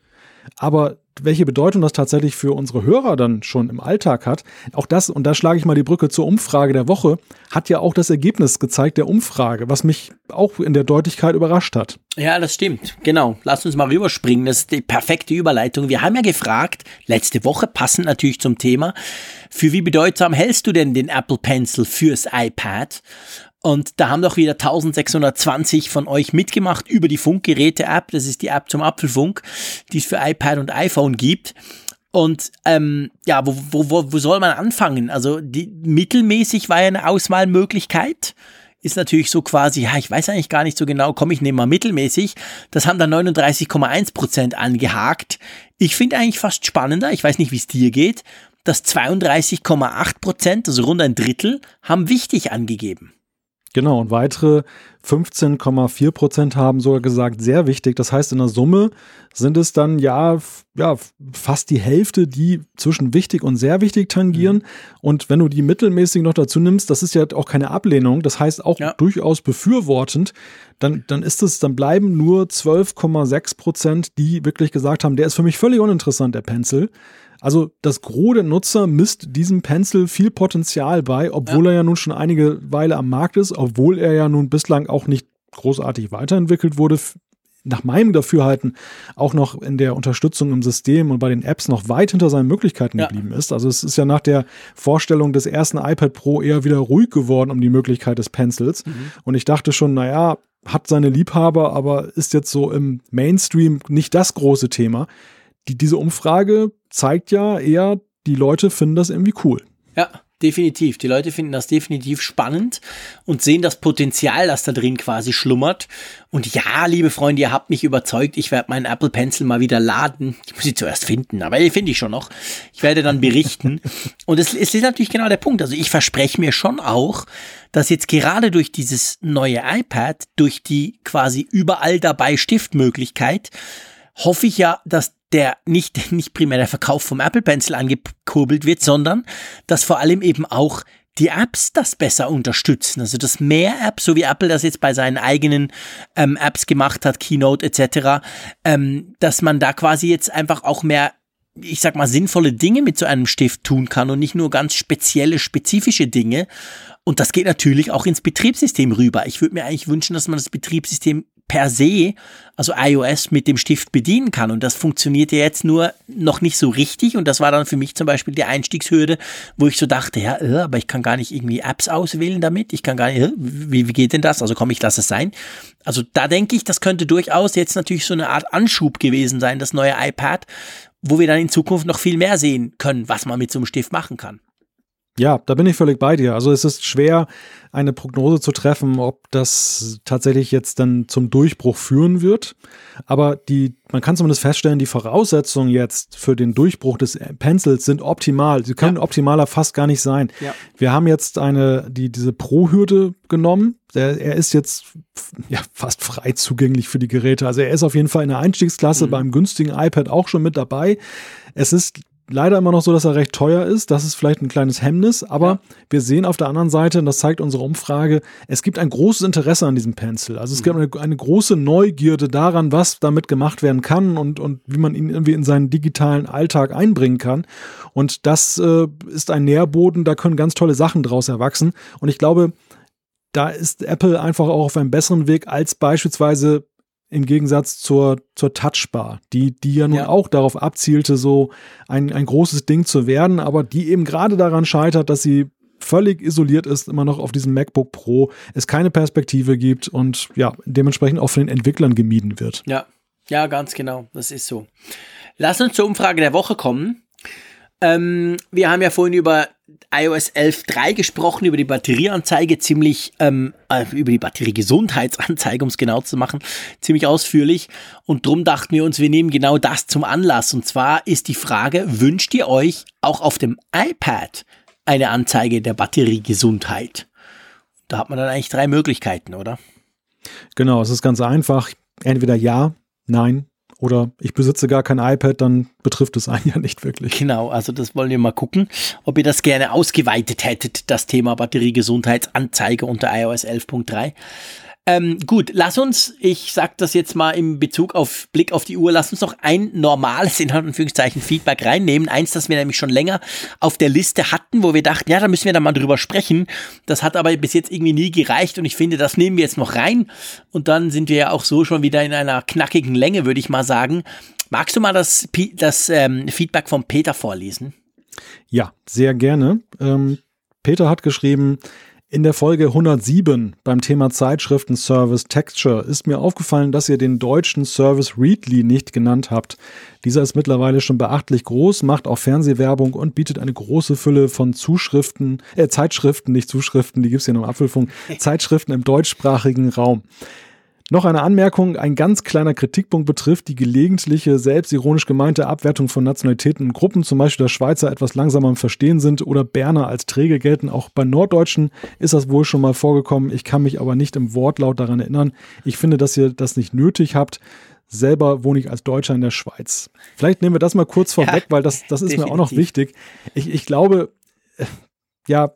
Aber welche Bedeutung das tatsächlich für unsere Hörer dann schon im Alltag hat, auch das, und da schlage ich mal die Brücke zur Umfrage der Woche, hat ja auch das Ergebnis gezeigt der Umfrage, was mich auch in der Deutlichkeit überrascht hat. Ja, das stimmt. Genau. Lass uns mal rüberspringen. Das ist die perfekte Überleitung. Wir haben ja gefragt, letzte Woche, passend natürlich zum Thema, für wie bedeutsam hältst du denn den Apple Pencil fürs iPad? Und da haben doch wieder 1620 von euch mitgemacht über die Funkgeräte-App. Das ist die App zum Apfelfunk, die es für iPad und iPhone gibt. Und ähm, ja, wo, wo, wo, soll man anfangen? Also die, mittelmäßig war ja eine Auswahlmöglichkeit. Ist natürlich so quasi, ja, ich weiß eigentlich gar nicht so genau, komm, ich nehme mal mittelmäßig. Das haben dann 39,1 Prozent angehakt. Ich finde eigentlich fast spannender, ich weiß nicht, wie es dir geht, dass 32,8 Prozent, also rund ein Drittel, haben wichtig angegeben. Genau, und weitere 15,4 Prozent haben sogar gesagt, sehr wichtig. Das heißt, in der Summe sind es dann ja, ja fast die Hälfte, die zwischen wichtig und sehr wichtig tangieren. Mhm. Und wenn du die mittelmäßig noch dazu nimmst, das ist ja auch keine Ablehnung, das heißt auch ja. durchaus befürwortend, dann, dann ist es, dann bleiben nur 12,6 Prozent, die wirklich gesagt haben, der ist für mich völlig uninteressant, der Pencil. Also das Gros der Nutzer misst diesem Pencil viel Potenzial bei, obwohl ja. er ja nun schon einige Weile am Markt ist, obwohl er ja nun bislang auch nicht großartig weiterentwickelt wurde. Nach meinem Dafürhalten auch noch in der Unterstützung im System und bei den Apps noch weit hinter seinen Möglichkeiten ja. geblieben ist. Also es ist ja nach der Vorstellung des ersten iPad Pro eher wieder ruhig geworden um die Möglichkeit des Pencils. Mhm. Und ich dachte schon, naja, hat seine Liebhaber, aber ist jetzt so im Mainstream nicht das große Thema die, diese Umfrage zeigt ja eher, die Leute finden das irgendwie cool. Ja, definitiv. Die Leute finden das definitiv spannend und sehen das Potenzial, das da drin quasi schlummert. Und ja, liebe Freunde, ihr habt mich überzeugt. Ich werde meinen Apple Pencil mal wieder laden. Ich muss sie zuerst finden, aber die finde ich schon noch. Ich werde dann berichten. und es, es ist natürlich genau der Punkt. Also ich verspreche mir schon auch, dass jetzt gerade durch dieses neue iPad, durch die quasi überall dabei Stiftmöglichkeit, hoffe ich ja, dass der nicht, nicht primär der Verkauf vom Apple Pencil angekurbelt wird, sondern dass vor allem eben auch die Apps das besser unterstützen. Also dass mehr Apps, so wie Apple das jetzt bei seinen eigenen ähm, Apps gemacht hat, Keynote etc., ähm, dass man da quasi jetzt einfach auch mehr ich sag mal, sinnvolle Dinge mit so einem Stift tun kann und nicht nur ganz spezielle, spezifische Dinge. Und das geht natürlich auch ins Betriebssystem rüber. Ich würde mir eigentlich wünschen, dass man das Betriebssystem per se, also iOS mit dem Stift bedienen kann. Und das funktioniert ja jetzt nur noch nicht so richtig. Und das war dann für mich zum Beispiel die Einstiegshürde, wo ich so dachte, ja, äh, aber ich kann gar nicht irgendwie Apps auswählen damit. Ich kann gar nicht, äh, wie, wie geht denn das? Also komm, ich lasse es sein. Also da denke ich, das könnte durchaus jetzt natürlich so eine Art Anschub gewesen sein, das neue iPad, wo wir dann in Zukunft noch viel mehr sehen können, was man mit so einem Stift machen kann. Ja, da bin ich völlig bei dir. Also es ist schwer, eine Prognose zu treffen, ob das tatsächlich jetzt dann zum Durchbruch führen wird. Aber die, man kann zumindest feststellen, die Voraussetzungen jetzt für den Durchbruch des Pencils sind optimal. Sie können ja. optimaler fast gar nicht sein. Ja. Wir haben jetzt eine, die, diese Pro-Hürde genommen. Der, er ist jetzt ja, fast frei zugänglich für die Geräte. Also er ist auf jeden Fall in der Einstiegsklasse mhm. beim günstigen iPad auch schon mit dabei. Es ist leider immer noch so, dass er recht teuer ist. Das ist vielleicht ein kleines Hemmnis, aber ja. wir sehen auf der anderen Seite, und das zeigt unsere Umfrage, es gibt ein großes Interesse an diesem Pencil. Also es mhm. gibt eine, eine, große Neugierde daran, was damit gemacht werden kann und, und wie man ihn irgendwie in seinen digitalen Alltag einbringen kann. Und das äh, ist ein Nährboden, da können ganz tolle Sachen draus erwachsen. Und ich glaube, da ist Apple einfach auch auf einem besseren Weg als beispielsweise im Gegensatz zur, zur Touchbar, die, die ja nun ja. auch darauf abzielte, so ein, ein großes Ding zu werden, aber die eben gerade daran scheitert, dass sie völlig isoliert ist, immer noch auf diesem MacBook Pro, es keine Perspektive gibt und ja, dementsprechend auch von den Entwicklern gemieden wird. Ja, ja, ganz genau, das ist so. Lass uns zur Umfrage der Woche kommen. Ähm, wir haben ja vorhin über iOS 11.3 gesprochen, über die Batterieanzeige, ziemlich, ähm, äh, über die Batteriegesundheitsanzeige, um es genau zu machen, ziemlich ausführlich. Und drum dachten wir uns, wir nehmen genau das zum Anlass. Und zwar ist die Frage, wünscht ihr euch auch auf dem iPad eine Anzeige der Batteriegesundheit? Da hat man dann eigentlich drei Möglichkeiten, oder? Genau, es ist ganz einfach. Entweder ja, nein oder ich besitze gar kein iPad, dann betrifft es einen ja nicht wirklich. Genau, also das wollen wir mal gucken, ob ihr das gerne ausgeweitet hättet, das Thema Batteriegesundheitsanzeige unter iOS 11.3. Ähm, gut, lass uns, ich sag das jetzt mal im Bezug auf Blick auf die Uhr, lass uns noch ein normales, in Anführungszeichen, Feedback reinnehmen. Eins, das wir nämlich schon länger auf der Liste hatten, wo wir dachten, ja, da müssen wir da mal drüber sprechen. Das hat aber bis jetzt irgendwie nie gereicht und ich finde, das nehmen wir jetzt noch rein. Und dann sind wir ja auch so schon wieder in einer knackigen Länge, würde ich mal sagen. Magst du mal das, das ähm, Feedback von Peter vorlesen? Ja, sehr gerne. Ähm, Peter hat geschrieben, in der Folge 107 beim Thema Zeitschriften-Service Texture ist mir aufgefallen, dass ihr den deutschen Service Readly nicht genannt habt. Dieser ist mittlerweile schon beachtlich groß, macht auch Fernsehwerbung und bietet eine große Fülle von Zuschriften, äh, Zeitschriften, nicht Zuschriften, die gibt's hier noch im Apfelfunk, Zeitschriften im deutschsprachigen Raum. Noch eine Anmerkung, ein ganz kleiner Kritikpunkt betrifft die gelegentliche, selbstironisch gemeinte Abwertung von Nationalitäten und Gruppen, zum Beispiel, dass Schweizer etwas langsamer im Verstehen sind oder Berner als träge gelten. Auch bei Norddeutschen ist das wohl schon mal vorgekommen. Ich kann mich aber nicht im Wortlaut daran erinnern. Ich finde, dass ihr das nicht nötig habt. Selber wohne ich als Deutscher in der Schweiz. Vielleicht nehmen wir das mal kurz vorweg, ja, weil das, das ist definitiv. mir auch noch wichtig. Ich, ich glaube, äh, ja,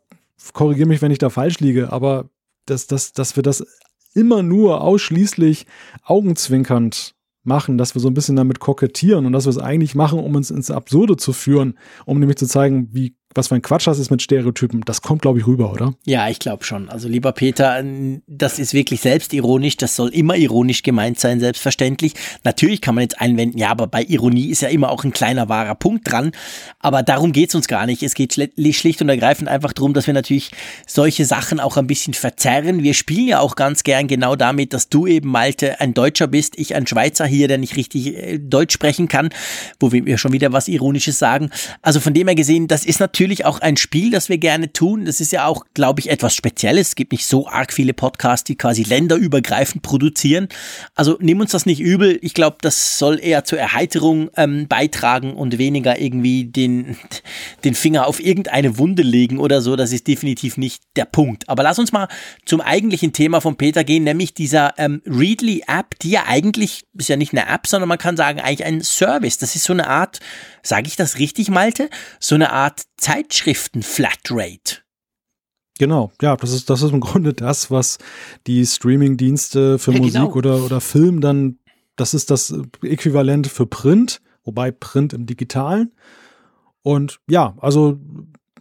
korrigiere mich, wenn ich da falsch liege, aber dass, dass, dass wir das immer nur ausschließlich augenzwinkernd machen, dass wir so ein bisschen damit kokettieren und dass wir es eigentlich machen, um uns ins Absurde zu führen, um nämlich zu zeigen, wie was für ein Quatsch das ist mit Stereotypen, das kommt, glaube ich, rüber, oder? Ja, ich glaube schon. Also, lieber Peter, das ist wirklich selbstironisch. Das soll immer ironisch gemeint sein, selbstverständlich. Natürlich kann man jetzt einwenden, ja, aber bei Ironie ist ja immer auch ein kleiner wahrer Punkt dran. Aber darum geht es uns gar nicht. Es geht schlicht und ergreifend einfach darum, dass wir natürlich solche Sachen auch ein bisschen verzerren. Wir spielen ja auch ganz gern genau damit, dass du eben, Malte, ein Deutscher bist, ich ein Schweizer hier, der nicht richtig äh, Deutsch sprechen kann, wo wir schon wieder was Ironisches sagen. Also von dem her gesehen, das ist natürlich natürlich auch ein Spiel, das wir gerne tun. Das ist ja auch, glaube ich, etwas Spezielles. Es gibt nicht so arg viele Podcasts, die quasi länderübergreifend produzieren. Also nimm uns das nicht übel. Ich glaube, das soll eher zur Erheiterung ähm, beitragen und weniger irgendwie den, den Finger auf irgendeine Wunde legen oder so. Das ist definitiv nicht der Punkt. Aber lass uns mal zum eigentlichen Thema von Peter gehen, nämlich dieser ähm, Readly-App, die ja eigentlich, ist ja nicht eine App, sondern man kann sagen, eigentlich ein Service. Das ist so eine Art Sage ich das richtig, Malte? So eine Art Zeitschriften-Flatrate. Genau, ja, das ist, das ist im Grunde das, was die Streaming-Dienste für ja, Musik genau. oder, oder Film dann, das ist das Äquivalent für Print, wobei Print im Digitalen. Und ja, also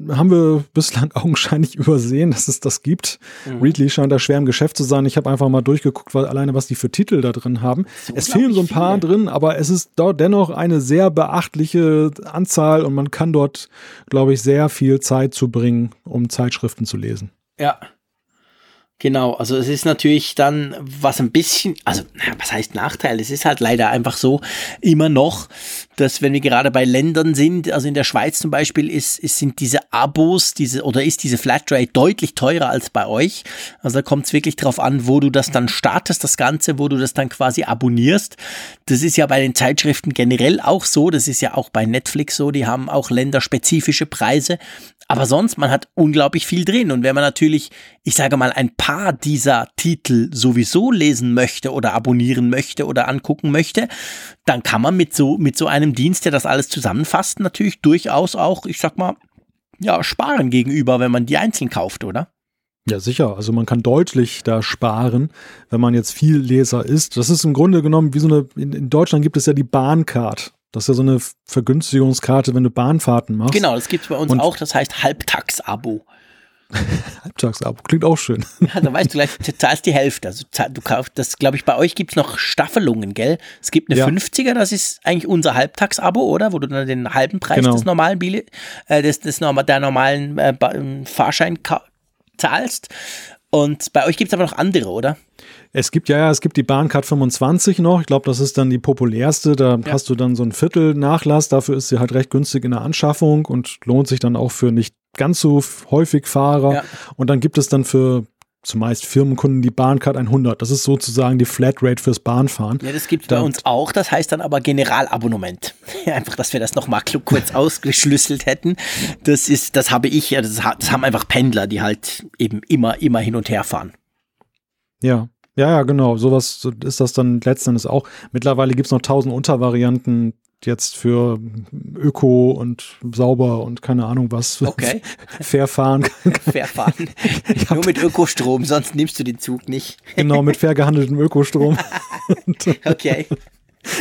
haben wir bislang augenscheinlich übersehen, dass es das gibt. Mhm. Readly scheint da schwer im Geschäft zu sein. Ich habe einfach mal durchgeguckt, weil alleine was die für Titel da drin haben. So es fehlen so ein paar viele. drin, aber es ist dort dennoch eine sehr beachtliche Anzahl und man kann dort, glaube ich, sehr viel Zeit zubringen, um Zeitschriften zu lesen. Ja. Genau, also es ist natürlich dann was ein bisschen, also was heißt Nachteil? Es ist halt leider einfach so immer noch, dass wenn wir gerade bei Ländern sind, also in der Schweiz zum Beispiel, ist, ist sind diese Abos, diese oder ist diese Flatrate deutlich teurer als bei euch. Also da kommt es wirklich drauf an, wo du das dann startest, das Ganze, wo du das dann quasi abonnierst. Das ist ja bei den Zeitschriften generell auch so. Das ist ja auch bei Netflix so. Die haben auch länderspezifische Preise. Aber sonst, man hat unglaublich viel drin. Und wenn man natürlich, ich sage mal, ein paar dieser Titel sowieso lesen möchte oder abonnieren möchte oder angucken möchte, dann kann man mit so, mit so einem Dienst, der das alles zusammenfasst, natürlich durchaus auch, ich sag mal, ja, sparen gegenüber, wenn man die einzeln kauft, oder? Ja, sicher. Also man kann deutlich da sparen, wenn man jetzt viel Leser ist. Das ist im Grunde genommen wie so eine, in, in Deutschland gibt es ja die Bahncard. Das ist ja so eine Vergünstigungskarte, wenn du Bahnfahrten machst. Genau, das gibt es bei uns Und auch, das heißt Halbtags-Abo. Halbtags-Abo, klingt auch schön. Ja, da weißt du gleich, du zahlst die Hälfte. Also du kaufst, das glaube ich, bei euch gibt es noch Staffelungen, gell? Es gibt eine ja. 50er, das ist eigentlich unser Halbtags-Abo, oder? Wo du dann den halben Preis genau. des normalen Bille, äh, des, des, der normalen äh, Fahrschein zahlst. Und bei euch gibt es aber noch andere, oder? Es gibt ja, ja, es gibt die Bahncard 25 noch. Ich glaube, das ist dann die populärste. Da ja. hast du dann so ein Viertel Nachlass. Dafür ist sie halt recht günstig in der Anschaffung und lohnt sich dann auch für nicht ganz so häufig Fahrer. Ja. Und dann gibt es dann für zumeist Firmenkunden die Bahncard 100. Das ist sozusagen die Flatrate fürs Bahnfahren. Ja, das gibt es bei uns auch. Das heißt dann aber Generalabonnement. Einfach, dass wir das nochmal kurz ausgeschlüsselt hätten. Das ist, das habe ich, das, das haben einfach Pendler, die halt eben immer, immer hin und her fahren. Ja. Ja, ja, genau. Sowas ist das dann letzten Endes auch. Mittlerweile gibt es noch tausend Untervarianten jetzt für Öko und sauber und keine Ahnung was. Okay. Fair fahren. Fair fahren. Nur mit Ökostrom, sonst nimmst du den Zug nicht. Genau, mit fair gehandeltem Ökostrom. okay.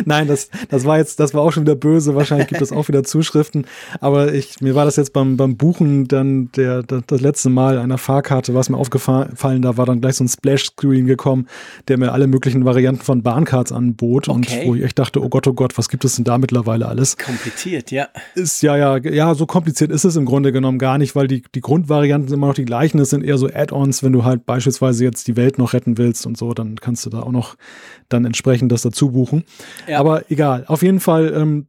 Nein, das, das war jetzt, das war auch schon wieder böse. Wahrscheinlich gibt es auch wieder Zuschriften. Aber ich, mir war das jetzt beim, beim Buchen dann der, das, das letzte Mal einer Fahrkarte, was mir aufgefallen, da war dann gleich so ein Splash-Screen gekommen, der mir alle möglichen Varianten von Bahncards anbot okay. und wo ich echt dachte, oh Gott, oh Gott, was gibt es denn da mittlerweile alles? Kompliziert, ja. Ist ja, ja, ja, so kompliziert ist es im Grunde genommen gar nicht, weil die, die Grundvarianten sind immer noch die gleichen. Es sind eher so Add-ons, wenn du halt beispielsweise jetzt die Welt noch retten willst und so, dann kannst du da auch noch dann entsprechend das dazu buchen. Ja. Aber egal. Auf jeden Fall, ähm,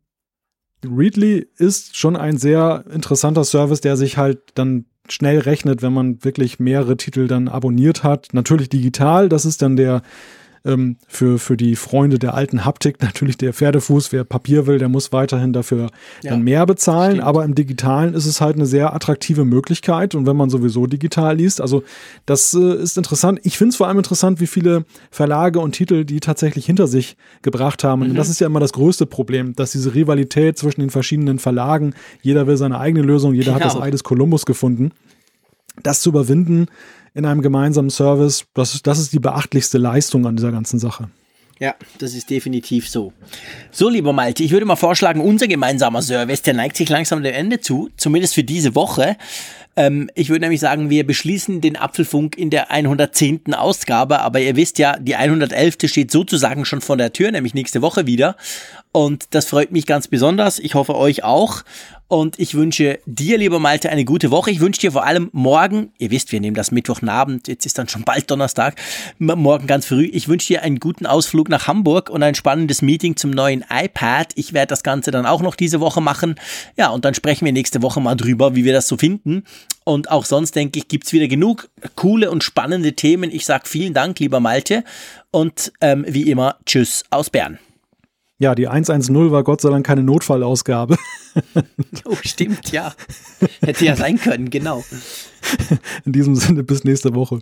Readly ist schon ein sehr interessanter Service, der sich halt dann schnell rechnet, wenn man wirklich mehrere Titel dann abonniert hat. Natürlich digital, das ist dann der ähm, für, für die Freunde der alten Haptik natürlich der Pferdefuß. Wer Papier will, der muss weiterhin dafür ja, dann mehr bezahlen. Stimmt. Aber im Digitalen ist es halt eine sehr attraktive Möglichkeit. Und wenn man sowieso digital liest, also das äh, ist interessant. Ich finde es vor allem interessant, wie viele Verlage und Titel die tatsächlich hinter sich gebracht haben. Mhm. Und das ist ja immer das größte Problem, dass diese Rivalität zwischen den verschiedenen Verlagen, jeder will seine eigene Lösung, jeder genau. hat das. Ei des Kolumbus gefunden. Das zu überwinden, in einem gemeinsamen Service. Das ist, das ist die beachtlichste Leistung an dieser ganzen Sache. Ja, das ist definitiv so. So, lieber Malte, ich würde mal vorschlagen, unser gemeinsamer Service, der neigt sich langsam dem Ende zu, zumindest für diese Woche. Ähm, ich würde nämlich sagen, wir beschließen den Apfelfunk in der 110. Ausgabe, aber ihr wisst ja, die 111. steht sozusagen schon vor der Tür, nämlich nächste Woche wieder. Und das freut mich ganz besonders. Ich hoffe euch auch. Und ich wünsche dir, lieber Malte, eine gute Woche. Ich wünsche dir vor allem morgen, ihr wisst, wir nehmen das Mittwochnabend, jetzt ist dann schon bald Donnerstag, morgen ganz früh. Ich wünsche dir einen guten Ausflug nach Hamburg und ein spannendes Meeting zum neuen iPad. Ich werde das Ganze dann auch noch diese Woche machen. Ja, und dann sprechen wir nächste Woche mal drüber, wie wir das so finden. Und auch sonst, denke ich, gibt's wieder genug coole und spannende Themen. Ich sage vielen Dank, lieber Malte. Und ähm, wie immer, tschüss aus Bern. Ja, die 110 war Gott sei Dank keine Notfallausgabe. Oh, stimmt, ja. Hätte ja sein können, genau. In diesem Sinne, bis nächste Woche.